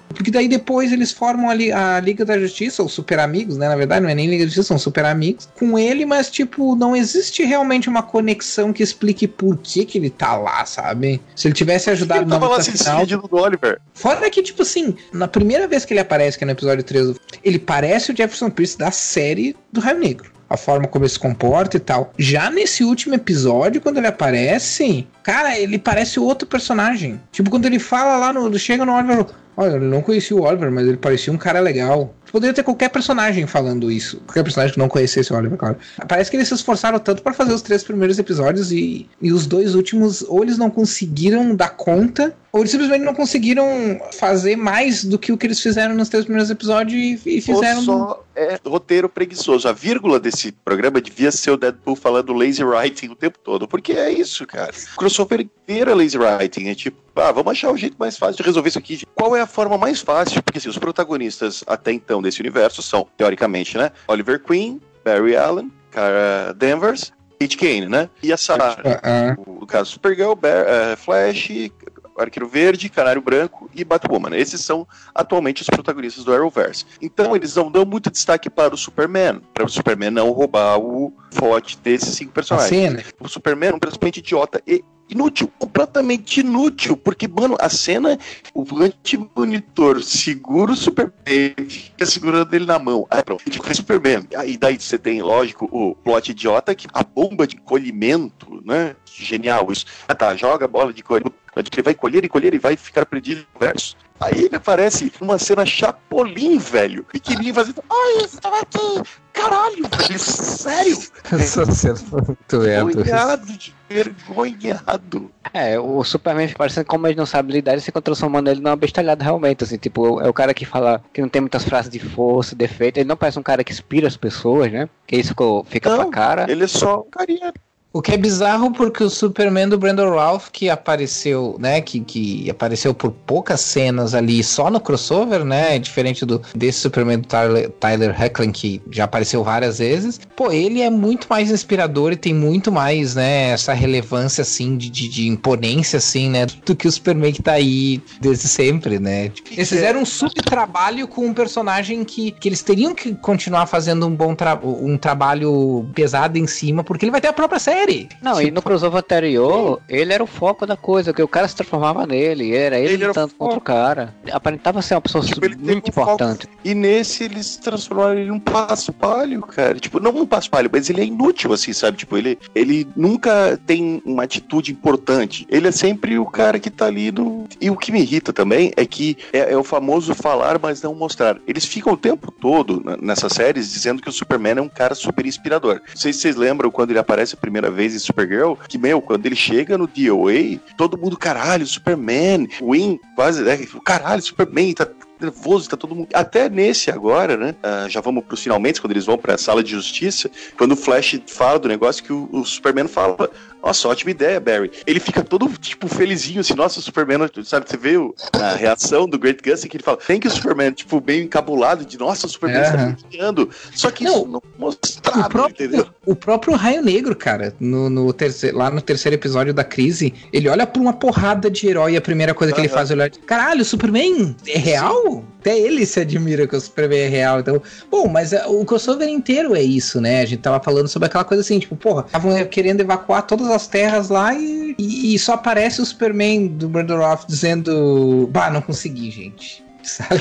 Porque daí depois eles formam ali a Liga da Justiça, ou Super Amigos, né? Na verdade, não é nem Liga da Justiça, são Super Amigos. Com ele, mas, tipo, não existe realmente uma conexão que explique por que, que ele tá lá, sabe? Se ele tivesse ajudado Ele na luta se final. do Oliver. Fora que, tipo assim, na primeira vez que ele aparece, que é no episódio 3, ele parece o Jefferson Pierce da série do Raio Negro. A forma como ele se comporta e tal. Já nesse último episódio, quando ele aparece, cara, ele parece outro personagem. Tipo, quando ele fala lá no. Chega no Oliver. Olha, eu não conhecia o Oliver, mas ele parecia um cara legal. Poderia ter qualquer personagem falando isso. Qualquer personagem que não conhecesse o Oliver, claro. Parece que eles se esforçaram tanto para fazer os três primeiros episódios e, e os dois últimos, ou eles não conseguiram dar conta, ou eles simplesmente não conseguiram fazer mais do que o que eles fizeram nos três primeiros episódios e, e fizeram. Ou só é roteiro preguiçoso. A vírgula desse programa devia ser o Deadpool falando lazy writing o tempo todo, porque é isso, cara. O crossover inteiro é lazy writing. É tipo, ah, vamos achar o jeito mais fácil de resolver isso aqui. Qual é a forma mais fácil? Porque assim, os protagonistas até então desse universo são, teoricamente, né? Oliver Queen, Barry Allen, Cara Danvers, Kate Kane, né? E a Sarah. Ah, ah. O- caso, Supergirl, Bear, eh, Flash, Arqueiro Verde, Canário Branco e Batwoman. Esses são atualmente os protagonistas do Arrowverse. Então eles não dão muito destaque para o Superman, para o Superman não roubar o forte desses cinco A personagens. cena. O Superman é um personagem idiota e inútil, completamente inútil, porque, mano, a cena, o anti-monitor segura o Superman, fica segurando ele na mão. Aí pronto, o Superman. Aí daí você tem, lógico, o plot idiota, que a bomba de colhimento, né? Genial isso. Ah tá, joga a bola de colhimento, ele vai colher e colher e vai ficar perdido no verso. Aí ele aparece numa cena chapolim, velho. Pequenininho fazendo. Ai, estava aqui! Caralho, velho, sério! Essa cena foi muito. Vergonhado de vergonhado. É, o Superman fica parecendo como ele não sabe lidar, ele fica transformando ele numa bestalhada realmente, assim, tipo, é o cara que fala que não tem muitas frases de força, defeito, ele não parece um cara que inspira as pessoas, né? Que isso fica Não, pra cara. Ele é só um carinha. O que é bizarro porque o Superman do Brandon Ralph, que apareceu, né, que, que apareceu por poucas cenas ali só no crossover, né, diferente do desse Superman do Tyler, Tyler Hoechlin, que já apareceu várias vezes, pô, ele é muito mais inspirador e tem muito mais, né, essa relevância, assim, de, de, de imponência, assim, né, do que o Superman que tá aí desde sempre, né. Eles fizeram um subtrabalho com um personagem que, que eles teriam que continuar fazendo um bom tra um trabalho pesado em cima, porque ele vai ter a própria série. Não, e no crossover anterior, ele era o foco da coisa, que o cara se transformava nele, era ele, Ele era o lutando contra o cara. Aparentava ser uma pessoa Tipo, muito um importante. E nesse eles transformaram ele num passo-palho, cara. Tipo, não um passo-palho, mas ele é inútil, assim, sabe? Tipo, ele, ele nunca tem uma atitude importante. Ele é sempre o cara que tá ali no. E o que me irrita também é que é, é o famoso falar, mas não mostrar. Eles ficam o tempo todo nessas séries dizendo que o Superman é um cara super inspirador. Não sei se vocês lembram quando ele aparece a primeira vez em Supergirl, que, meu, quando ele chega no DOA, todo mundo, caralho, Superman, Win, quase, né? Caralho, Superman, tá nervoso, tá todo mundo. Até nesse agora, né? ah, já vamos pros finalmente, quando eles vão pra sala de justiça, quando o Flash fala do negócio que o, o Superman fala. Nossa, ótima ideia, Barry. Ele fica todo, tipo, felizinho, assim, nossa, o Superman, sabe, você vê a reação do Great Gus, que ele fala, tem que o Superman, tipo, bem encabulado, de, nossa, o Superman está Aham. brincando. Só que Não, isso não mostrado, O próprio, entendeu? o próprio Raio Negro, cara, no, no terceiro, lá no terceiro episódio da crise, ele olha pra uma porrada de herói e a primeira coisa que ele faz é olhar, caralho, o Superman é real? Até ele se admira que o Superman é real. Então, bom, mas é, o crossover inteiro é isso, né? A gente tava falando sobre aquela coisa assim, tipo, porra, estavam querendo evacuar todas as terras lá e, e- e só aparece o Superman do Murder Off dizendo, bah, não consegui, gente. Sabe?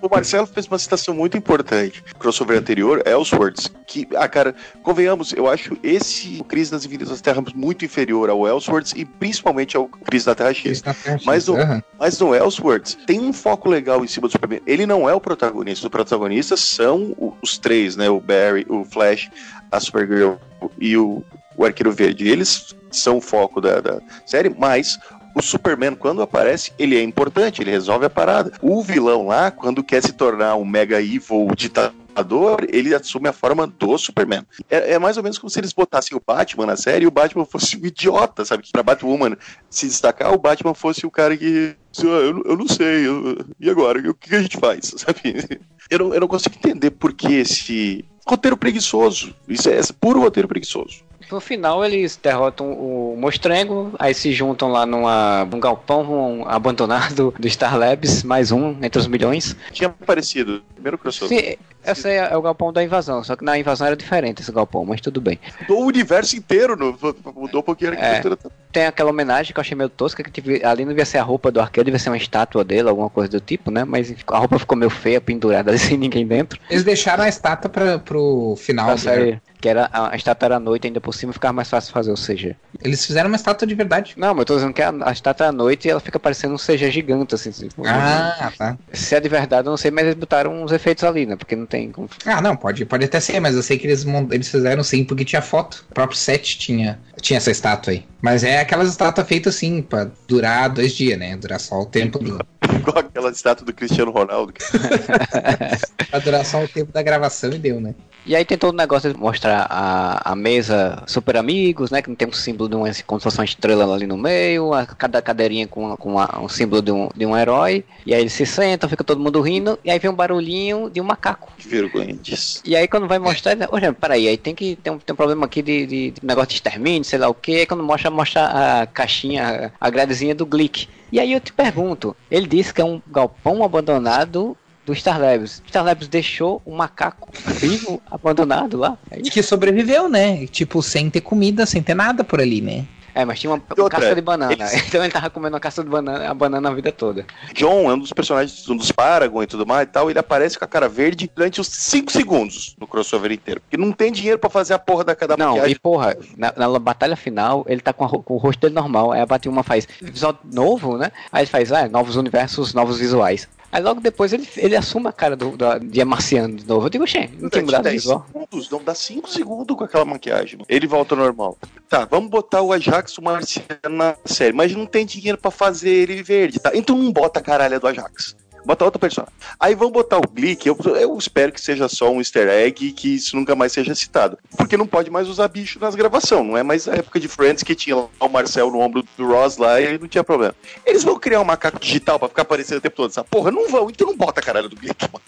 O Marcelo fez uma citação muito importante. O crossover anterior, Elseworlds, que, ah, cara, convenhamos, eu acho esse Crise nas Infinitas Terras muito inferior ao Elseworlds e principalmente ao Crise na Terra X. Mas o- Aham. Mas no Elseworlds tem um foco legal em cima do Superman. Ele não é o protagonista. Os protagonistas são os três, né? O Barry, o Flash, a Supergirl e o, o Arqueiro Verde. Eles são o foco da, da série, mas o Superman, quando aparece, ele é importante, ele resolve a parada. O vilão lá, quando quer se tornar um mega evil ditador, ele assume a forma do Superman. É, é mais ou menos como se eles botassem o Batman na série e o Batman fosse um idiota, sabe? Que pra Batwoman se destacar, o Batman fosse o cara que. "Ah, Eu, eu não sei, eu- e agora? O que a gente faz? Sabe? Eu não, eu não consigo entender por que esse roteiro preguiçoso. Isso é esse puro roteiro preguiçoso. No final eles derrotam o Mostrengo, aí se juntam lá numa, num galpão um abandonado do Star Labs, mais um entre os milhões. Tinha aparecido, primeiro crossover. Sim, esse é o galpão da invasão, só que na invasão era diferente esse galpão, mas tudo bem. Mudou o universo inteiro, no, mudou um pouquinho a É. arquitetura. Tem aquela homenagem que eu achei meio tosca, que tive- ali não devia ser a roupa do arqueiro, devia ser uma estátua dele, alguma coisa do tipo, né? Mas a roupa ficou meio feia, pendurada ali sem ninguém dentro. Eles deixaram a estátua pra, pro final. Da do- série, que era, a, a estátua era à noite, ainda por cima ficava mais fácil fazer o CG. Eles fizeram uma estátua de verdade. Não, mas eu tô dizendo que a, a estátua é à noite e ela fica parecendo um CG gigante, assim. tipo, Ah, tá. Se é de verdade, eu não sei, mas eles botaram uns efeitos ali, né? Porque não tem como. Ah, não, pode, pode até ser, mas eu sei que eles, eles fizeram sim, porque tinha foto. O próprio set tinha, tinha essa estátua aí. Mas é aquelas estátuas feitas assim, pra durar dois dias, né? Durar só o tempo do. Igual aquela estátua do Cristiano Ronaldo. pra durar só o tempo da gravação e deu, né? E aí tem todo o negócio de mostrar a, a mesa Super Amigos, né? Que não tem um símbolo de uma, como se fosse uma estrela ali no meio, a, cada cadeirinha com, com um símbolo de um, de um herói. E aí eles se sentam, fica todo mundo rindo, e aí vem um barulhinho de um macaco. Que vergonha disso. E aí quando vai mostrar, ele, olha, peraí, aí tem que tem um, tem um problema aqui de, de, de negócio de extermínio, sei lá o que. Aí quando mostra, mostra a caixinha, a gradezinha do Glick. E aí eu te pergunto, ele disse que é um galpão abandonado do Star Labs. Star Labs deixou um macaco vivo abandonado lá. É? Que sobreviveu, né? Tipo, sem ter comida, sem ter nada por ali, né? É, mas tinha uma outra, casca de banana. eles- Então ele tava comendo uma casca de banana, a banana a vida toda. John é um dos personagens, um dos Paragon e tudo mais e tal. Ele aparece com a cara verde durante os 5 segundos no crossover inteiro. Porque não tem dinheiro pra fazer a porra da, da Não, maquiagem. e porra, na, na batalha final, ele tá com, a com o rosto dele normal. Aí a Batwoman faz episódio novo, né? Aí ele faz, ah, novos universos, novos visuais. Aí logo depois ele, ele assume a cara do, da, de Marciano de novo. Eu digo, xê, não tem mudado o 10 visual. segundos, não dá 5 segundos com aquela maquiagem. Ele volta ao normal. Tá, vamos botar o Ajax o Marciano na série, mas não tem dinheiro pra fazer ele verde, tá? Então não bota a caralha do Ajax. Bota outro personagem. Aí vamos botar o Glick, eu, eu espero que seja só um easter egg e que isso nunca mais seja citado. Porque não pode mais usar bicho nas gravações, não é mais a época de Friends que tinha lá o Marcel no ombro do Ross lá e não tinha problema. Eles vão criar um macaco digital pra ficar aparecendo o tempo todo essa porra? Não vão, então não bota a caralho do Glick, mano.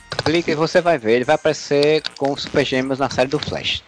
E você vai ver, ele vai aparecer com os Super Gêmeos na série do Flash.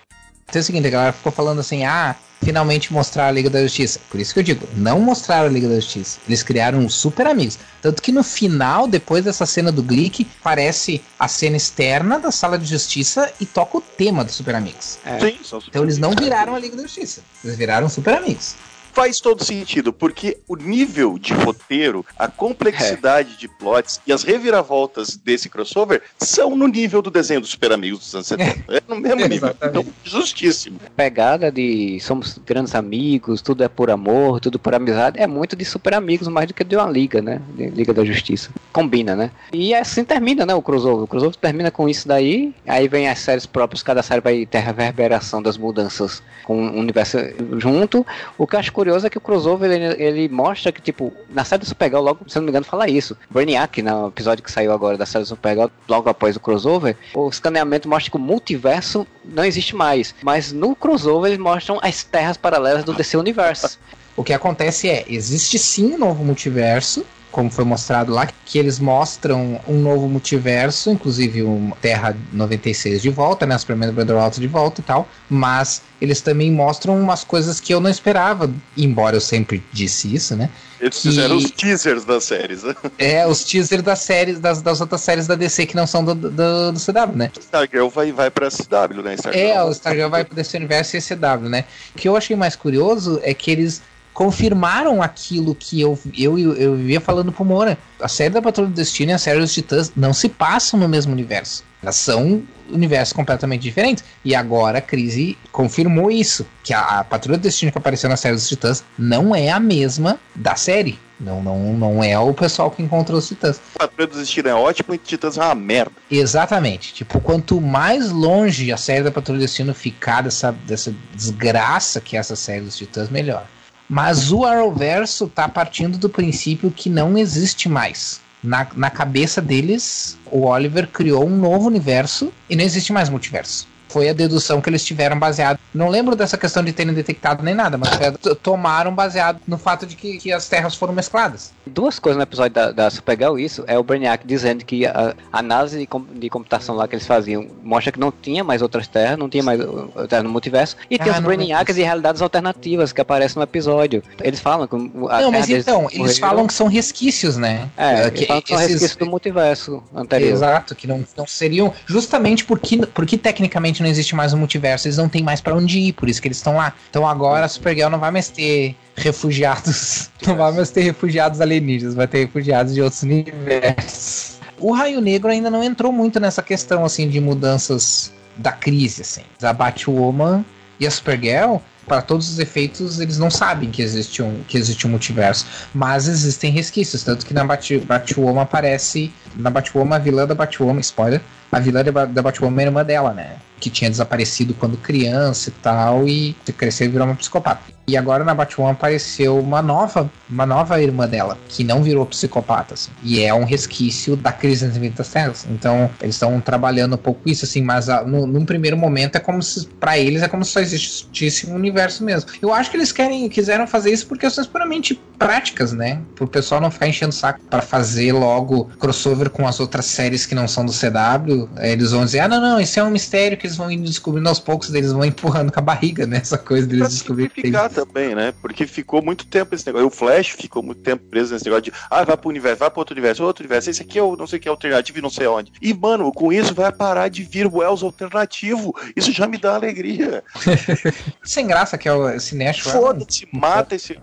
Então é o seguinte, a galera ficou falando assim, ah, finalmente mostrar a Liga da Justiça. Por isso que eu digo, não mostraram a Liga da Justiça. Eles criaram os super amigos. Tanto que no final, depois dessa cena do Glick, aparece a cena externa da sala de justiça e toca o tema dos super amigos. É. Sim, são Então eles não viraram a Liga da Justiça. Eles viraram super amigos. Faz todo sentido, porque o nível de roteiro, a complexidade de plots e as reviravoltas desse crossover são no nível do desenho dos Super Amigos dos anos 70. É no mesmo É, nível. Então, justíssimo. Pegada de somos grandes amigos, tudo é por amor, tudo por amizade, é muito de Super Amigos, mais do que de uma liga, né? De Liga da Justiça. Combina, né? E assim termina, né? O crossover. O crossover termina com isso daí, aí vem as séries próprias, cada série vai ter reverberação das mudanças com o universo junto. O que eu acho curioso curioso é que o crossover ele, ele mostra que, tipo, na série do Supergirl, logo, se não me engano, fala isso. Brainiac, no episódio que saiu agora da série do Supergirl, logo após o crossover, o escaneamento mostra que o multiverso não existe mais. Mas no crossover eles mostram as terras paralelas do DC Universo. O que acontece é, existe sim um novo multiverso, como foi mostrado lá, que eles mostram um novo multiverso, inclusive um Terra 96 de volta, né, as primeiras Brotherhood de volta e tal, mas eles também mostram umas coisas que eu não esperava, embora eu sempre disse isso, né? Eles que- fizeram os teasers das séries. né? É, os teasers das séries, das, das outras séries da DC que não são do, do, do CW, né? Stargirl vai, vai pra CW, né? Stargirl. É, o Stargirl vai pro DC Universo e CW, né? O que eu achei mais curioso é que eles confirmaram aquilo que eu, eu, eu vivia falando pro Moura. A série da Patrulha do Destino e a série dos Titãs não se passam no mesmo universo. Elas são universos completamente diferentes. E agora a Crise confirmou isso. Que a, a Patrulha do Destino que apareceu na série dos Titãs não é a mesma da série. Não, não, não é o pessoal que encontrou os Titãs. Patrulha do Destino é ótimo e Titãs é uma merda. Exatamente. Tipo, quanto mais longe a série da Patrulha do Destino ficar dessa, dessa desgraça que é essa série dos Titãs, melhor. Mas o Arrowverso tá partindo do princípio que não existe mais. Na, na cabeça deles, o Oliver criou um novo universo e não existe mais multiverso. Foi a dedução que eles tiveram baseado. Não lembro dessa questão de terem detectado nem nada, mas t- tomaram baseado no fato de que, que as terras foram mescladas. Duas coisas no episódio da, da Supergirl, isso é o Brainiac dizendo que a a análise de, com- de computação lá que eles faziam mostra que não tinha mais outras terras, não tinha mais uh, terra no multiverso, e tem Ah, os não Brainiacs de realidades alternativas que aparecem no episódio. Eles falam que a não, mas deles então, eles falam que são resquícios, né? É, que eles falam que são esses- resquícios do multiverso anterior. Exato, que não, não seriam. Justamente porque, porque tecnicamente não existe mais um multiverso, eles não têm mais pra onde ir, por isso que eles estão lá. Então agora a Supergirl não vai mais ter refugiados. Não vai mais ter refugiados alienígenas, vai ter refugiados de outros universos. O Raio Negro ainda não entrou muito nessa questão assim de mudanças da crise, assim. A Batwoman e a Supergirl, para todos os efeitos, eles não sabem que existe um, que existe um multiverso. Mas existem resquícios, tanto que na Bat Batwoman aparece. Na Batwoman, a vilã da Batwoman, spoiler, a vilã da, da Batwoman é irmã dela, né? Que tinha desaparecido quando criança e tal, e cresceu e virou uma psicopata. E agora na Batwoman apareceu uma nova, uma nova irmã dela, que não virou psicopata, assim. E é um resquício da crise nas Infinitas Terras. Então, eles estão trabalhando um pouco isso, assim, mas ah, no, num primeiro momento é como se, pra eles, é como se só existisse um universo mesmo. Eu acho que eles querem, quiseram fazer isso por questões puramente práticas, né? Pro pessoal não ficar enchendo o saco pra fazer logo crossover com as outras séries que não são do CW. Eles vão dizer, ah, não, não, isso é um mistério que eles vão indo descobrindo aos poucos, eles vão empurrando com a barriga, né? Essa coisa Pra deles descobrirem. que tem- também, né? Porque ficou muito tempo esse negócio. O Flash ficou muito tempo preso nesse negócio de ah, vai pro universo, vai pro outro universo, outro universo. Esse aqui é o não sei o que alternativo e não sei onde. E, mano, com isso vai parar de vir o Wells alternativo. Isso já me dá alegria. Sem graça que é o Sinestro. Foda-se, mata esse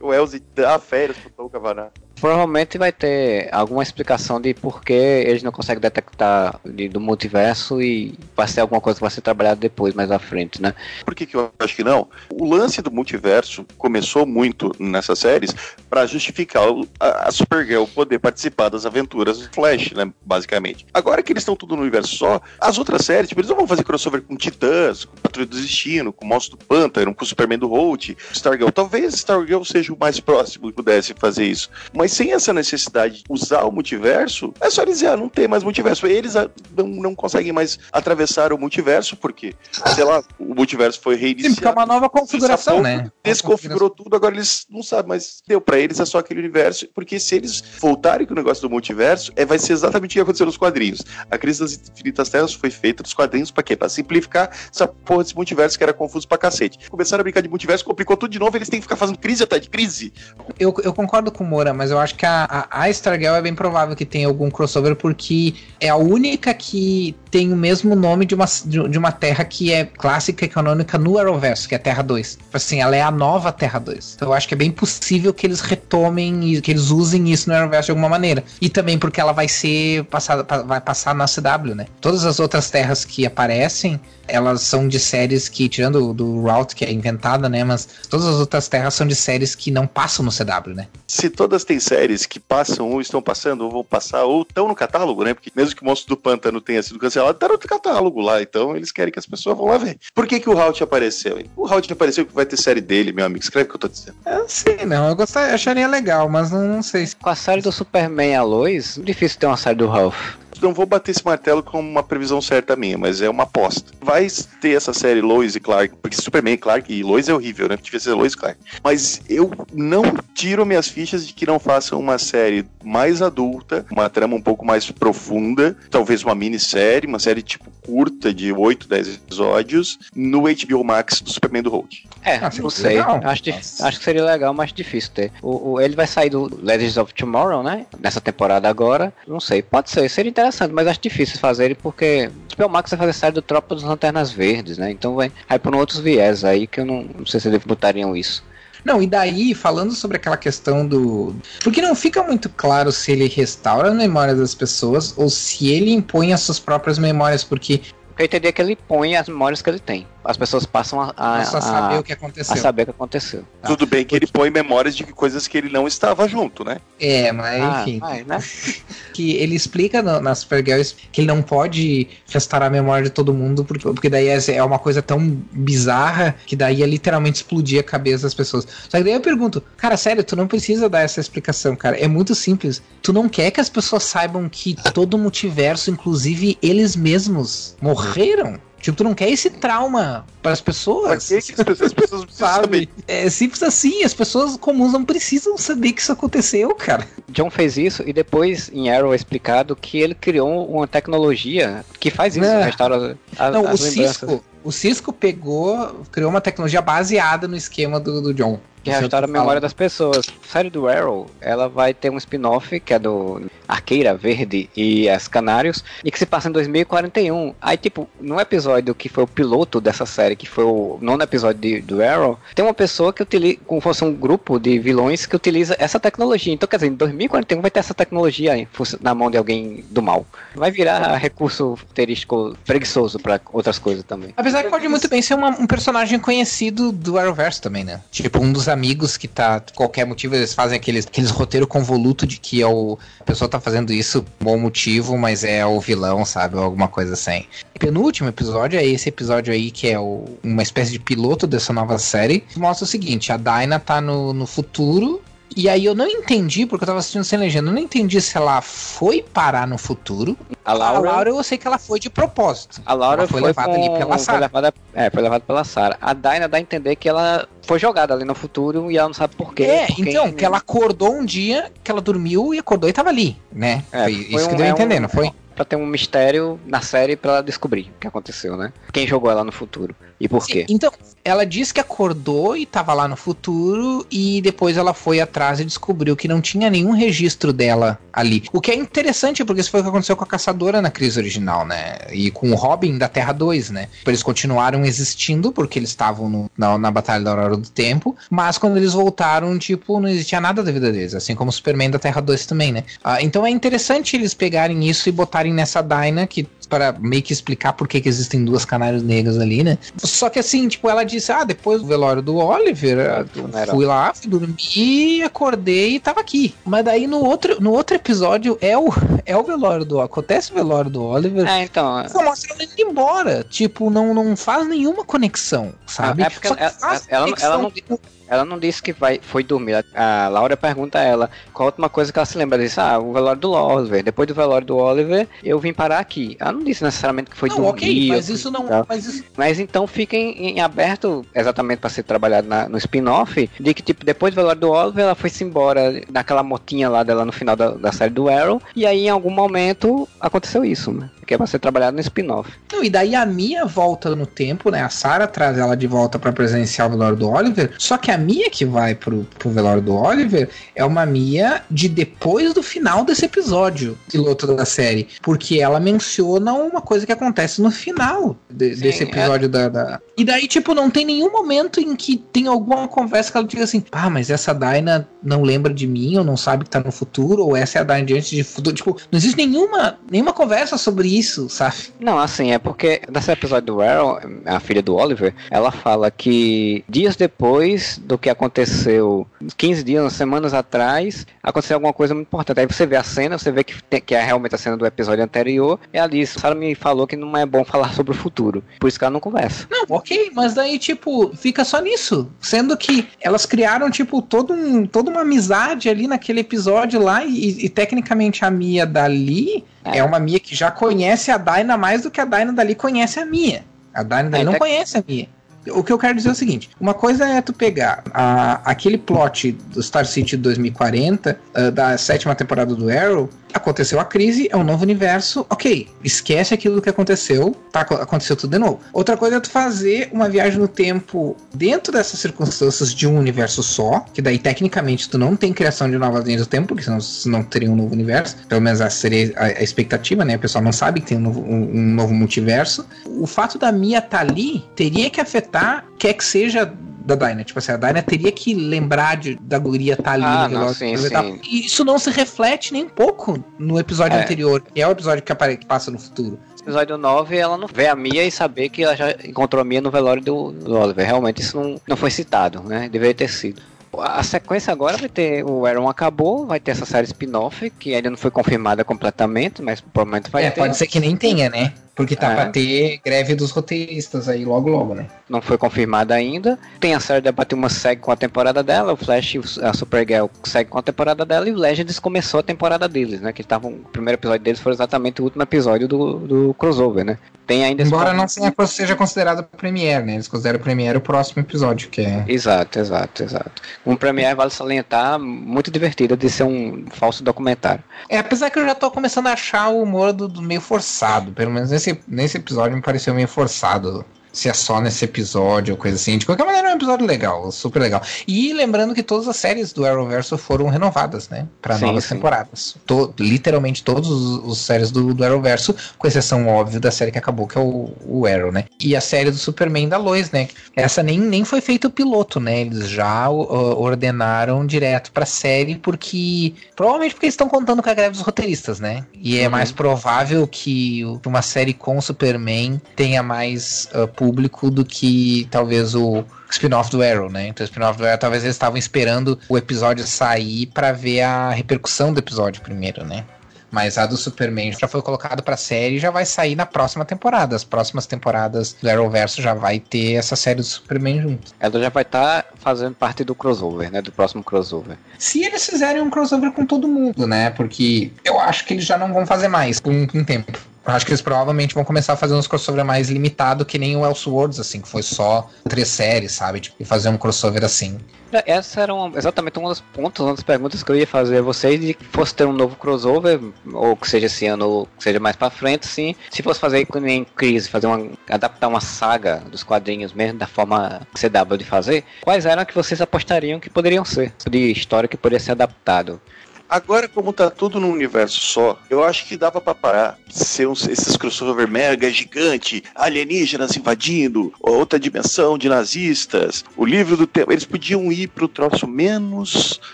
Wells e dá férias pro Tom Cavanaugh. Provavelmente vai ter alguma explicação de por que eles não conseguem detectar de- do multiverso e vai ser alguma coisa que vai ser trabalhada depois, mais à frente, né? Por que, que eu acho que não? O lance do multiverso começou muito nessas séries para justificar a, a Supergirl poder participar das aventuras do Flash, né? Basicamente. Agora que eles estão tudo no universo só, as outras séries, tipo, eles não vão fazer crossover com Titãs, com Patrulha do Destino, com Monstro do Pântano, com Superman do Holt, Stargirl. Talvez Stargirl seja o mais próximo que pudesse fazer isso. Mas sem essa necessidade de usar o multiverso, é só eles dizer, ah, não tem mais multiverso. Eles ah, não, não conseguem mais atravessar o multiverso, porque, sei lá, o multiverso foi Sim, porque é reiniciado. uma nova configuração, né? Desconfigurou tudo, agora eles não sabem, mas deu pra eles é só aquele universo, porque se eles voltarem com o negócio do multiverso, é, vai ser exatamente o que aconteceu nos quadrinhos. A crise das infinitas terras foi feita nos quadrinhos pra quê? Pra simplificar essa porra desse multiverso que era confuso pra cacete. Começaram a brincar de multiverso, complicou tudo de novo, eles têm que ficar fazendo crise atrás de crise. Eu, eu concordo com o Moura, mas eu acho que a, a, a Stargirl é bem provável que tenha algum crossover, porque é a única que tem o mesmo nome de uma, de, de uma terra que é clássica e canônica no Arrowverse, que é Terra 2. Tipo Assim, ela é a nova Terra 2. Então eu acho que é bem possível que eles retomem, e que eles usem isso no Arrowverse de alguma maneira. E também porque ela vai ser passada, pa- vai passar na CW, né? Todas as outras terras que aparecem, elas são de séries que, tirando do Route, que é inventada, né? Mas todas as outras terras são de séries que não passam no CW, né? Se todas têm séries que passam ou estão passando, ou vão passar, ou estão no catálogo, né? Porque mesmo que o Monstro do Pântano tenha sido cancelado, tá no catálogo lá, então eles querem que as pessoas vão lá ver. Por que, que o Halt apareceu? O Halt apareceu que vai ter série dele, meu amigo. Escreve o que eu tô dizendo. Eu sei, não. Eu gostaria, acharia legal, mas não, não sei se. Com a série do Superman a Lois, difícil ter uma série do Ralph. Não vou bater esse martelo com uma previsão certa minha, mas é uma aposta. Vai ter essa série Lois e Clark, porque Superman, Clark e Lois é horrível, né? Devia ser Lois e Clark. Mas eu não tiro minhas fichas de que não façam uma série mais adulta, uma trama um pouco mais profunda, talvez uma minissérie, uma série tipo curta de 8, 10 episódios, no HBO Max do Superman do Holt. É, Ah, não sei. legal. Acho, acho que seria legal, mas difícil ter. O, o- ele vai sair do Legends of Tomorrow, né? Nessa temporada agora. Não sei. Pode ser. Seria interessante, mas acho difícil fazer porque o HBO Max vai fazer série do Tropa das Lanternas Verdes, né? Então vai, vai por outros viés aí que eu não, não sei se eles botariam isso. Não, e daí, falando sobre aquela questão do. Porque não fica muito claro se ele restaura a memória das pessoas ou se ele impõe as suas próprias memórias, porque Porque eu entendi que ele põe as memórias que ele tem. As pessoas passam a, a, a- saber o que a aconteceu. saber o que aconteceu. Tá. Tudo bem que ele põe memórias de coisas que ele não estava junto, né? É, mas Ah, enfim. vai, né? que ele explica no, nas Supergirls que ele não pode restaurar a memória de todo mundo, porque, porque daí é, é uma coisa tão bizarra que daí é literalmente explodir a cabeça das pessoas. Só que daí eu pergunto, cara, sério, tu não precisa dar essa explicação, cara. É muito simples. Tu não quer que as pessoas saibam que todo o multiverso, inclusive eles mesmos, morreram? Tipo, tu não quer esse trauma para as Pra pessoas? que que as pessoas, as precisam saber? Sabe? É simples assim, as pessoas comuns não precisam saber que isso aconteceu, cara. John fez isso e depois em Arrow é explicado que ele criou uma tecnologia que faz isso, É. restaura a, Não, as o lembranças. Cisco, o Cisco pegou, criou uma tecnologia baseada no esquema do, do John. Que restaura a memória das pessoas. A série do Arrow, ela vai ter um spin-off que é do Arqueira Verde e as Canários, e que se passa em 2041. Aí, tipo, no episódio que foi o piloto dessa série, que foi o nono episódio de- do Arrow, tem uma pessoa que utiliza, como fosse um grupo de vilões que utiliza essa tecnologia. Então, quer dizer, em 2041 vai ter essa tecnologia na mão de alguém do mal. Vai virar recurso terístico preguiçoso pra outras coisas também. Apesar que pode muito bem ser uma- um personagem conhecido do Arrowverse também, né? Tipo, um dos amigos que tá, qualquer motivo, eles fazem aqueles, aqueles roteiro convoluto de que é o, a pessoa tá fazendo isso por bom motivo, mas é o vilão, sabe? Ou alguma coisa assim. O penúltimo episódio é esse episódio aí, que é o- uma espécie de piloto dessa nova série. Mostra o seguinte: a Dinah tá no, no futuro. E aí eu não entendi, porque eu tava assistindo sem legenda, eu não entendi se ela foi parar no futuro. A A Laura, Laura eu sei que ela foi de propósito. A Laura foi, foi levada com- ali pela foi Sarah. levada, é, foi levada pela Sarah. A Dinah dá a entender que ela foi jogada ali no futuro e ela não sabe por quê. É, porque- então, que ela acordou um dia, que ela dormiu e acordou e tava ali, né? É, foi foi isso que um- deu a é entender, um- não foi? Pra ter um mistério na série pra ela descobrir o que aconteceu, né? Quem jogou ela no futuro e por quê. Então, ela disse que acordou e tava lá no futuro e depois ela foi atrás e descobriu que não tinha nenhum registro dela ali. O que é interessante, porque isso foi o que aconteceu com a Caçadora na crise original, né? E com o Robin da Terra 2, né? Eles continuaram existindo porque eles estavam na, na Batalha da Aurora do Tempo, mas quando eles voltaram, tipo, não existia nada da vida deles, assim como o Superman da Terra 2 também, né? Ah, então é interessante eles pegarem isso e botarem nessa Dinah que para meio que explicar por que, que existem duas canários negros ali, né? Só que assim, tipo, ela disse: Ah, depois do velório do Oliver, fui lá, fui dormir, acordei e tava aqui. Mas daí no outro, no outro episódio é o, é o velório do acontece o velório do Oliver. É, então. Só mostra ela indo embora. Tipo, não, não faz nenhuma conexão, sabe? É porque Só que ela- ela- ela não- conexão, ela não- Ela não disse que vai, foi dormir. A Laura pergunta a ela qual a última coisa que ela se lembra. Ela disse, ah, o velório do Oliver. Depois do velório do Oliver, eu vim parar aqui. Ela não disse necessariamente que foi não, dormir. ok, mas isso não. Mas isso, Mas então fica em, em aberto, exatamente para ser trabalhado na- no spin-off, de que, tipo, depois do velório do Oliver, ela foi-se embora naquela motinha lá dela no final da, da série do Arrow, e aí em algum momento aconteceu isso, né? Que é pra ser trabalhado no spin-off. Não, e daí a Mia volta no tempo, né? A Sarah traz ela de volta pra presenciar o velório do Oliver. Só que a Mia que vai pro, pro velório do Oliver é uma Mia de depois do final desse episódio, piloto da série. Porque ela menciona uma coisa que acontece no final de- Sim, desse é. episódio da, da- E daí, tipo, não tem nenhum momento em que tem alguma conversa que ela diga assim: ah, mas essa Dinah não lembra de mim, ou não sabe que tá no futuro, ou essa é a Dinah de antes de futuro. Tipo, não existe nenhuma, nenhuma conversa sobre isso, sabe? Não, assim, é porque nesse episódio do Arrow, a filha do Oliver, ela fala que dias depois do que aconteceu, 15 dias, semanas atrás, aconteceu alguma coisa muito importante. Aí você vê a cena, você vê que, tem, que é realmente a cena do episódio anterior, e ela disse, Sarah me falou que não é bom falar sobre o futuro, por isso que ela não conversa. Não, ok, mas daí, tipo, fica só nisso. Sendo que elas criaram, tipo, todo um, toda uma amizade ali naquele episódio lá, e, e tecnicamente a Mia dali é. é. uma Mia que já conhece a Dyna mais do que a Dyna dali conhece a Mia. A Dyna dali é, não conhece a Mia. O que eu quero dizer é o seguinte: uma coisa é tu pegar a, aquele plot do Star City 2040, uh, da sétima temporada do Arrow, aconteceu a crise, é um novo universo, ok, esquece aquilo que aconteceu, tá, aconteceu tudo de novo. Outra coisa é tu fazer uma viagem no tempo dentro dessas circunstâncias de um universo só, que daí tecnicamente tu não tem criação de novas linhas do tempo, porque senão, senão teria um novo universo, pelo menos essa seria a, a expectativa, né? O pessoal não sabe que tem um novo, um, um novo multiverso. O fato da Mia estar tá ali teria que afetar, quer que seja da Dyna. Tipo assim, a Dyna teria que lembrar de, da guria estar tá ali ah, no relógio. Não, sim, sim. E isso não se reflete nem um pouco no episódio é. anterior, que é o episódio que, apare que passa no futuro. Episódio 9, ela não vê a Mia e saber que ela já encontrou a Mia no velório do, do Oliver. Realmente isso não, não foi citado, né? Deveria ter sido. A sequência agora vai ter. O Aaron acabou, vai ter essa série spin-off, que ainda não foi confirmada completamente, mas provavelmente vai é, ter. Pode ser que nem tenha, né? Porque tá é. pra ter greve dos roteiristas aí logo logo, né? Não foi confirmada ainda. Tem a série da Batman segue com a temporada dela, o Flash a Supergirl segue com a temporada dela e o Legends começou a temporada deles, né? Que estavam. O primeiro episódio deles foi exatamente o último episódio do, do crossover, né? Tem ainda Embora não seja, seja considerado Premiere, né? Eles consideram Premiere o próximo episódio, que é. Exato, exato, exato. Um Premiere vale salientar, muito divertido de ser um falso documentário. É, apesar que eu já tô começando a achar o humor do, do meio forçado, pelo menos nesse, nesse episódio me pareceu meio forçado se é só nesse episódio ou coisa assim. De qualquer maneira, é um episódio legal, super legal. E lembrando que todas as séries do Arrowverso foram renovadas, né? Para novas sim. temporadas. To literalmente todas as séries do, do Arrowverso, com exceção, óbvio, da série que acabou, que é o, o Arrow, né? E a série do Superman da Lois, né? Essa nem, nem foi feito o piloto, né? Eles já uh, ordenaram direto pra série, porque. Provavelmente porque eles estão contando com a greve dos roteiristas, né? E é uhum. mais provável que uma série com Superman tenha mais uh, público do que talvez o spin-off do Arrow, né? Então, o spin-off do Arrow, talvez eles estavam esperando o episódio sair para ver a repercussão do episódio primeiro, né? Mas a do Superman já foi colocado pra série e já vai sair na próxima temporada. As próximas temporadas do Arrowverso já vai ter essa série do Superman junto. Ela já vai estar tá fazendo parte do crossover, né? Do próximo crossover. Se eles fizerem um crossover com todo mundo, né? Porque eu acho que eles já não vão fazer mais por um, um tempo. Acho que eles provavelmente vão começar a fazer uns crossover mais limitado, que nem o Elseworlds, assim, que foi só três séries, sabe? Tipo, e fazer um crossover assim. Essa era uma, exatamente uma das pontos, uma das perguntas que eu ia fazer a vocês, de que fosse ter um novo crossover, ou que seja esse ano, ou que seja mais pra frente, sim. Se fosse fazer em crise, fazer uma. adaptar uma saga dos quadrinhos mesmo, da forma CW de fazer, quais eram que vocês apostariam que poderiam ser? De história que poderia ser adaptado? Agora, como tá tudo num universo só, eu acho que dava para parar de ser uns, esses crossover mega gigante, alienígenas invadindo, outra dimensão de nazistas, o livro do tempo. Eles podiam ir pro troço menos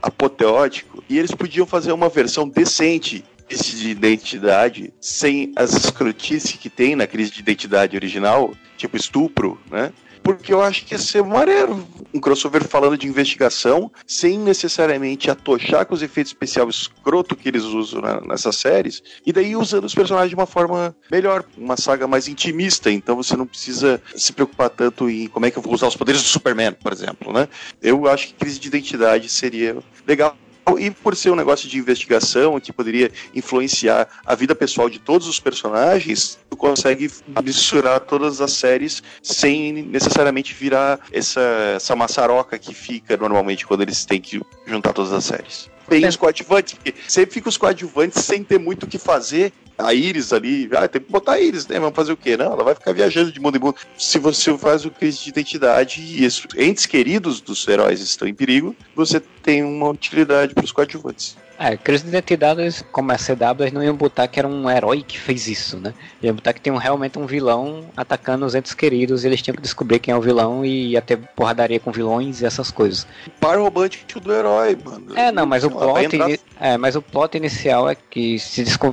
apoteótico e eles podiam fazer uma versão decente de identidade sem as escrotices que tem na crise de identidade original, tipo estupro, né? Porque eu acho que ia ser maneiro um crossover falando de investigação, sem necessariamente atochar com os efeitos especiais escroto que eles usam nessas séries, e daí usando os personagens de uma forma melhor, uma saga mais intimista, então você não precisa se preocupar tanto em como é que eu vou usar os poderes do Superman, por exemplo, né? Eu acho que crise de identidade seria legal e por ser um negócio de investigação que poderia influenciar a vida pessoal de todos os personagens, tu consegue misturar todas as séries sem necessariamente virar essa, essa maçaroca que fica normalmente quando eles têm que juntar todas as séries. Tem os coadjuvantes, porque sempre fica os coadjuvantes sem ter muito o que fazer a Iris ali, ah, tem que botar a Iris, né? Vamos fazer o quê? Não, ela vai ficar viajando de mundo em mundo. Se você faz o crise de identidade e esses entes queridos dos heróis estão em perigo, você tem uma utilidade para os coadjuvantes. É, crise de identidade, eles, como é CW, eles não iam botar que era um herói que fez isso, né? Iam botar que tem um, realmente um vilão atacando os entes queridos e eles tinham que descobrir quem é o vilão e ia ter porradaria com vilões e essas coisas. Par romântico do herói, mano. É, não, mas o plot, é, mas o plot inicial é que se desco-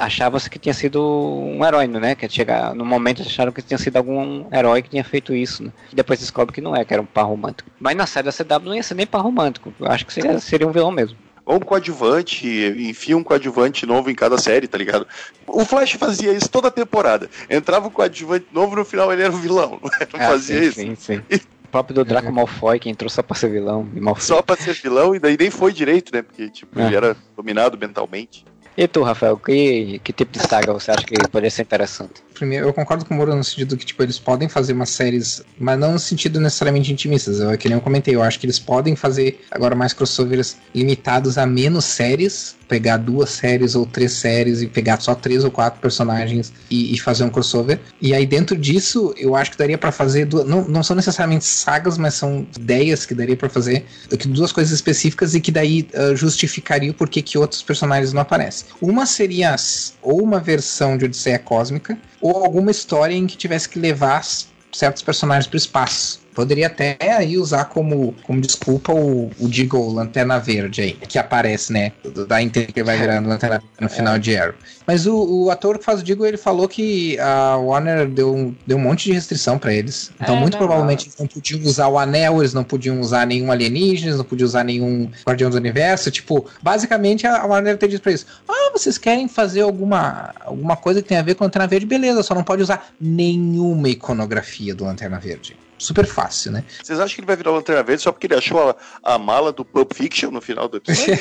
achava-se que tinha sido um herói, né? Que chegar no momento acharam que tinha sido algum herói que tinha feito isso, né? E depois descobre que não é, que era um par romântico. Mas na série da CW não ia ser nem par romântico. Eu acho que seria, seria um vilão mesmo. Ou um coadjuvante, enfia um coadjuvante novo em cada série, tá ligado? O Flash fazia isso toda a temporada. Entrava um coadjuvante novo, no final ele era o vilão. Não era? Ah, fazia sim, isso. Sim, sim. O próprio do Draco Malfoy, que entrou só pra ser vilão. Malfoy. Só pra ser vilão, e daí nem foi direito, né? Porque, tipo, É. ele era dominado mentalmente. E tu, Rafael, que, que tipo de saga você acha que poderia ser interessante? Primeiro, eu concordo com o Moro no sentido que, tipo, eles podem fazer umas séries, mas não no sentido necessariamente intimistas. Eu, que nem eu comentei, eu acho que eles podem fazer agora mais crossovers limitados a menos séries, pegar duas séries ou três séries e pegar só três ou quatro personagens e, e fazer um crossover. E aí, dentro disso, eu acho que daria pra fazer duas. Não, não são necessariamente sagas, mas são ideias que daria pra fazer duas coisas específicas e que daí ah, justificaria porquê que outros personagens não aparecem. Uma seria ou uma versão de Odisseia Cósmica, ou alguma história em que tivesse que levar certos personagens para o espaço. Poderia até aí usar como, como desculpa o, o Deagle Lanterna Verde aí, que aparece, né? Da Inter que vai virando Lanterna Verde no final de Arrow. Mas o, o ator que faz o Deagle, ele falou que a Warner deu, deu um monte de restrição para eles. Então, É, muito não, provavelmente, eles não podiam usar o anel, eles não podiam usar nenhum alienígena, eles não podiam usar nenhum Guardião do Universo. Tipo, basicamente a Warner ter dito pra eles: Ah, vocês querem fazer alguma, alguma coisa que tenha a ver com Lanterna Verde? Beleza, só não pode usar nenhuma iconografia do Lanterna Verde. Super fácil, né? Vocês acham que ele vai virar Lanterna Verde só porque ele achou a, a mala do Pulp Fiction no final do episódio?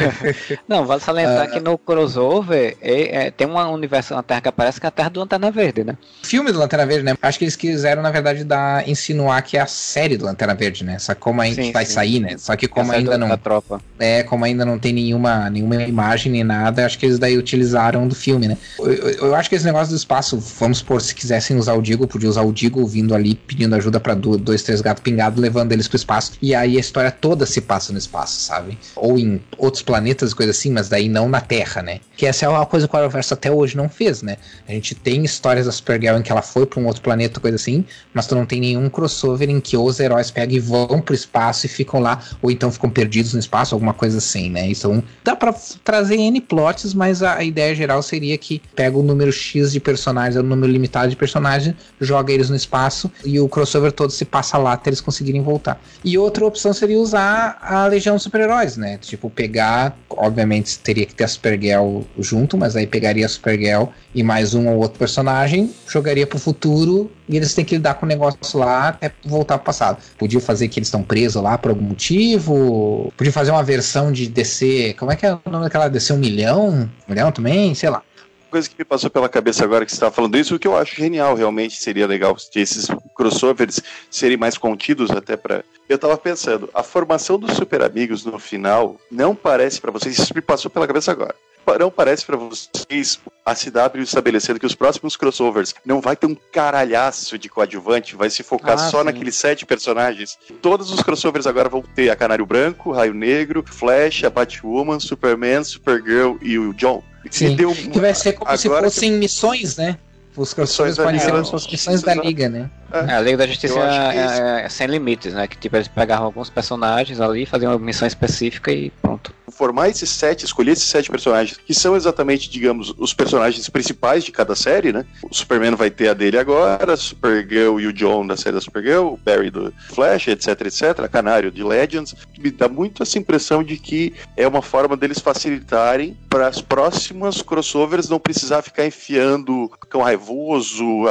Não, vale salientar que no crossover é, é, tem um universo, uma terra que aparece que é a terra do Lanterna Verde, né? filme do Lanterna Verde, né? Acho que eles quiseram, na verdade, dar, insinuar que é a série do Lanterna Verde, né? Só que como ainda Sim, vai sim. sair, né? Só que como é ainda não tropa. é, como ainda não tem nenhuma, nenhuma imagem nem nada, acho que eles daí utilizaram do filme, né? Eu, eu- eu acho que esse negócio do espaço, vamos supor, se quisessem usar o Digo, podia usar o Digo vindo ali pedindo ajuda pra do- dois, três gatos pingados, levando eles pro espaço. E aí a história toda se passa no espaço, sabe? Ou em outros planetas e coisa assim, mas daí não na Terra, né? Que essa é uma coisa que o Arrowverso até hoje não fez, né? A gente tem histórias da Supergirl em que ela foi pra um outro planeta, coisa assim, mas tu não tem nenhum crossover em que os heróis pegam e vão pro espaço e ficam lá, ou então ficam perdidos no espaço, alguma coisa assim, né? Então dá pra f- trazer N plots, mas a, a ideia geral seria que pega o número X de personagens, o número limitado de personagens, joga eles no espaço e o crossover todo se passa lá até eles conseguirem voltar. E outra opção seria usar a Legião de Super-Heróis, né? Tipo, pegar, obviamente teria que ter a Supergirl junto, mas aí pegaria a Supergirl e mais um ou outro personagem, jogaria pro futuro e eles têm que lidar com o negócio lá até voltar pro passado. Podia fazer que eles estão presos lá por algum motivo, podia fazer uma versão de DC, como é que é o nome daquela DC um milhão? Um milhão também? Sei lá. Coisa que me passou pela cabeça agora que você estava falando isso, o que eu acho genial realmente seria legal esses crossovers serem mais contidos até para. Eu tava pensando, a formação dos super amigos no final não parece para vocês, isso me passou pela cabeça agora. Não parece para vocês a CW estabelecendo que os próximos crossovers não vai ter um caralhaço de coadjuvante, vai se focar Ah, só sim. naqueles sete personagens. Todos os crossovers agora vão ter a Canário Branco, Raio Negro, Flash, a Batwoman, Superman, Supergirl e o John. Sim. Deu Que vai ser como se Agora fossem missões, né? Os da podem ser missões da Liga, né? É, a Liga da Justiça acho que é, é sem limites, né? Que tipo, eles pegavam alguns personagens ali, faziam uma missão específica e pronto. formar esses sete, escolher esses sete personagens, que são exatamente, digamos, os personagens principais de cada série, né? O Superman vai ter a dele agora, a Supergirl e o John da série da Supergirl, o Barry do Flash, etc, etc, a Canário de Legends. Me dá muito essa impressão de que é uma forma deles facilitarem para as próximas crossovers não precisar ficar enfiando Cão Raivoso,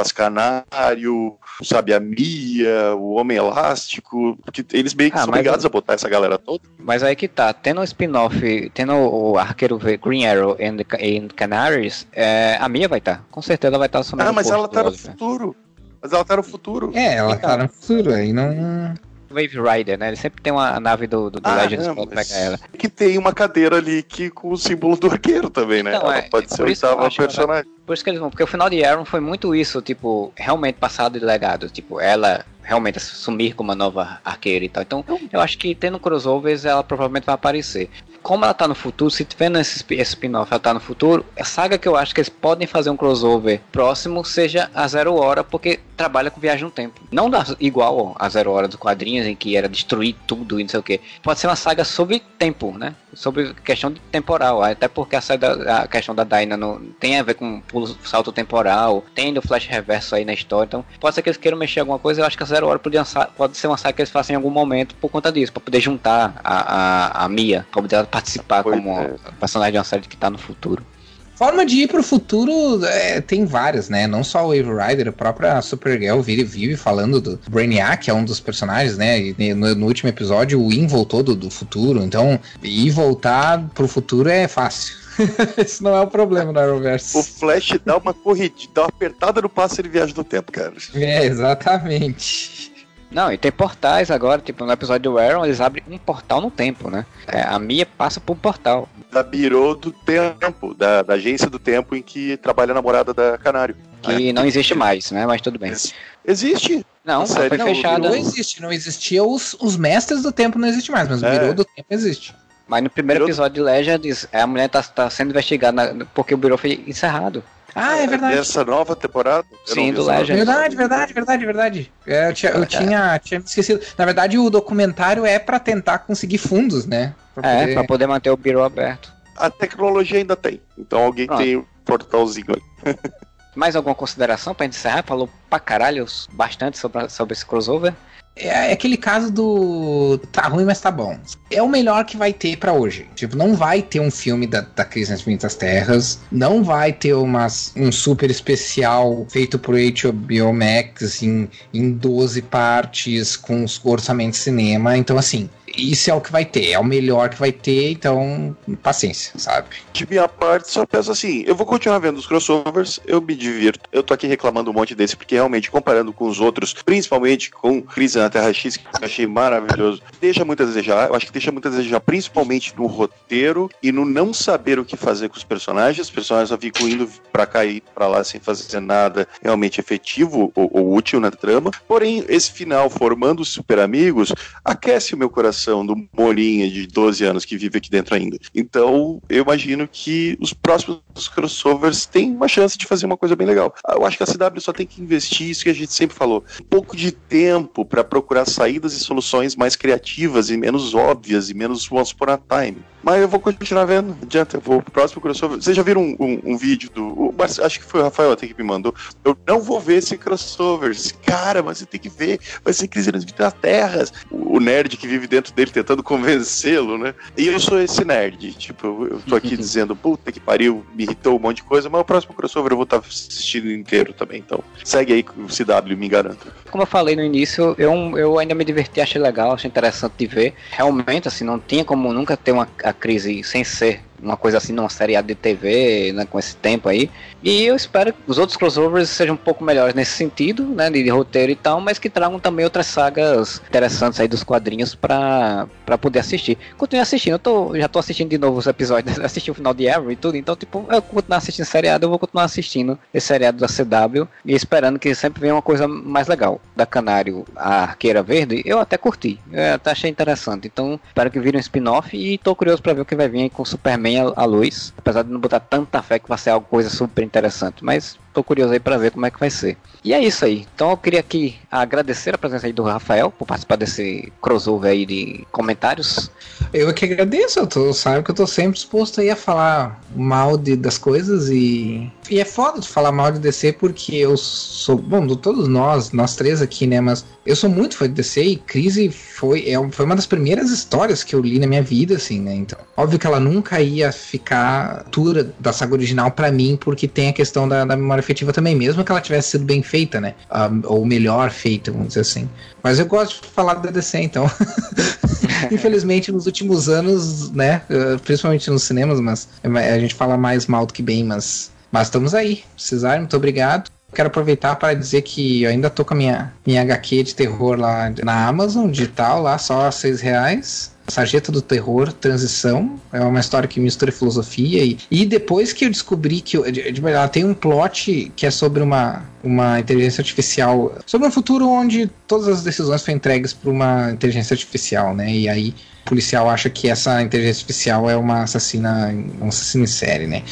as Canário, sabe, a Mia, o Homem Elástico, porque eles meio que Ah, são obrigados a botar essa galera toda. Mas aí que tá, tendo o spin-off, tendo o Arqueiro V- Green Arrow and, and Canaries, é, a minha vai estar. Com certeza ela vai estar assumindo Ah, mas ela tá no Oliver. futuro. Mas ela tá no futuro. É, ela Então. tá no futuro, aí não. Wave Rider, né? Ele sempre tem uma nave do, do, do Ah, Legends não, pra pegar ela. Que tem uma cadeira ali que, com o símbolo do arqueiro também, né? Então, ela é, pode é ser por o isso que personagem. Por isso que eles vão, porque o final de Arrow foi muito isso, tipo, realmente passado e legado, tipo, ela realmente sumir como uma nova arqueira e tal. Então, eu acho que tendo crossovers, ela provavelmente vai aparecer. Como ela tá no futuro, se tiver nesse sp- esse spin-off, ela tá no futuro, a saga que eu acho que eles podem fazer um crossover próximo seja a Zero Hora, porque trabalha com viagem no tempo. Não da, igual a Zero Hora dos quadrinhos, em que era destruir tudo e não sei o que. Pode ser uma saga sobre tempo, né? Sobre questão temporal. Até porque a, saga, a questão da Dyna não, tem a ver com pulo, salto temporal, tem o flash reverso aí na história. Então, pode ser que eles queiram mexer alguma coisa. Eu acho que a Zero Hora sa- pode ser uma saga que eles façam em algum momento por conta disso, pra poder juntar a, a, a Mia, pra poder participar Pois como é. personagem de uma série que tá no futuro. Forma de ir pro futuro é, tem várias, né? Não só o Wave Rider, a própria Supergirl vive, vive falando do Brainiac, que é um dos personagens, né? E no, no último episódio o In voltou do, do futuro, então ir voltar pro futuro é fácil. Esse não é o problema do O Arrowverse. Flash dá uma corridinha, dá uma apertada no passo e ele viaja no tempo, cara. É, exatamente. Não, e tem portais agora, tipo, no episódio do Arrow, eles abrem um portal no tempo, né? É, a Mia passa por um portal. Da Biro do Tempo, da, da agência do tempo em que trabalha a namorada da Canário. Que não existe mais, né? Mas tudo bem. Existe. Não, A série foi não, fechada. Não existe, não existia os, os mestres do tempo, não existe mais, mas o É. Birô do tempo existe. Mas no primeiro episódio de Legends, a mulher tá, tá sendo investigada na- porque o Bureau foi encerrado. Ah, é verdade. Essa nova temporada. Sim, do Legend. Verdade, verdade, verdade, verdade. É, eu tinha, eu tinha, tinha me esquecido. Na verdade, o documentário é pra tentar conseguir fundos, né? Pra É, poder- pra poder manter o Bureau aberto. A tecnologia ainda tem. Então alguém Pronto. tem um portalzinho ali. Mais alguma consideração pra encerrar? Falou pra caralho bastante sobre, sobre esse crossover. É aquele caso do. Tá ruim, mas tá bom. É o melhor que vai ter pra hoje. Tipo, não vai ter um filme da, da Crise nas Infinitas Terras. Não vai ter umas, um super especial feito por HBO Max assim, em 12 partes com os orçamentos de cinema. Então, assim, isso é o que vai ter. É o melhor que vai ter. Então, paciência, sabe? De minha parte, só penso assim: eu vou continuar vendo os crossovers, eu me divirto. Eu tô aqui reclamando um monte desse, porque realmente, comparando com os outros, principalmente com Crise na Terra X, que eu achei maravilhoso, deixa muito a desejar. Eu acho que deixa muito a desejar, principalmente no roteiro e no não saber o que fazer com os personagens. Os personagens só ficam indo pra cá e pra lá sem fazer nada realmente efetivo ou, ou útil na trama. Porém, esse final, formando os super amigos, aquece o meu coração do molinha de 12 anos que vive aqui dentro ainda. Então, eu imagino que os próximos crossovers têm uma chance de fazer uma coisa bem legal. Eu acho que a CW só tem que investir isso que a gente sempre falou, um pouco de tempo para procurar saídas e soluções mais criativas e menos óbvias e menos once upon a time. Mas eu vou continuar vendo, adianta, eu vou pro próximo crossover. Vocês já viram um, um- um vídeo do. o acho que foi o Rafael até que me mandou. Eu não vou ver esse crossover. Cara, mas você tem que ver. Vai ser crise nas terras. O, o nerd que vive dentro dele tentando convencê-lo, né? E eu sou esse nerd. Tipo, eu, tô aqui dizendo, puta que pariu, me irritou um monte de coisa, mas o próximo crossover eu vou estar assistindo inteiro também. Então, segue aí o CW, me garanto. Como eu falei no início, eu, eu ainda me diverti, achei legal, achei interessante de ver. Realmente, assim, não tinha como nunca ter uma a crise sem ser uma coisa assim numa série de TV, né, com esse tempo aí. E eu espero que os outros crossovers sejam um pouco melhores nesse sentido, né, de, de roteiro e tal, mas que tragam também outras sagas interessantes aí dos quadrinhos pra, pra poder assistir. Continue assistindo, eu tô, já tô assistindo de novo os episódios, assisti o final de Arrow e tudo, então, tipo, eu continuar assistindo seriado, eu vou continuar assistindo esse seriado da CW e esperando que sempre venha uma coisa mais legal. Da Canário, a Arqueira Verde, eu até curti, eu até achei interessante, então espero que vire um spin-off e tô curioso pra ver o que vai vir aí com o Superman à à luz, apesar de não botar tanta fé que vai ser alguma coisa super interessante, mas tô curioso aí pra ver como é que vai ser. E é isso aí. Então eu queria aqui agradecer a presença aí do Rafael por participar desse crossover aí de comentários. Eu que agradeço, eu tô, sabe que eu tô sempre disposto aí a falar mal de, das coisas e. E é foda de falar mal de DC porque eu sou. Bom, todos nós, nós três aqui, né? Mas eu sou muito fã de DC e Crise foi, é, foi uma das primeiras histórias que eu li na minha vida, assim, né? Então, óbvio que ela nunca ia ficar altura da saga original pra mim, porque tem a questão da, da memória afetiva também, mesmo que ela tivesse sido bem feita, né? Ah, ou melhor feita, vamos dizer assim. Mas eu gosto de falar da DC, então. Infelizmente, nos últimos anos, né? eh, Principalmente nos cinemas, mas a gente fala mais mal do que bem, mas, mas estamos aí. Precisar, muito obrigado. Quero aproveitar para dizer que eu ainda tô com a minha, minha HQ de terror lá na Amazon, digital, lá só seis reais. Sarjeta do Terror, Transição. É uma história que mistura filosofia. E, e depois que eu descobri que. De, ela tem um plot que é sobre uma, uma inteligência artificial. Sobre um futuro onde todas as decisões foram entregues para uma inteligência artificial, né? E aí o policial acha que essa inteligência artificial é uma assassina, um assassino em série, né?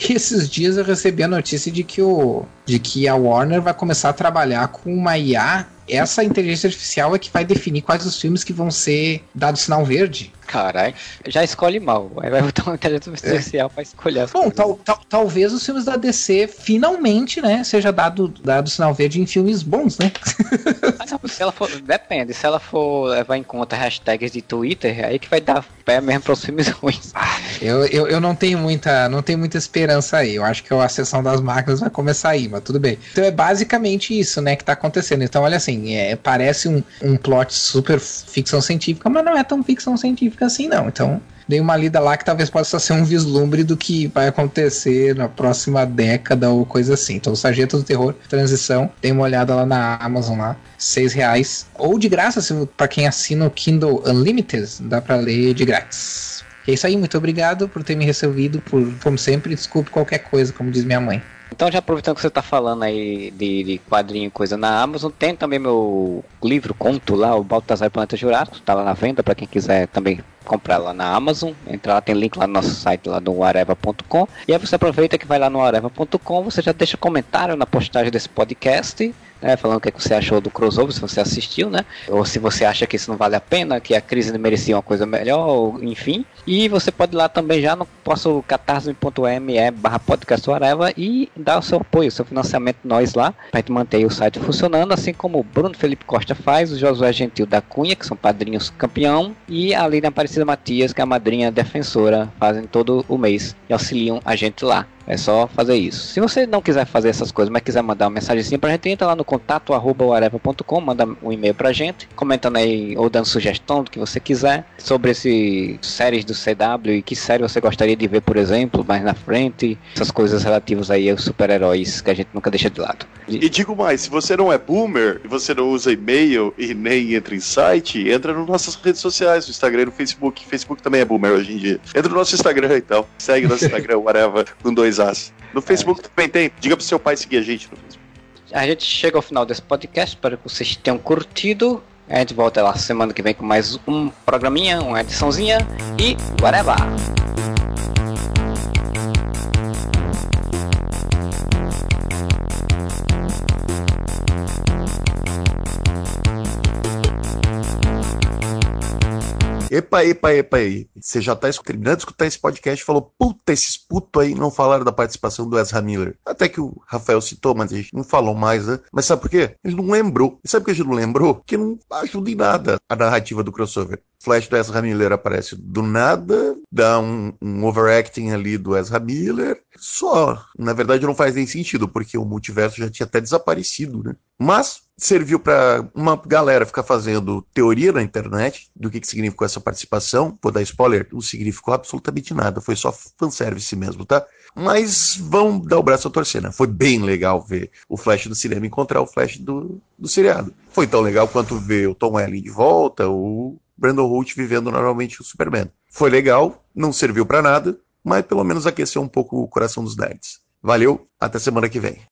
E esses dias eu recebi a notícia de que, o, de que a Warner vai começar a trabalhar com uma IA essa inteligência artificial é que vai definir quais os filmes que vão ser dados sinal verde. Caralho, já escolhe mal. Aí vai botar uma inteligência artificial é. pra escolher as Bom, tal, tal, talvez os filmes da DC finalmente, né, seja dado, dado sinal verde em filmes bons, né? Se ela for, depende, se ela for levar em conta hashtags de Twitter, aí que vai dar pé mesmo pros filmes ruins. Ah, eu, eu, eu não tenho muita não tenho muita esperança aí. Eu acho que a sessão das máquinas vai começar aí, mas tudo bem. Então é basicamente isso, né, que tá acontecendo. Então, olha assim, é, parece um, um plot super ficção científica, mas não é tão ficção científica assim, não. Então, dei uma lida lá que talvez possa ser um vislumbre do que vai acontecer na próxima década ou coisa assim. Então, Sargento do Terror, Transição, dei uma olhada lá na Amazon lá, seis reais. Ou de graça, para quem assina o Kindle Unlimited, dá para ler de grátis. é isso aí, muito obrigado por ter me recebido, por, como sempre, desculpe qualquer coisa, como diz minha mãe. Então, já aproveitando que você está falando aí de, de quadrinho e coisa na Amazon, tem também meu livro, conto lá, o Baltazar Planeta Jurássico, está lá na venda para quem quiser também comprar lá na Amazon. Entra lá, tem link lá no nosso site lá no areva.com. E aí você aproveita que vai lá no areva.com, você já deixa comentário na postagem desse podcast né, falando o que, é que você achou do crossover, se você assistiu, né? Ou se você acha que isso não vale a pena, que a crise merecia uma coisa melhor, ou, enfim. E você pode ir lá também já no nosso catarse.me barra podcast e dar o seu apoio, o seu financiamento nós lá, pra gente manter o site funcionando, assim como o Bruno Felipe Costa faz, o Josué Gentil da Cunha, que são padrinhos campeão, e a Lina Aparecida Matias, que é a madrinha defensora, fazem todo o mês e auxiliam a gente lá. É só fazer isso. Se você não quiser fazer essas coisas, mas quiser mandar uma mensagem pra gente, entra lá no contato arroba manda um e-mail pra gente, comentando aí ou dando sugestão do que você quiser sobre esse séries do CW e que série você gostaria de ver, por exemplo, mais na frente, essas coisas relativas aí aos super-heróis que a gente nunca deixa de lado. E digo mais, se você não é boomer e você não usa e-mail e nem entra em site, entra nas nossas redes sociais, no Instagram e no Facebook. Facebook também é boomer hoje em dia. Entra no nosso Instagram então. Segue nosso Instagram, whatever, com dois No Facebook é. também tem. Diga pro seu pai seguir a gente no Facebook. A gente chega ao final desse podcast, espero que vocês tenham curtido. A gente volta lá semana que vem com mais um programinha, uma ediçãozinha e whatever! Epa, epa, epa aí. Você já tá terminando de escutar esse podcast e falou: puta, esses putos aí não falaram da participação do Ezra Miller. Até que o Rafael citou, mas a gente não falou mais, né? Mas sabe por quê? Ele não lembrou. E sabe por que a gente não lembrou? Que não ajuda em nada a narrativa do crossover. Flash do Ezra Miller aparece do nada, dá um, um, overacting ali do Ezra Miller, só. Na verdade não faz nem sentido, porque o multiverso já tinha até desaparecido, né? Mas serviu para uma galera ficar fazendo teoria na internet do que, que significou essa participação. Vou dar spoiler, não significou absolutamente nada, foi só fanservice mesmo, tá? Mas vão dar o braço a torcer, né? Foi bem legal ver o Flash do cinema encontrar o Flash do, do seriado. Foi tão legal quanto ver o Tom Welling de volta, o Brandon Holt vivendo normalmente o Superman. Foi legal, não serviu para nada, mas pelo menos aqueceu um pouco o coração dos nerds. Valeu, até semana que vem.